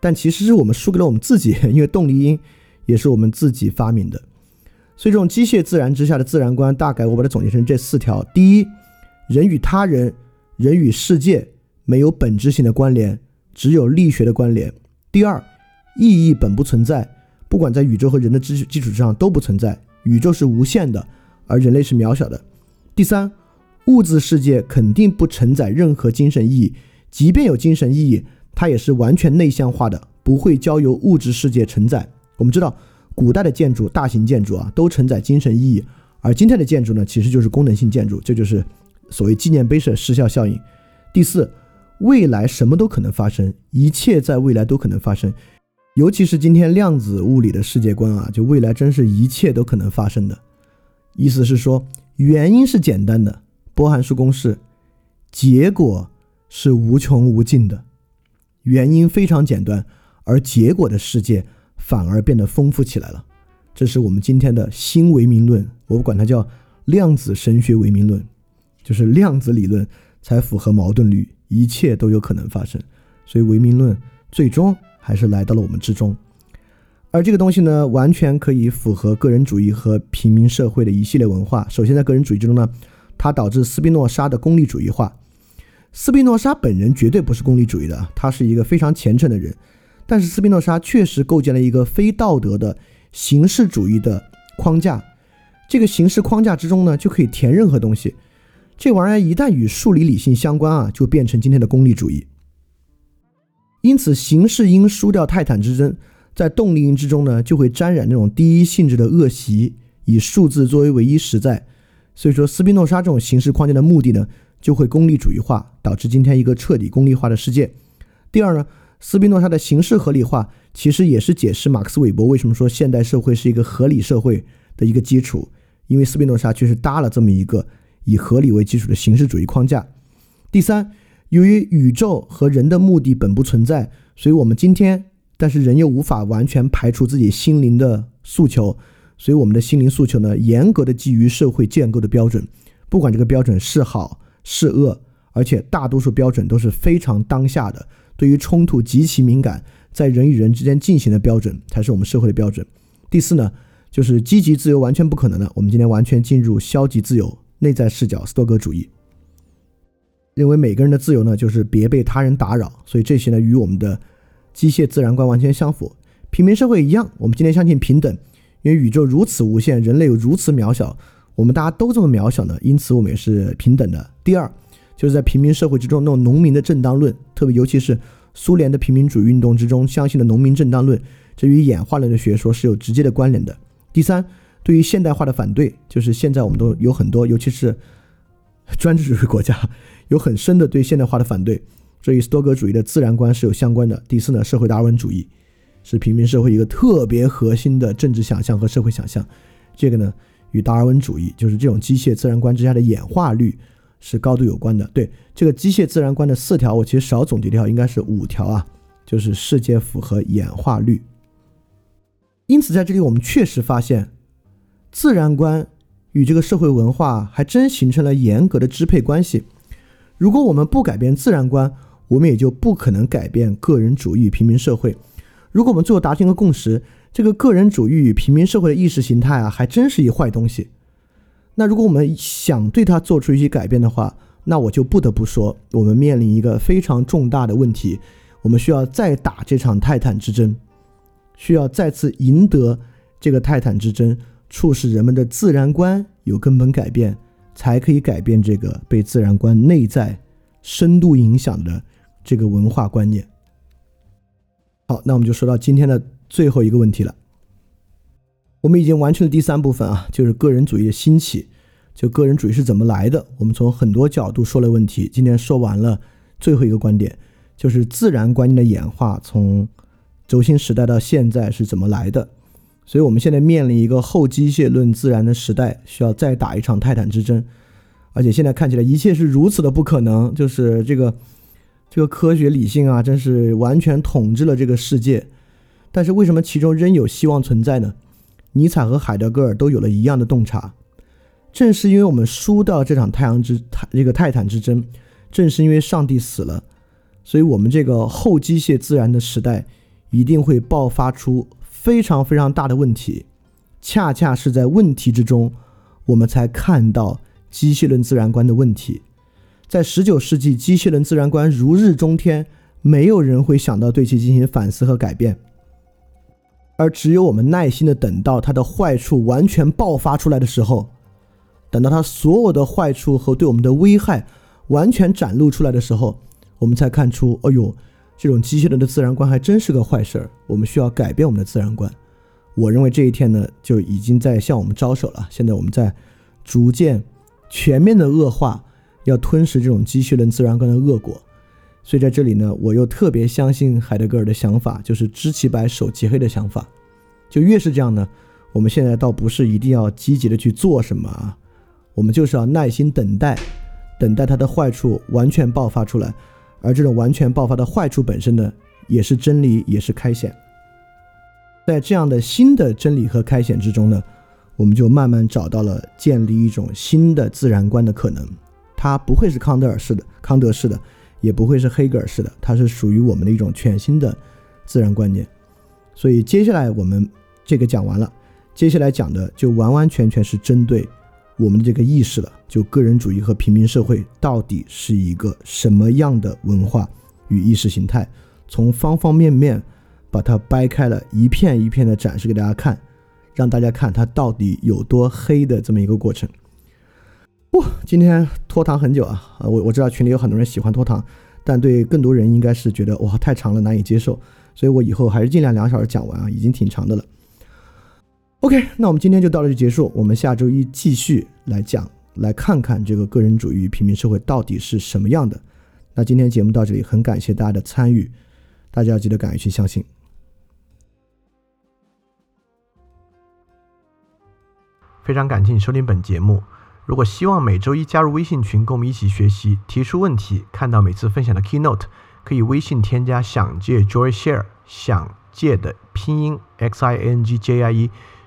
但其实是我们输给了我们自己，因为动力因也是我们自己发明的。所以，这种机械自然之下的自然观，大概我把它总结成这四条：第一，人与他人、人与世界没有本质性的关联，只有力学的关联；第二，意义本不存在，不管在宇宙和人的基基础之上都不存在，宇宙是无限的，而人类是渺小的；第三。物质世界肯定不承载任何精神意义，即便有精神意义，它也是完全内向化的，不会交由物质世界承载。我们知道，古代的建筑、大型建筑啊，都承载精神意义，而今天的建筑呢，其实就是功能性建筑，这就是所谓纪念碑式失效效应。第四，未来什么都可能发生，一切在未来都可能发生，尤其是今天量子物理的世界观啊，就未来真是一切都可能发生的。意思是说，原因是简单的。波函数公式，结果是无穷无尽的，原因非常简单，而结果的世界反而变得丰富起来了。这是我们今天的新唯名论，我管它叫量子神学唯名论，就是量子理论才符合矛盾律，一切都有可能发生。所以唯名论最终还是来到了我们之中，而这个东西呢，完全可以符合个人主义和平民社会的一系列文化。首先，在个人主义之中呢。它导致斯宾诺莎的功利主义化。斯宾诺莎本人绝对不是功利主义的，他是一个非常虔诚的人。但是斯宾诺莎确实构建了一个非道德的形式主义的框架。这个形式框架之中呢，就可以填任何东西。这玩意儿一旦与数理理性相关啊，就变成今天的功利主义。因此，形式因输掉泰坦之争，在动力因之中呢，就会沾染那种第一性质的恶习，以数字作为唯一实在。所以说，斯宾诺莎这种形式框架的目的呢，就会功利主义化，导致今天一个彻底功利化的世界。第二呢，斯宾诺莎的形式合理化，其实也是解释马克思韦伯为什么说现代社会是一个合理社会的一个基础，因为斯宾诺莎确实搭了这么一个以合理为基础的形式主义框架。第三，由于宇宙和人的目的本不存在，所以我们今天，但是人又无法完全排除自己心灵的诉求。所以，我们的心灵诉求呢，严格的基于社会建构的标准，不管这个标准是好是恶，而且大多数标准都是非常当下的，对于冲突极其敏感，在人与人之间进行的标准才是我们社会的标准。第四呢，就是积极自由完全不可能的，我们今天完全进入消极自由内在视角斯多葛主义，认为每个人的自由呢就是别被他人打扰，所以这些呢与我们的机械自然观完全相符。平民社会一样，我们今天相信平等，因为宇宙如此无限，人类又如此渺小，我们大家都这么渺小呢，因此我们也是平等的。第二，就是在平民社会之中，那种农民的正当论，特别尤其是苏联的平民主义运动之中相信的农民正当论，这与演化论的学说是有直接的关联的。第三，对于现代化的反对，就是现在我们都有很多，尤其是专制主义国家有很深的对现代化的反对，这与斯多葛主义的自然观是有相关的。第四呢，社会达尔文主义。是平民社会一个特别核心的政治想象和社会想象，这个呢与达尔文主义，就是这种机械自然观之下的演化律是高度有关的。对这个机械自然观的四条，我其实少总结掉应该是五条啊，就是世界符合演化律。因此在这里我们确实发现，自然观与这个社会文化还真形成了严格的支配关系。如果我们不改变自然观，我们也就不可能改变个人主义平民社会。如果我们最后达成一个共识，这个个人主义与平民社会的意识形态啊，还真是一坏东西。那如果我们想对它做出一些改变的话，那我就不得不说，我们面临一个非常重大的问题，我们需要再打这场泰坦之争，需要再次赢得这个泰坦之争，促使人们的自然观有根本改变，才可以改变这个被自然观内在深度影响的这个文化观念。好，那我们就说到今天的最后一个问题了。我们已经完成了第三部分啊，就是个人主义的兴起，就个人主义是怎么来的。我们从很多角度说了问题，今天说完了最后一个观点，就是自然观念的演化从轴心时代到现在是怎么来的。所以，我们现在面临一个后机械论自然的时代，需要再打一场泰坦之争。而且现在看起来一切是如此的不可能，就是这个。这个科学理性啊，真是完全统治了这个世界。但是为什么其中仍有希望存在呢？尼采和海德格尔都有了一样的洞察。正是因为我们输掉这场太阳之泰这个泰坦之争，正是因为上帝死了，所以我们这个后机械自然的时代一定会爆发出非常非常大的问题。恰恰是在问题之中，我们才看到机械论自然观的问题。在十九世纪，机器人自然观如日中天，没有人会想到对其进行反思和改变，而只有我们耐心的等到它的坏处完全爆发出来的时候，等到它所有的坏处和对我们的危害完全展露出来的时候，我们才看出，哎呦，这种机器人的自然观还真是个坏事儿，我们需要改变我们的自然观。我认为这一天呢，就已经在向我们招手了。现在我们在逐渐全面的恶化。要吞噬这种机器人自然观的恶果，所以在这里呢，我又特别相信海德格尔的想法，就是知其白，守其黑的想法。就越是这样呢，我们现在倒不是一定要积极的去做什么啊，我们就是要耐心等待，等待它的坏处完全爆发出来。而这种完全爆发的坏处本身呢，也是真理，也是开显。在这样的新的真理和开显之中呢，我们就慢慢找到了建立一种新的自然观的可能。它不会是康德尔式的、康德式的，也不会是黑格尔式的，它是属于我们的一种全新的自然观念。所以接下来我们这个讲完了，接下来讲的就完完全全是针对我们的这个意识了，就个人主义和平民社会到底是一个什么样的文化与意识形态，从方方面面把它掰开了一片一片的展示给大家看，让大家看它到底有多黑的这么一个过程。哦，今天拖堂很久啊！啊，我我知道群里有很多人喜欢拖堂，但对更多人应该是觉得哇太长了难以接受，所以我以后还是尽量两小时讲完啊，已经挺长的了。OK，那我们今天就到这就结束，我们下周一继续来讲，来看看这个个人主义平民社会到底是什么样的。那今天节目到这里，很感谢大家的参与，大家要记得敢于去相信。非常感谢你收听本节目。如果希望每周一加入微信群，跟我们一起学习、提出问题、看到每次分享的 keynote，可以微信添加“想借 Joy Share”，想借的拼音 X I N G J I E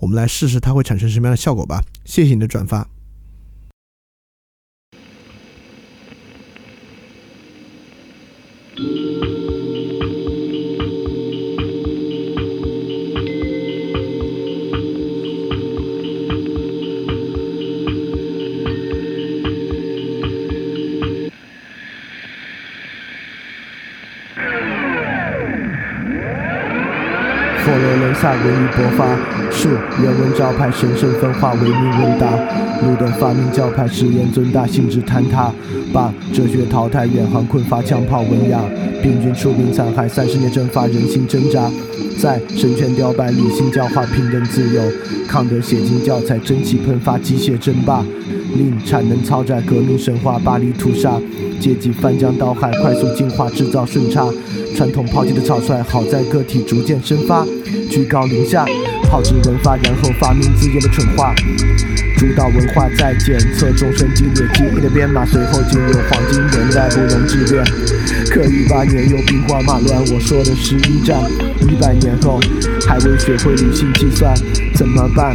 我们来试试它会产生什么样的效果吧。谢谢你的转发。赛文艺勃发，树人文招牌神圣分化，文明伟大。路灯发明教派，实验尊大，性质坍塌。把哲学淘汰，远航困乏，枪炮文雅。病菌出兵残害，三十年蒸发，人心挣扎。在神权雕版，理性教化，平等自由。康德写进教材，蒸汽喷发，机械争霸。令产能超载，革命神话，巴黎屠杀。阶级翻江倒海，快速进化，制造顺差。传统抛弃的草率，好在个体逐渐生发。居高临下，炮制文化，然后发明自己的蠢话。主导文化在检测众生激烈记忆的编码，随后进入黄金年代，不容置辩。可一八年又兵荒马乱，我说的是一战。一百年后还未学会理性计算，怎么办？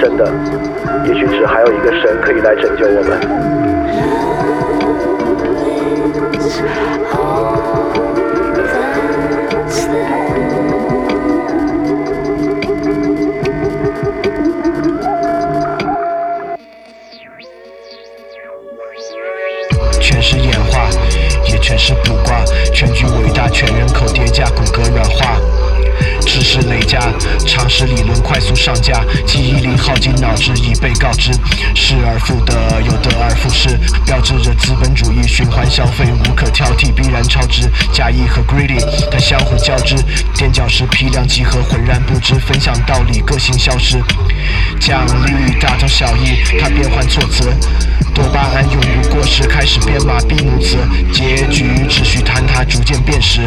真的，也许只还有一个神可以来拯救我们。常识理论快速上架，记忆力耗尽，脑汁已被告知，失而复得，有得而复失，标志着资本主义循环消费无可挑剔，必然超支。假意和 greedy 它相互交织，垫脚石批量集合，浑然不知，分享道理，个性消失。奖励大同小异，它变换措辞。多巴胺永不过时，开始编码闭幕词，结局秩序坍塌，逐渐变实。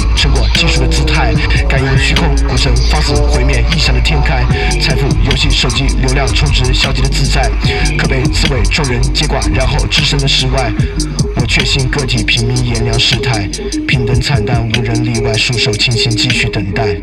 成果技术的姿态，感应虚空，股神放肆毁灭，异想的天开。财富游戏，手机流量充值，消极的自在，可被刺猬众人皆寡，然后置身的世外。我确信个体平民炎凉世态，平等惨淡，无人例外，束手清心，继续等待。